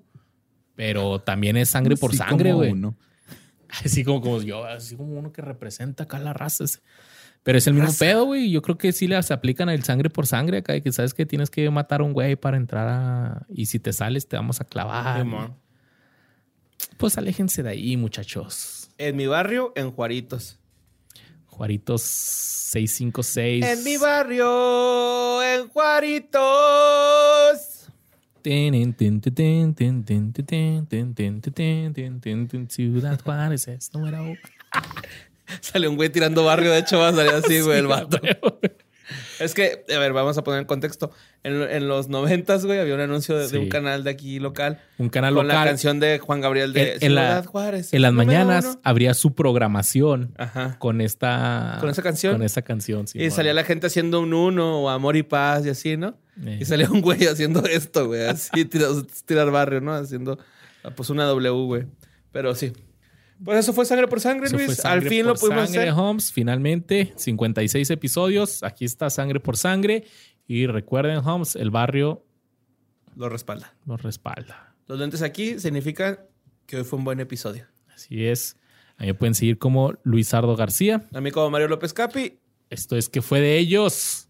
[SPEAKER 1] pero también es sangre por
[SPEAKER 3] Así
[SPEAKER 1] sangre, güey. Así como, como yo, así como uno que representa acá la raza. ese. Pero es el mismo
[SPEAKER 2] Raza.
[SPEAKER 1] pedo, güey. Yo creo que sí les aplican el sangre por sangre acá, de que sabes que tienes que matar a un güey para entrar a. Y si te sales, te vamos a clavar. Pues aléjense de ahí, muchachos.
[SPEAKER 2] En mi barrio, en Juaritos.
[SPEAKER 1] Juaritos 656.
[SPEAKER 2] En mi barrio, en Juaritos.
[SPEAKER 1] Ciudad Juárez es número uno.
[SPEAKER 2] Sale un güey tirando barrio, de hecho va a salir así, güey, el vato. Es que, a ver, vamos a poner en contexto. En, en los noventas, güey, había un anuncio de, un canal de aquí local.
[SPEAKER 1] Un canal
[SPEAKER 2] con
[SPEAKER 1] local.
[SPEAKER 2] la canción de Juan Gabriel de
[SPEAKER 1] En- en la-
[SPEAKER 2] Ciudad Juárez.
[SPEAKER 1] En las mañanas
[SPEAKER 2] uno.
[SPEAKER 1] habría su programación
[SPEAKER 2] Ajá.
[SPEAKER 1] con esta...
[SPEAKER 2] ¿Con esa canción?
[SPEAKER 1] Con esa canción, sí.
[SPEAKER 2] y salía la gente haciendo un uno o amor y paz y así, ¿no?
[SPEAKER 1] Eh.
[SPEAKER 2] Y salía un güey haciendo esto, güey. Así, tirar, tirar barrio, ¿no? Haciendo pues una W, güey. Pero sí. Pues eso fue sangre por sangre,
[SPEAKER 1] Eso
[SPEAKER 2] Luis.
[SPEAKER 1] fue Sangre
[SPEAKER 2] Al fin
[SPEAKER 1] por
[SPEAKER 2] lo pudimos
[SPEAKER 1] sangre,
[SPEAKER 2] hacer.
[SPEAKER 1] Holmes. Finalmente, 56 episodios. Aquí está Sangre por Sangre. Y recuerden, Holmes, el barrio
[SPEAKER 2] Lo respalda.
[SPEAKER 1] nos respalda.
[SPEAKER 2] Los lentes aquí significan que hoy fue un buen episodio.
[SPEAKER 1] Así es. A mí pueden seguir como Luisardo García.
[SPEAKER 2] A mí como Mario López Capi.
[SPEAKER 1] Esto es que fue de ellos.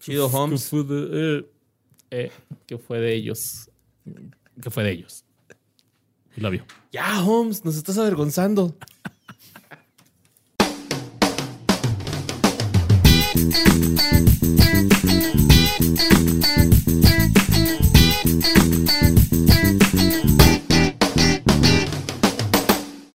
[SPEAKER 2] Chido
[SPEAKER 1] Que
[SPEAKER 2] Holmes.
[SPEAKER 1] fue de, eh, eh, que fue de ellos. Que fue de ellos.
[SPEAKER 2] Ya, Holmes, nos estás avergonzando.